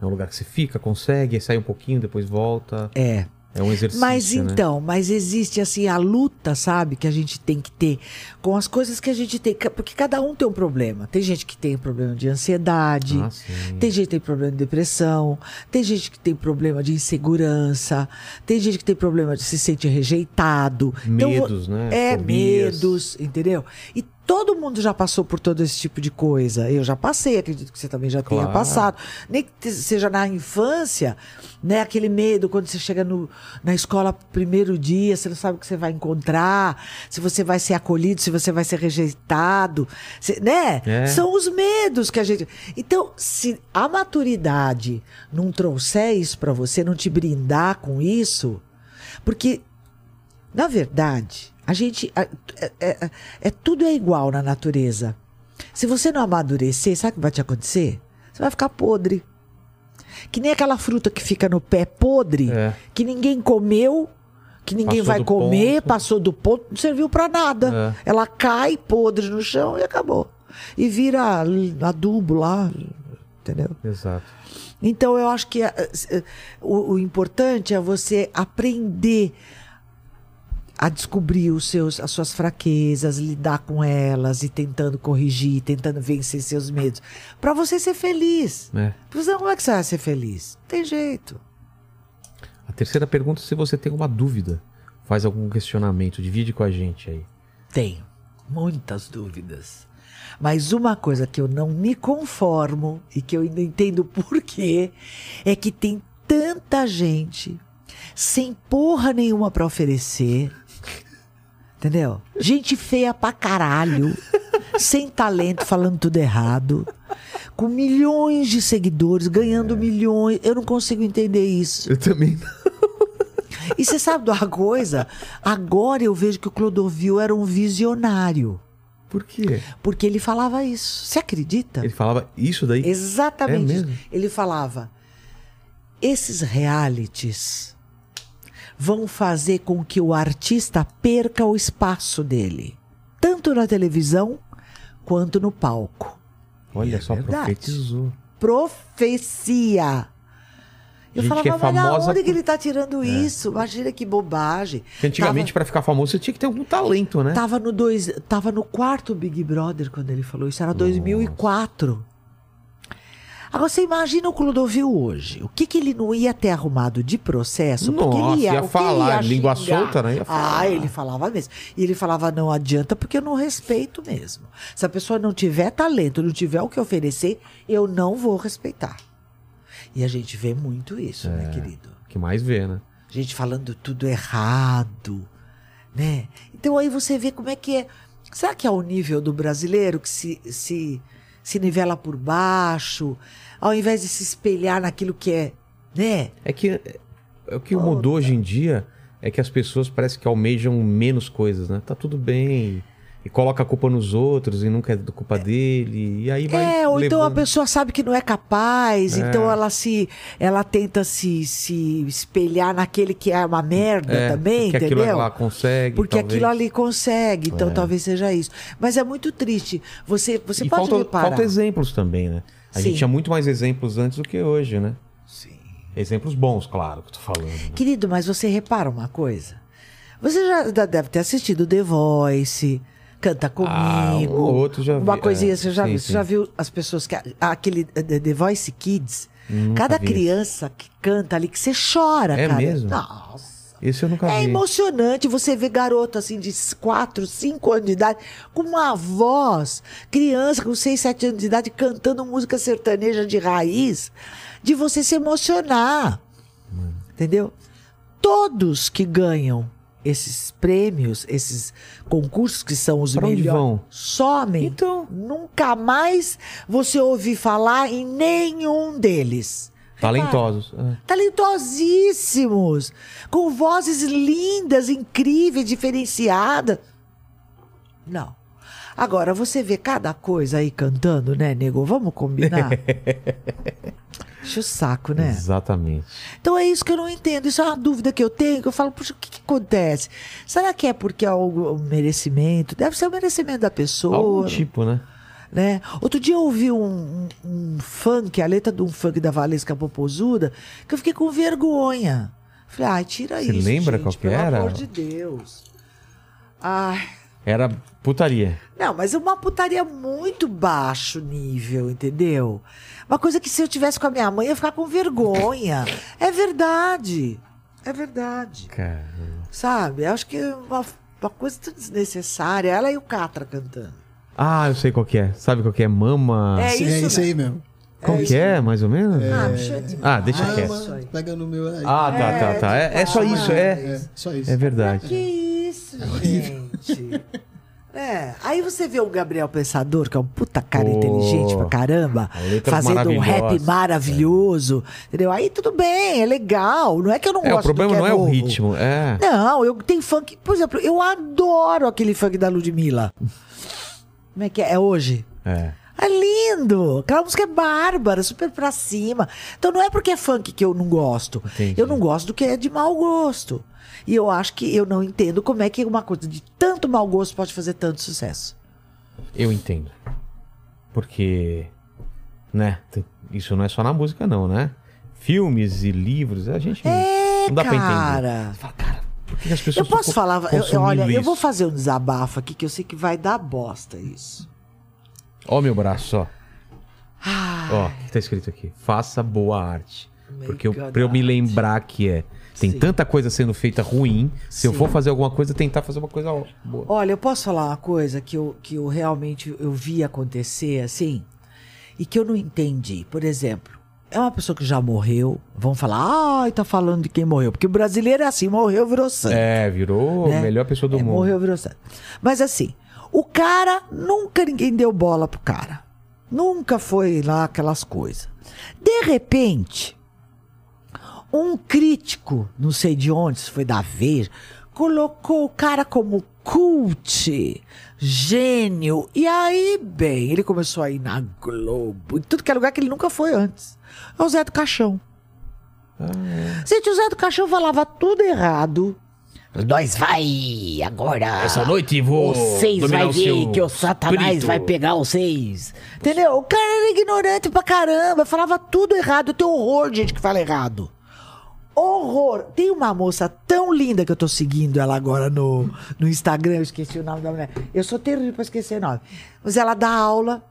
É um lugar que você fica, consegue, sai um pouquinho, depois volta. É. É um exercício. Mas né? então, mas existe assim a luta, sabe, que a gente tem que ter com as coisas que a gente tem, porque cada um tem um problema. Tem gente que tem problema de ansiedade, Ah, tem gente que tem problema de depressão, tem gente que tem problema de insegurança, tem gente que tem problema de se sentir rejeitado. Então, Medos, né? É, Fobias. medos, entendeu? E todo mundo já passou por todo esse tipo de coisa. Eu já passei, acredito que você também já tenha Claro. passado. Nem que seja na infância, né? Aquele medo quando você chega no, na escola primeiro dia, você não sabe o que você vai encontrar, se você vai ser acolhido, se você vai ser rejeitado, se- né? É. São os medos que a gente. Então, se a maturidade não trouxer isso pra você, não te brindar com isso, porque na verdade, a gente. a- É, é- é- tudo é igual na natureza. Se você não amadurecer, sabe o que vai te acontecer? Você vai ficar podre. Que nem aquela fruta que fica no pé podre, É. que ninguém comeu, que ninguém Passou vai comer, ponto. passou do ponto, não serviu pra nada. É. Ela cai podre no chão e acabou. E vira adubo lá, entendeu? Exato. Então eu acho que eh, eh, o, o importante é você aprender a descobrir os seus, as suas fraquezas, lidar com elas e tentando corrigir, tentando vencer seus medos, Pra você ser feliz. É. Porque senão como é que você vai ser feliz? Tem jeito. A terceira pergunta é se você tem alguma dúvida, faz algum questionamento, divide com a gente aí. Tenho muitas dúvidas. Mas uma coisa que eu não me conformo e que eu ainda entendo por quê é que tem tanta gente sem porra nenhuma pra oferecer. Entendeu? Gente feia pra caralho, sem talento, falando tudo errado, com milhões de seguidores, ganhando milhões. Eu não consigo entender isso. Eu também. E você sabe de uma coisa? Agora eu vejo que o Clodovil era um visionário. Por quê? Porque ele falava isso. Você acredita? Ele falava isso daí? Exatamente. É mesmo? Ele falava: esses realities vão fazer com que o artista perca o espaço dele, tanto na televisão quanto no palco. Olha só, verdade. profetizou. Profecia. Eu Gente falava, é famosa onde que por- É. ele tá tirando isso? Imagina que bobagem. Porque antigamente, pra ficar famoso, você tinha que ter algum talento, né? Tava no, dois, tava no quarto Big Brother quando ele falou isso, era 2004. Agora você imagina o Clodovil hoje. O que, que ele não ia ter arrumado de processo? Porque Nossa, ele ia, ia falar, ele ia língua solta, né? Ia falar. Ah, ele falava mesmo. E ele falava, não adianta porque eu não respeito mesmo. Se a pessoa não tiver talento, não tiver o que oferecer, eu não vou respeitar. E a gente vê muito isso, né, querido? O que mais vê, né? gente falando tudo errado, né? Então aí você vê como é que é. Será que é o nível do brasileiro que se, se, se nivela por baixo, ao invés de se espelhar naquilo que é, né? É que é o que mudou hoje em dia é que as pessoas parece que almejam menos coisas, né? Tá tudo bem. E coloca a culpa nos outros e nunca é culpa dele. E aí vai. É, ou então a levando. pessoa sabe que não é capaz, É. então ela se ela tenta se, se espelhar naquele que é uma merda É, também, porque entendeu? aquilo lá consegue. Porque talvez. aquilo ali consegue, então É. talvez seja isso. Mas é muito triste. Você, você e pode falta, reparar. falta exemplos também, né? A Sim. gente tinha muito mais exemplos antes do que hoje, né? Sim. Exemplos bons, claro, que eu tô falando. né? Querido, mas você repara uma coisa? Você já deve ter assistido The Voice, Canta Comigo. Ah, um ou outro já Uma vi, coisinha, é, você já sim, viu? Você sim. já viu as pessoas que. Aquele The The Voice Kids? Nunca cada vi criança que canta ali, que você chora, É cara. mesmo? Nossa. Esse eu nunca É vi. emocionante você ver garoto assim de 4, 5 anos de idade, com uma voz, criança com 6, 7 anos de idade cantando música sertaneja de raiz, de você se emocionar. Entendeu? Todos que ganham esses prêmios, esses concursos que são os Pra melhores, somem. Então. Nunca mais você ouvir falar em nenhum deles. Talentosos. é. Talentosíssimos, com vozes lindas, incríveis, diferenciadas. Não. Agora, você vê cada coisa aí cantando, né, nego? Vamos combinar? [LAUGHS] Enche o saco, né? Exatamente. Então é isso que eu não entendo. Isso é uma dúvida que eu tenho, que eu falo, puxa, o que, que acontece? Será que é porque é o, o merecimento? Deve ser o merecimento da pessoa. Algum tipo, né? Né? Outro dia eu ouvi um, um, um funk, a letra de um funk da Valesca Popozuda, que eu fiquei com vergonha. Falei, ai, tira Você isso. lembra gente, qual que pelo era? amor de Deus. Ai. Era putaria. Não, mas é uma putaria muito baixo nível, entendeu? Uma coisa que se eu tivesse com a minha mãe, eu ia ficar com vergonha. é verdade. É verdade. Cara. Sabe? Eu acho que é uma, uma coisa tão desnecessária. Ela e o Catra cantando. Ah, eu sei qual que é. Sabe qual que é? Mama. É Sim, isso, é isso né? aí mesmo. Qual que é, mais ou menos? Ah, é. Ah, deixa Ah, quieto. mano, pega no meu aí. Ah, tá, tá, tá. É, é só isso, é. É, só isso. É verdade. Que isso, gente. [LAUGHS] É, aí você vê o Gabriel Pensador, que é um puta cara Pô, inteligente pra caramba, fazendo um rap maravilhoso, entendeu? Aí tudo bem, é legal, não é que eu não É, gosto o problema do que não é o ritmo, é. Não, eu tenho funk, por exemplo, eu adoro aquele funk da Ludmilla. Como é que é? É hoje? É. É lindo! Aquela música é bárbara, super pra cima. Então não é porque é funk que eu não gosto. Entendi. Eu não gosto do que é de mau gosto. E eu acho que eu não entendo como é que uma coisa de tanto mau gosto pode fazer tanto sucesso. Eu entendo. Porque, né, isso não é só na música não, né? Filmes e livros, a gente É, não dá pra entender. cara. Você fala, cara, por que as Eu pessoas posso ficam falar, eu- eu, olha, eu vou fazer um desabafo aqui que eu sei que vai dar bosta isso. Ó meu braço, ó. Ó, o que tá escrito aqui? Faça boa arte. Make Porque eu, good pra eu me art. lembrar que é. Tem Sim. tanta coisa sendo feita ruim. Se eu Sim. for fazer alguma coisa, tentar fazer uma coisa ó, boa. Olha, eu posso falar uma coisa que eu, que eu realmente eu vi acontecer assim e que eu não entendi. Por exemplo, é uma pessoa que já morreu. Vão falar, ai, tá falando de quem morreu. Porque o brasileiro é assim, morreu, virou santo. É, virou né? a melhor pessoa do É, mundo. Morreu, virou santo. Mas assim, o cara, nunca ninguém deu bola pro cara. Nunca foi lá aquelas coisas. De repente, um crítico, não sei de onde, se foi da Veja, colocou o cara como cult, gênio. E aí, bem, ele começou a ir na Globo, em tudo que é lugar que ele nunca foi antes. É o Zé do Caixão. Gente, o Zé do Caixão falava tudo errado. Nós vai agora. Essa noite vou Vocês vai o ver seu que o Satanás espírito. vai pegar vocês. Entendeu? O cara era ignorante pra caramba, falava tudo errado. Eu tenho horror de gente que fala errado. Horror. Tem uma moça tão linda que eu tô seguindo ela agora no, no Instagram, eu esqueci o nome da mulher. Eu sou terrível pra esquecer nome. Mas ela dá aula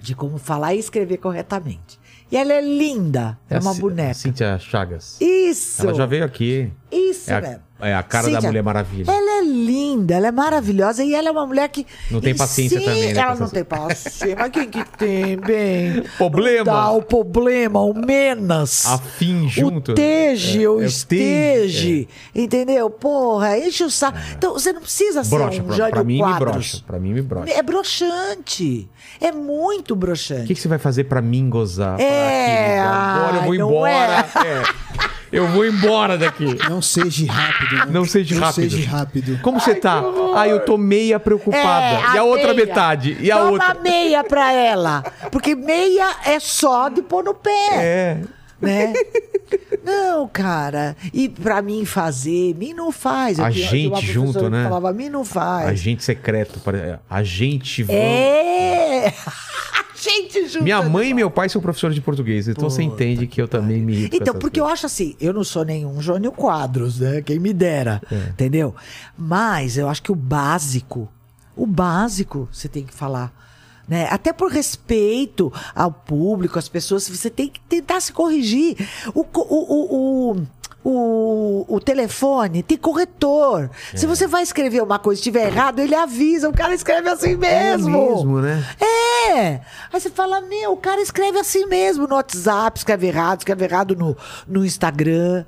de como falar e escrever corretamente. E ela é linda. É, uma aCí- boneca. Cíntia Chagas. Isso. Ela já veio aqui. Isso É a, mesmo. É a cara da Cíntia, Mulher Maravilha. Ela é linda, ela é maravilhosa e ela é uma mulher que. Não tem paciência também, né, Ela não tem paciência. Mas quem que tem, bem? Problema. Dá o problema, o menos. A fim junto. O teje, É, o é o esteje. Entendeu? Porra, enche o saco. Então, você não precisa ser Brocha, um pra, Jânio pra mim me Quadros. brocha. Pra mim me brocha. É broxante. É muito O broxante. que, que você vai fazer pra mim gozar? É, Pra Agora eu vou embora. é. Eu vou embora daqui. Não seja rápido. né? Não seja rápido. seja rápido. Como você tá? Ah, eu tô meia preocupada. É, e a outra meia. metade? E a Toma outra? meia pra ela. Porque meia é só de pôr no pé. É. né? Não, cara. E pra mim fazer, mim não faz. Eu A tinha- gente junto, né? Falava, mim não faz. Agente secreto. Agente. vão- É. gente junto. Minha mãe e meu pai são professores de português. Então você entende que eu também me irrito Então, porque eu coisas. acho assim, eu não sou nenhum Jônio Quadros, né? Quem me dera, É. entendeu? Mas eu acho que o básico, o básico você tem que falar. Né? Até por respeito ao público, às pessoas, você tem que tentar se corrigir. O, o, o, o, o, o telefone tem corretor. É. Se você vai escrever uma coisa e estiver errado, ele avisa. O cara escreve assim É mesmo. mesmo, né? É! Aí você fala, meu, o cara escreve assim mesmo no WhatsApp, escreve errado, escreve errado no, no Instagram.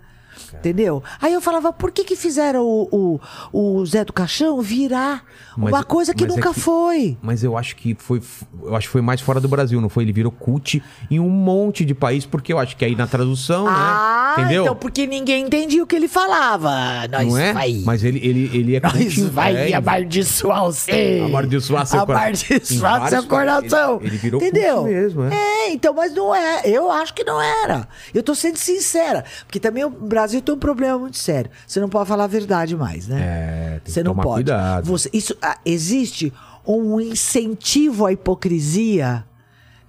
Entendeu? Aí eu falava, por que que fizeram o, o, o Zé do Caixão virar Mas- uma coisa que é nunca que- foi? Mas eu acho que foi. Eu acho que foi mais fora do Brasil, não foi? Ele virou cult em um monte de país, porque eu acho que aí na tradução, Ah, né? Entendeu? então porque ninguém entendia o que ele falava. Nós não é? vai... Mas ele, ele, ele é Nós cult vai é, amaldiçoar você. Amaldiçoar seu coração. Amaldiçoar seu coração. Ele, ele virou Entendeu? cult mesmo, é. É, então, mas não é. Eu acho que não era. Eu tô sendo sincera. Porque também o Brasil tem um problema muito sério. Você não pode falar a verdade mais, né? É, tem que Você não tomar pode. cuidado. Você, isso, ah, existe um incentivo à hipocrisia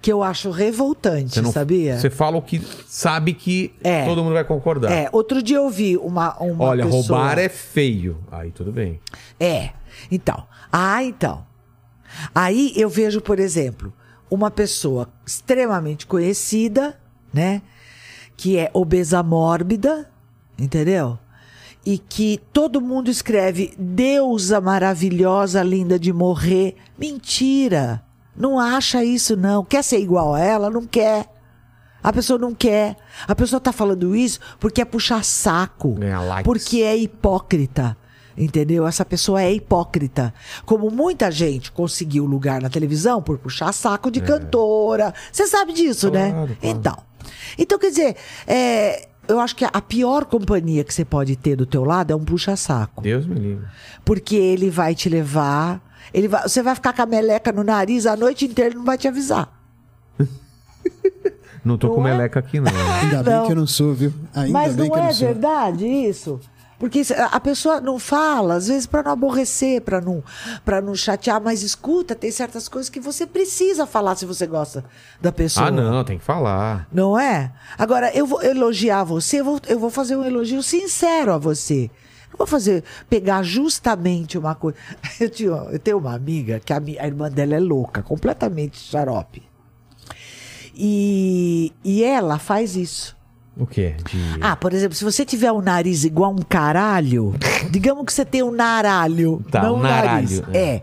que eu acho revoltante, Você não, sabia? Você fala o que sabe que É. todo mundo vai concordar. É, outro dia eu vi uma, uma Olha, pessoa... roubar é feio. Aí tudo bem. É. Então. Ah, então. Aí eu vejo, por exemplo, uma pessoa extremamente conhecida, né? Que é obesa mórbida, entendeu? E que todo mundo escreve deusa maravilhosa, linda de morrer. Mentira! Não acha isso, não. Quer ser igual a ela? Não quer. A pessoa não quer. A pessoa tá falando isso porque é puxar saco. Likes. Porque é hipócrita. Entendeu? Essa pessoa é hipócrita. Como muita gente conseguiu lugar na televisão por puxar saco de cantora. Você sabe disso, né? É. Claro, claro. Então. Então, quer dizer, é, eu acho que a pior companhia que você pode ter do teu lado é um puxa-saco. Deus me livre. Porque ele vai te levar. Ele vai, você vai ficar com a meleca no nariz a noite inteira e não vai te avisar. [LAUGHS] Não tô Não com é? meleca aqui, não. Ainda bem Não. que eu não sou, viu? Ainda Mas bem não que eu é não sou. verdade isso? Porque a pessoa não fala, às vezes para não aborrecer, para não, pra não chatear, mas escuta, tem certas coisas que você precisa falar se você gosta da pessoa. Ah, não, tem que falar. Não é? Agora, eu vou elogiar você, eu vou, eu vou fazer um elogio sincero a você. Não vou fazer, pegar justamente uma coisa. [LAUGHS] Eu, tinha, eu tenho uma amiga que a, mi- a irmã dela é louca, completamente xarope. E, e ela faz isso. O quê? De... Ah, por exemplo, se você tiver um nariz igual um caralho, [LAUGHS] digamos que você tem um naralho, Tá, não um nariz. naralho, É.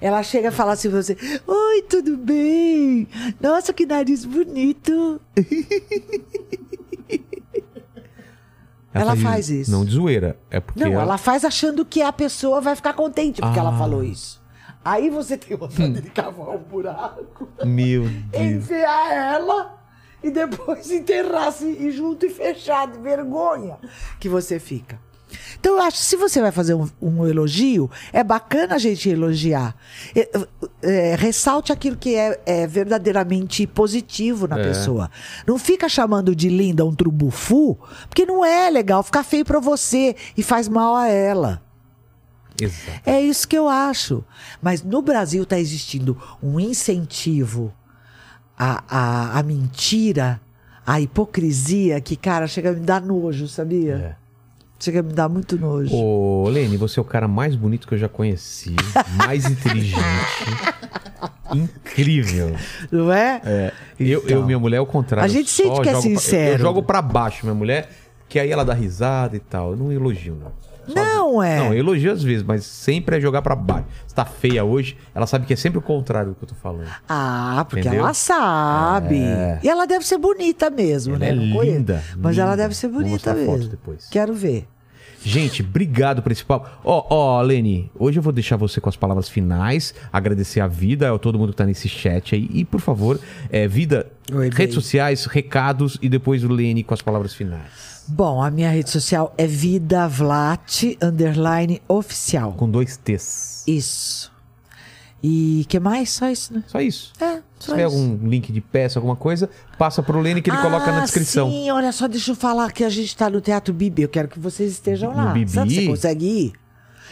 Ela chega e fala assim pra você: Oi, tudo bem? Nossa, que nariz bonito. ela faz isso. Não de zoeira. É porque. Não, ela- ela faz achando que a pessoa vai ficar contente porque ela Ah. falou isso. Aí você tem vontade [LAUGHS] de cavar um buraco, Meu Deus. enfiar ela e depois [LAUGHS] enterrasse e junto e fechado, vergonha que você fica. Então eu acho que se você vai fazer um, um elogio, é bacana a gente elogiar. É, é, ressalte aquilo que é, é verdadeiramente positivo na pessoa. Não fica chamando de linda um trubufu, porque não é legal, fica feio pra você e faz mal a ela. Exato. É isso que eu acho. Mas no Brasil está existindo um incentivo à, à, à mentira, à hipocrisia, que, cara, chega a me dar nojo, sabia? Chega a me dar muito nojo. Ô, Lene, você é o cara mais bonito que eu já conheci, mais inteligente, [LAUGHS] incrível. Não é? É, eu, Então. eu, minha mulher, é o contrário. A gente sente que é jogo pra- sincero. eu, jogo pra baixo, minha mulher, que aí ela dá risada e tal. Eu não elogio, não. Só- Não é. Não, elogio às vezes, mas sempre é jogar pra baixo. Você tá feia hoje, ela sabe que é sempre o contrário do que eu tô falando. Ah, porque Entendeu? ela sabe. É. E ela deve ser bonita mesmo, Ela né? é linda, Mas ela linda. deve ser Vou bonita mostrar mesmo. foto depois. Quero ver. Gente, obrigado por esse papo. Ó, ó, Lene, hoje eu vou deixar você com as palavras finais, agradecer a vida, a todo mundo que tá nesse chat aí. E, por favor, é, vida, Oi, redes bem. sociais, recados e depois o Lene com as palavras finais. Bom, a minha rede social é Vida Vlat, underline oficial. Com dois T's. Isso. E que mais? Só isso, né? Só isso. É, Se só tiver isso. algum link de peça, alguma coisa, passa pro Lene que ele coloca na Ah, descrição. Sim, olha só, deixa eu falar que a gente tá no Teatro Bibi. Eu quero que vocês estejam No lá. Bibi? Sabe, você consegue ir?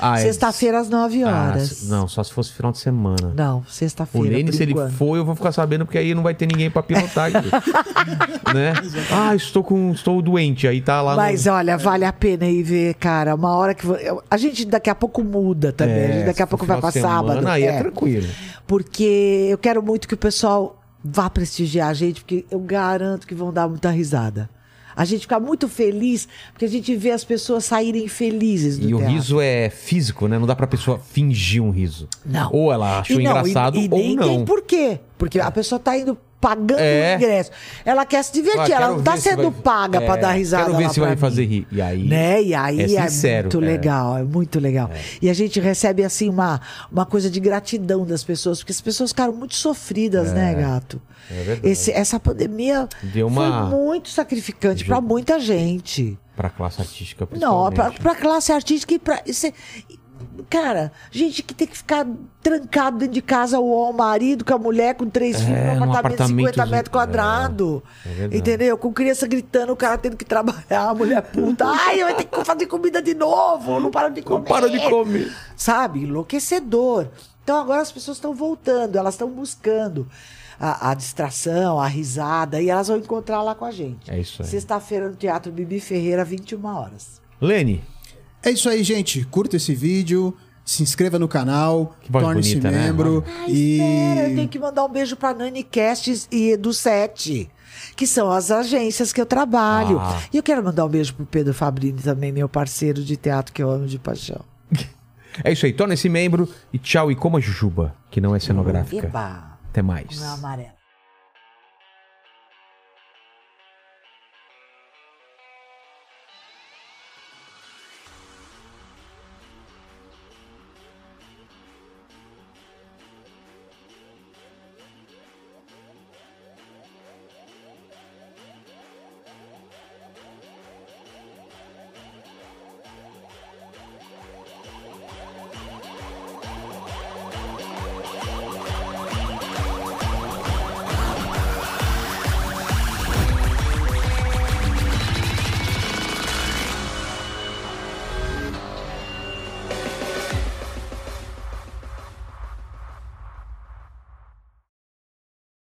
Ah, é- Sexta-feira às 9 Ah, horas. se- não, só se fosse final de semana. Não, O sexta-feira. Lene, por se ele enquanto. for, eu vou ficar sabendo, porque aí não vai ter ninguém pra pilotar [LAUGHS] né? Ah, estou com. estou doente. Aí tá lá Mas no. olha, vale a pena ir ver, cara. Uma hora que. A gente daqui a pouco muda também. a gente daqui a É, se for pouco vai pra semana, sábado. Aí é. é. tranquilo. Porque eu quero muito que o pessoal vá prestigiar a gente, porque eu garanto que vão dar muita risada. A gente fica muito feliz, porque a gente vê as pessoas saírem felizes do E o teatro. riso é físico, né? Não dá pra pessoa fingir um riso. Não. Ou ela achou E não, engraçado e, e ou nem tem não. por quê. Porque a pessoa tá indo pagando É. o ingresso. Ela quer se divertir, Ah, ela não tá sendo vai- paga É, dar risada. Quero ver se vai fazer rir. E aí. Né? E aí é, é sincero, muito é. legal, é muito legal. E a gente recebe, assim, uma, uma coisa de gratidão das pessoas, porque as pessoas ficaram muito sofridas, né, gato? É verdade. Esse, essa pandemia Deu uma- foi muito sacrificante pra muita gente. Pra classe artística, Não, principalmente. pra, pra classe artística e pra. Cara, gente que tem que ficar trancado dentro de casa, o, marido com a mulher, com três É, filhos, num num apartamento de 50 apartamentozinho. metros quadrados. É, é entendeu? Com criança gritando, o cara tendo que trabalhar, a mulher puta. [LAUGHS] Ai, vai ter que fazer comida de novo, não para de comer. Não para de comer. Sabe? Enlouquecedor. Então agora as pessoas estão voltando, elas estão buscando. A, a distração, a risada, e elas vão encontrar lá com a gente. É isso aí. Sexta-feira no Teatro Bibi Ferreira, 21 horas. Lene, É isso aí, gente. Curta esse vídeo, se inscreva no canal, torne-se né, membro. Ai, e espera, eu tenho que mandar um beijo pra Nani Cast e do Sete, que são as agências que eu trabalho. Ah. E eu quero mandar um beijo pro Pedro Fabrini também, meu parceiro de teatro que eu amo de paixão. [LAUGHS] é isso aí. Torne-se membro e tchau. E coma jujuba, que não é cenográfica. Eba, Até mais. não é amarela.